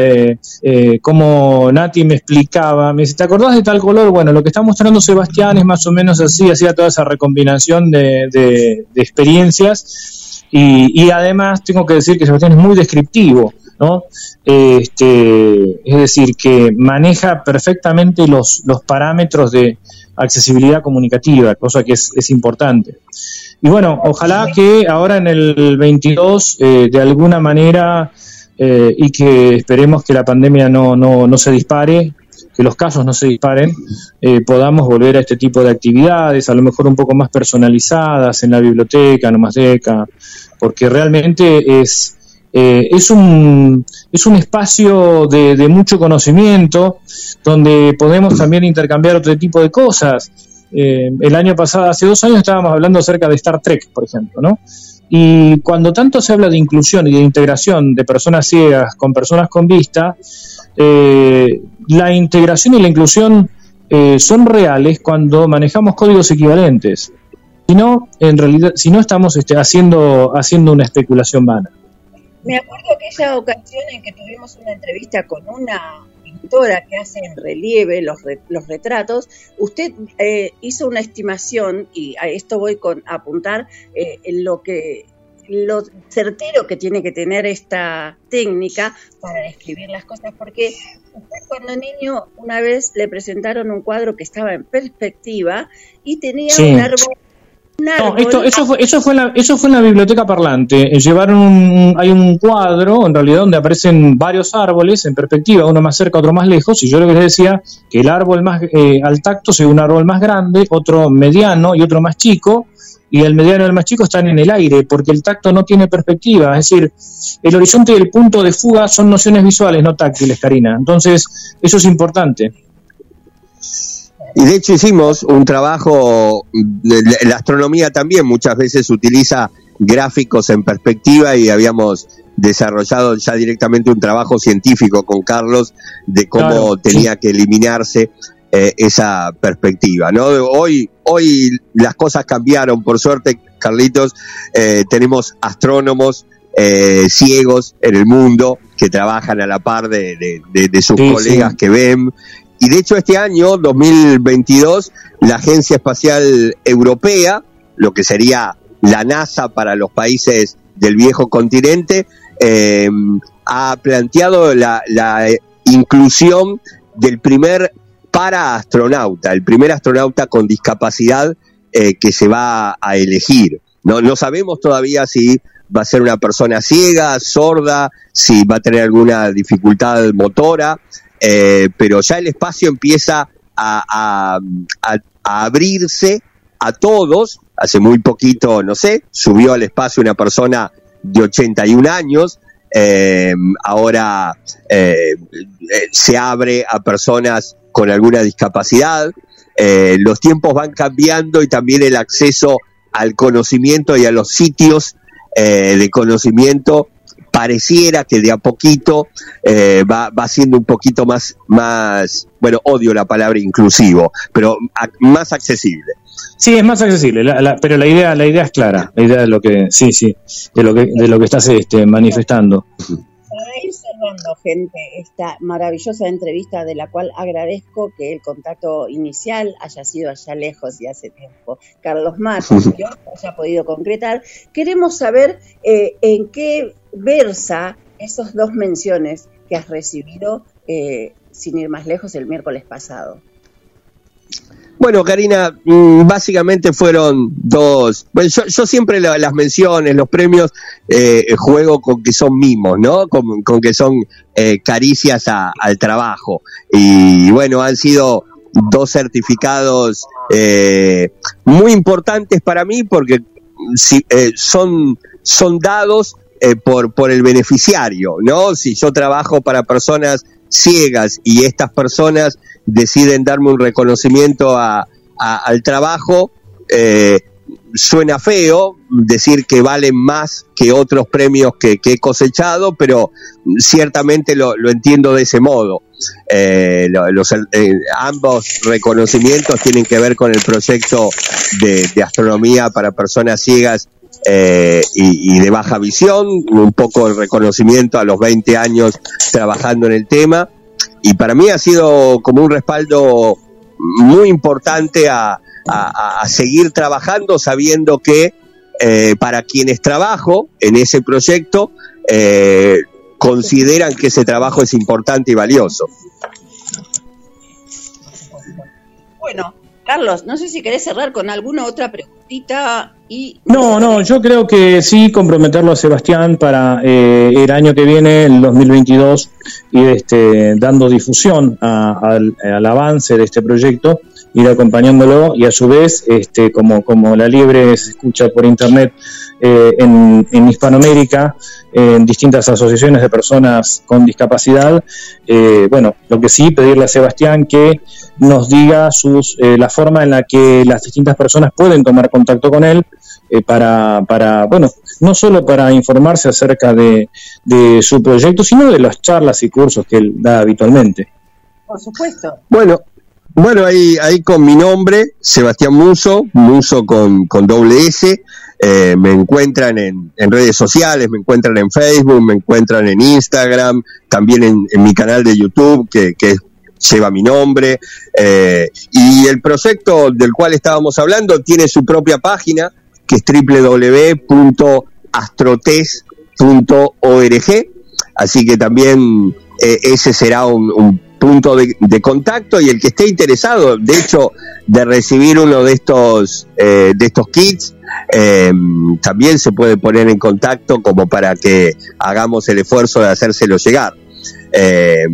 cómo Nati me explicaba, me dice, ¿te acordás de tal color? Bueno, lo que está mostrando Sebastián es más o menos así, hacía toda esa recombinación de, de- de experiencias y, y además tengo que decir que Sebastián es muy descriptivo. ¿no? Este, es decir, que maneja perfectamente los, los parámetros de accesibilidad comunicativa, cosa que es, es importante. Y bueno, ojalá que ahora en el 22, eh, de alguna manera, eh, y que esperemos que la pandemia no, no, no se dispare, que los casos no se disparen, eh, podamos volver a este tipo de actividades, a lo mejor un poco más personalizadas en la biblioteca, en Omasdeca, porque realmente es, eh, es, un, es un espacio de, mucho conocimiento donde podemos también intercambiar otro tipo de cosas. Eh, el año pasado, hace dos años estábamos hablando acerca de Star Trek, por ejemplo, ¿no? Y cuando tanto se habla de inclusión y de integración de personas ciegas con personas con vista, eh, la integración y la inclusión eh, son reales cuando manejamos códigos equivalentes. Si no, en realidad, si no estamos este, haciendo, haciendo una especulación vana. Me acuerdo aquella ocasión en que tuvimos una entrevista con una pintora que hace en relieve los, re- los retratos. Usted eh, hizo una estimación, y a esto voy con a apuntar eh, en lo que lo certero que tiene que tener esta técnica para describir las cosas, porque usted cuando niño una vez le presentaron un cuadro que estaba en perspectiva y tenía Sí. un árbol, No, esto, eso, fue, eso, fue en la, eso fue en la biblioteca parlante. Eh, Llevaron un, hay un cuadro, en realidad, donde aparecen varios árboles en perspectiva, uno más cerca, otro más lejos, y yo lo que les decía que el árbol más eh, al tacto se ve un árbol más grande, otro mediano y otro más chico, y el mediano y el más chico están en el aire, porque el tacto no tiene perspectiva. Es decir, el horizonte y el punto de fuga son nociones visuales, no táctiles, Karina. Entonces, eso es importante. Y de hecho hicimos un trabajo, la astronomía también muchas veces utiliza gráficos en perspectiva y habíamos desarrollado ya directamente un trabajo científico con Carlos de cómo Claro, tenía sí. que eliminarse eh, esa perspectiva. ¿no? Hoy, hoy las cosas cambiaron, por suerte, Carlitos, eh, tenemos astrónomos eh, ciegos en el mundo que trabajan a la par de, de- de- de sus Sí, colegas sí. que ven. Y de hecho este año, 2022, la Agencia Espacial Europea, lo que sería la NASA para los países del viejo continente, eh, ha planteado la, la inclusión del primer paraastronauta, el primer astronauta con discapacidad eh, que se va a elegir. No, no sabemos todavía si va a ser una persona ciega, sorda, si va a tener alguna dificultad motora, eh, pero ya el espacio empieza a abrirse a todos. Hace muy poquito, no sé, subió al espacio una persona de 81 años, eh, ahora eh, se abre a personas con alguna discapacidad. Eh, los tiempos van cambiando y también el acceso al conocimiento y a los sitios eh, de conocimiento pareciera que de a poquito eh, va, va siendo un poquito más, más, bueno, odio la palabra inclusivo, pero más accesible. Sí, es más accesible, la- la- pero la idea, la idea es clara, la idea de lo que, sí, sí, de lo que, de lo que estás este, manifestando. Para ir cerrando, gente, esta maravillosa entrevista de la cual agradezco que el contacto inicial haya sido allá lejos y hace tiempo. Carlos Matos, que haya podido concretar. Queremos saber eh, en qué versa esas dos menciones que has recibido, eh, sin ir más lejos, el miércoles pasado. Bueno, Karina, mm, básicamente fueron dos. Bueno, yo, yo siempre la- las menciones, los premios, eh, juego con que son mimos, ¿no? Con, que son eh, caricias a- al trabajo. Y bueno, han sido dos certificados eh, muy importantes para mí porque mm, si, eh, son, son dados eh, por, por el beneficiario, ¿no? Si yo trabajo para personas ciegas y estas personas deciden darme un reconocimiento a- al trabajo, eh, suena feo decir que valen más que otros premios que, que he cosechado, pero ciertamente lo, entiendo de ese modo. Eh, lo- los, eh, ambos reconocimientos tienen que ver con el proyecto de, astronomía para personas ciegas y, y de baja visión, un poco el reconocimiento a los 20 años trabajando en el tema, y para mí ha sido como un respaldo muy importante a, seguir trabajando sabiendo que eh, para quienes trabajo en ese proyecto eh, consideran que ese trabajo es importante y valioso. Bueno, Carlos, no sé si querés cerrar con alguna otra pregunta. Cortita y... No, no, yo creo que sí comprometerlo a Sebastián para eh, el año que viene, el 2022, ir este, dando difusión a- al, al avance de este proyecto, ir acompañándolo y a su vez, este, como, como la liebre se escucha por internet eh, en, en Hispanoamérica, en distintas asociaciones de personas con discapacidad, eh, bueno, lo que sí, pedirle a Sebastián que nos diga sus, eh, la forma en la que las distintas personas pueden tomar contacto con él eh, para, para, bueno, no solo para informarse acerca de, de su proyecto, sino de las charlas y cursos que él da habitualmente. Por supuesto. Bueno, bueno, ahí, ahí con mi nombre, Sebastián Muso, Muso con, con doble S. eh, me encuentran en, en redes sociales, me encuentran en Facebook, me encuentran en Instagram, también en, en mi canal de YouTube, que, que lleva mi nombre. eh, y el proyecto del cual estábamos hablando tiene su propia página, que es www.astrotes.org. Así que también eh, ese será un, un punto de, contacto y el que esté interesado, de hecho, de recibir uno de estos eh, de estos kits, eh, también se puede poner en contacto como para que hagamos el esfuerzo de hacérselo llegar. Eh,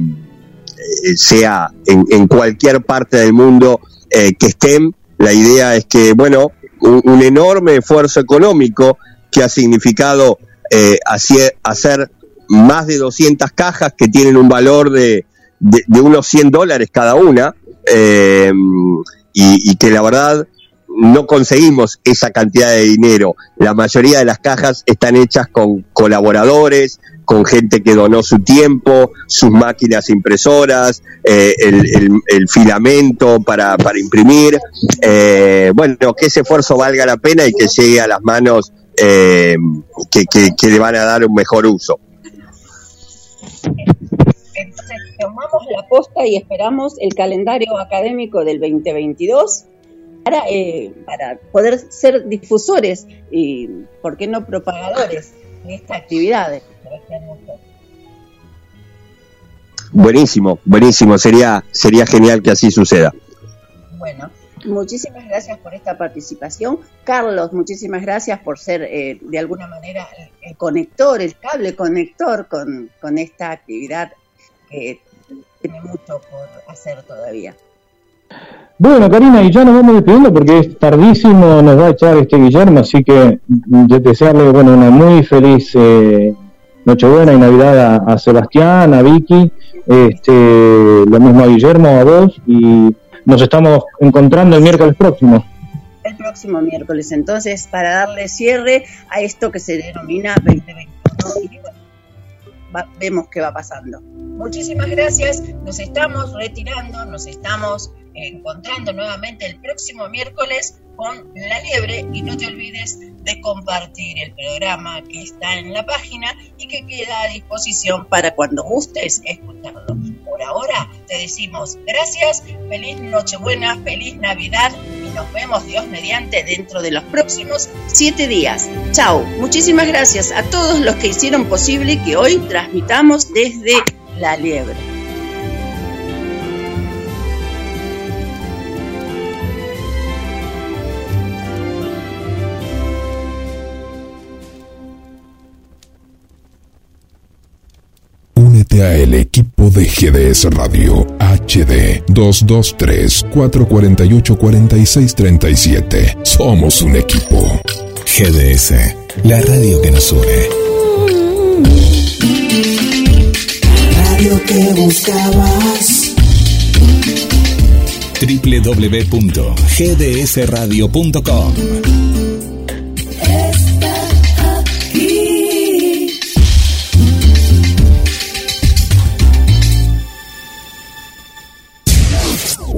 sea en, cualquier parte del mundo eh, que estén, la idea es que, bueno, un, enorme esfuerzo económico que ha significado eh, hacer, más de 200 cajas que tienen un valor de, unos 100 dólares cada una, eh, y que la verdad no conseguimos esa cantidad de dinero. La mayoría de las cajas están hechas con colaboradores, con gente que donó su tiempo, sus máquinas impresoras, eh, el, filamento para, imprimir. Eh, bueno, que ese esfuerzo valga la pena y que llegue a las manos eh, que, le van a dar un mejor uso. Entonces tomamos la posta y esperamos el calendario académico del 2022 para, eh, para poder ser difusores y, ¿por qué no propagadores de esta actividad? Buenísimo, buenísimo. Sería, sería genial que así suceda. Bueno, muchísimas gracias por esta participación. Carlos, muchísimas gracias por ser eh, de alguna manera el, conector, el cable conector con, con esta actividad que tiene mucho por hacer todavía. Bueno, Karina, y ya nos vamos despidiendo porque es tardísimo, nos va a echar este Guillermo, así que de- desearle bueno, una muy feliz eh, Nochebuena y Navidad a, a Sebastián, a Vicky, este, lo mismo a Guillermo, a vos, y nos estamos encontrando el miércoles próximo. El próximo miércoles, entonces, para darle cierre a esto que se denomina 2021. Y bueno, va- vemos qué va pasando. Muchísimas gracias, nos estamos retirando, nos estamos encontrando nuevamente el próximo miércoles con La Liebre y no te olvides de compartir el programa que está en la página y que queda a disposición para cuando gustes escucharlo. Por ahora te decimos gracias, feliz Nochebuena, feliz Navidad y nos vemos Dios mediante dentro de los próximos siete días. Chao, muchísimas gracias a todos los que hicieron posible que hoy transmitamos desde La Liebre. Únete a el equipo de GDS Radio HD 223 448 4637. Somos un equipo. GDS, la radio que nos une. Radio que buscabas. www.gdsradio.com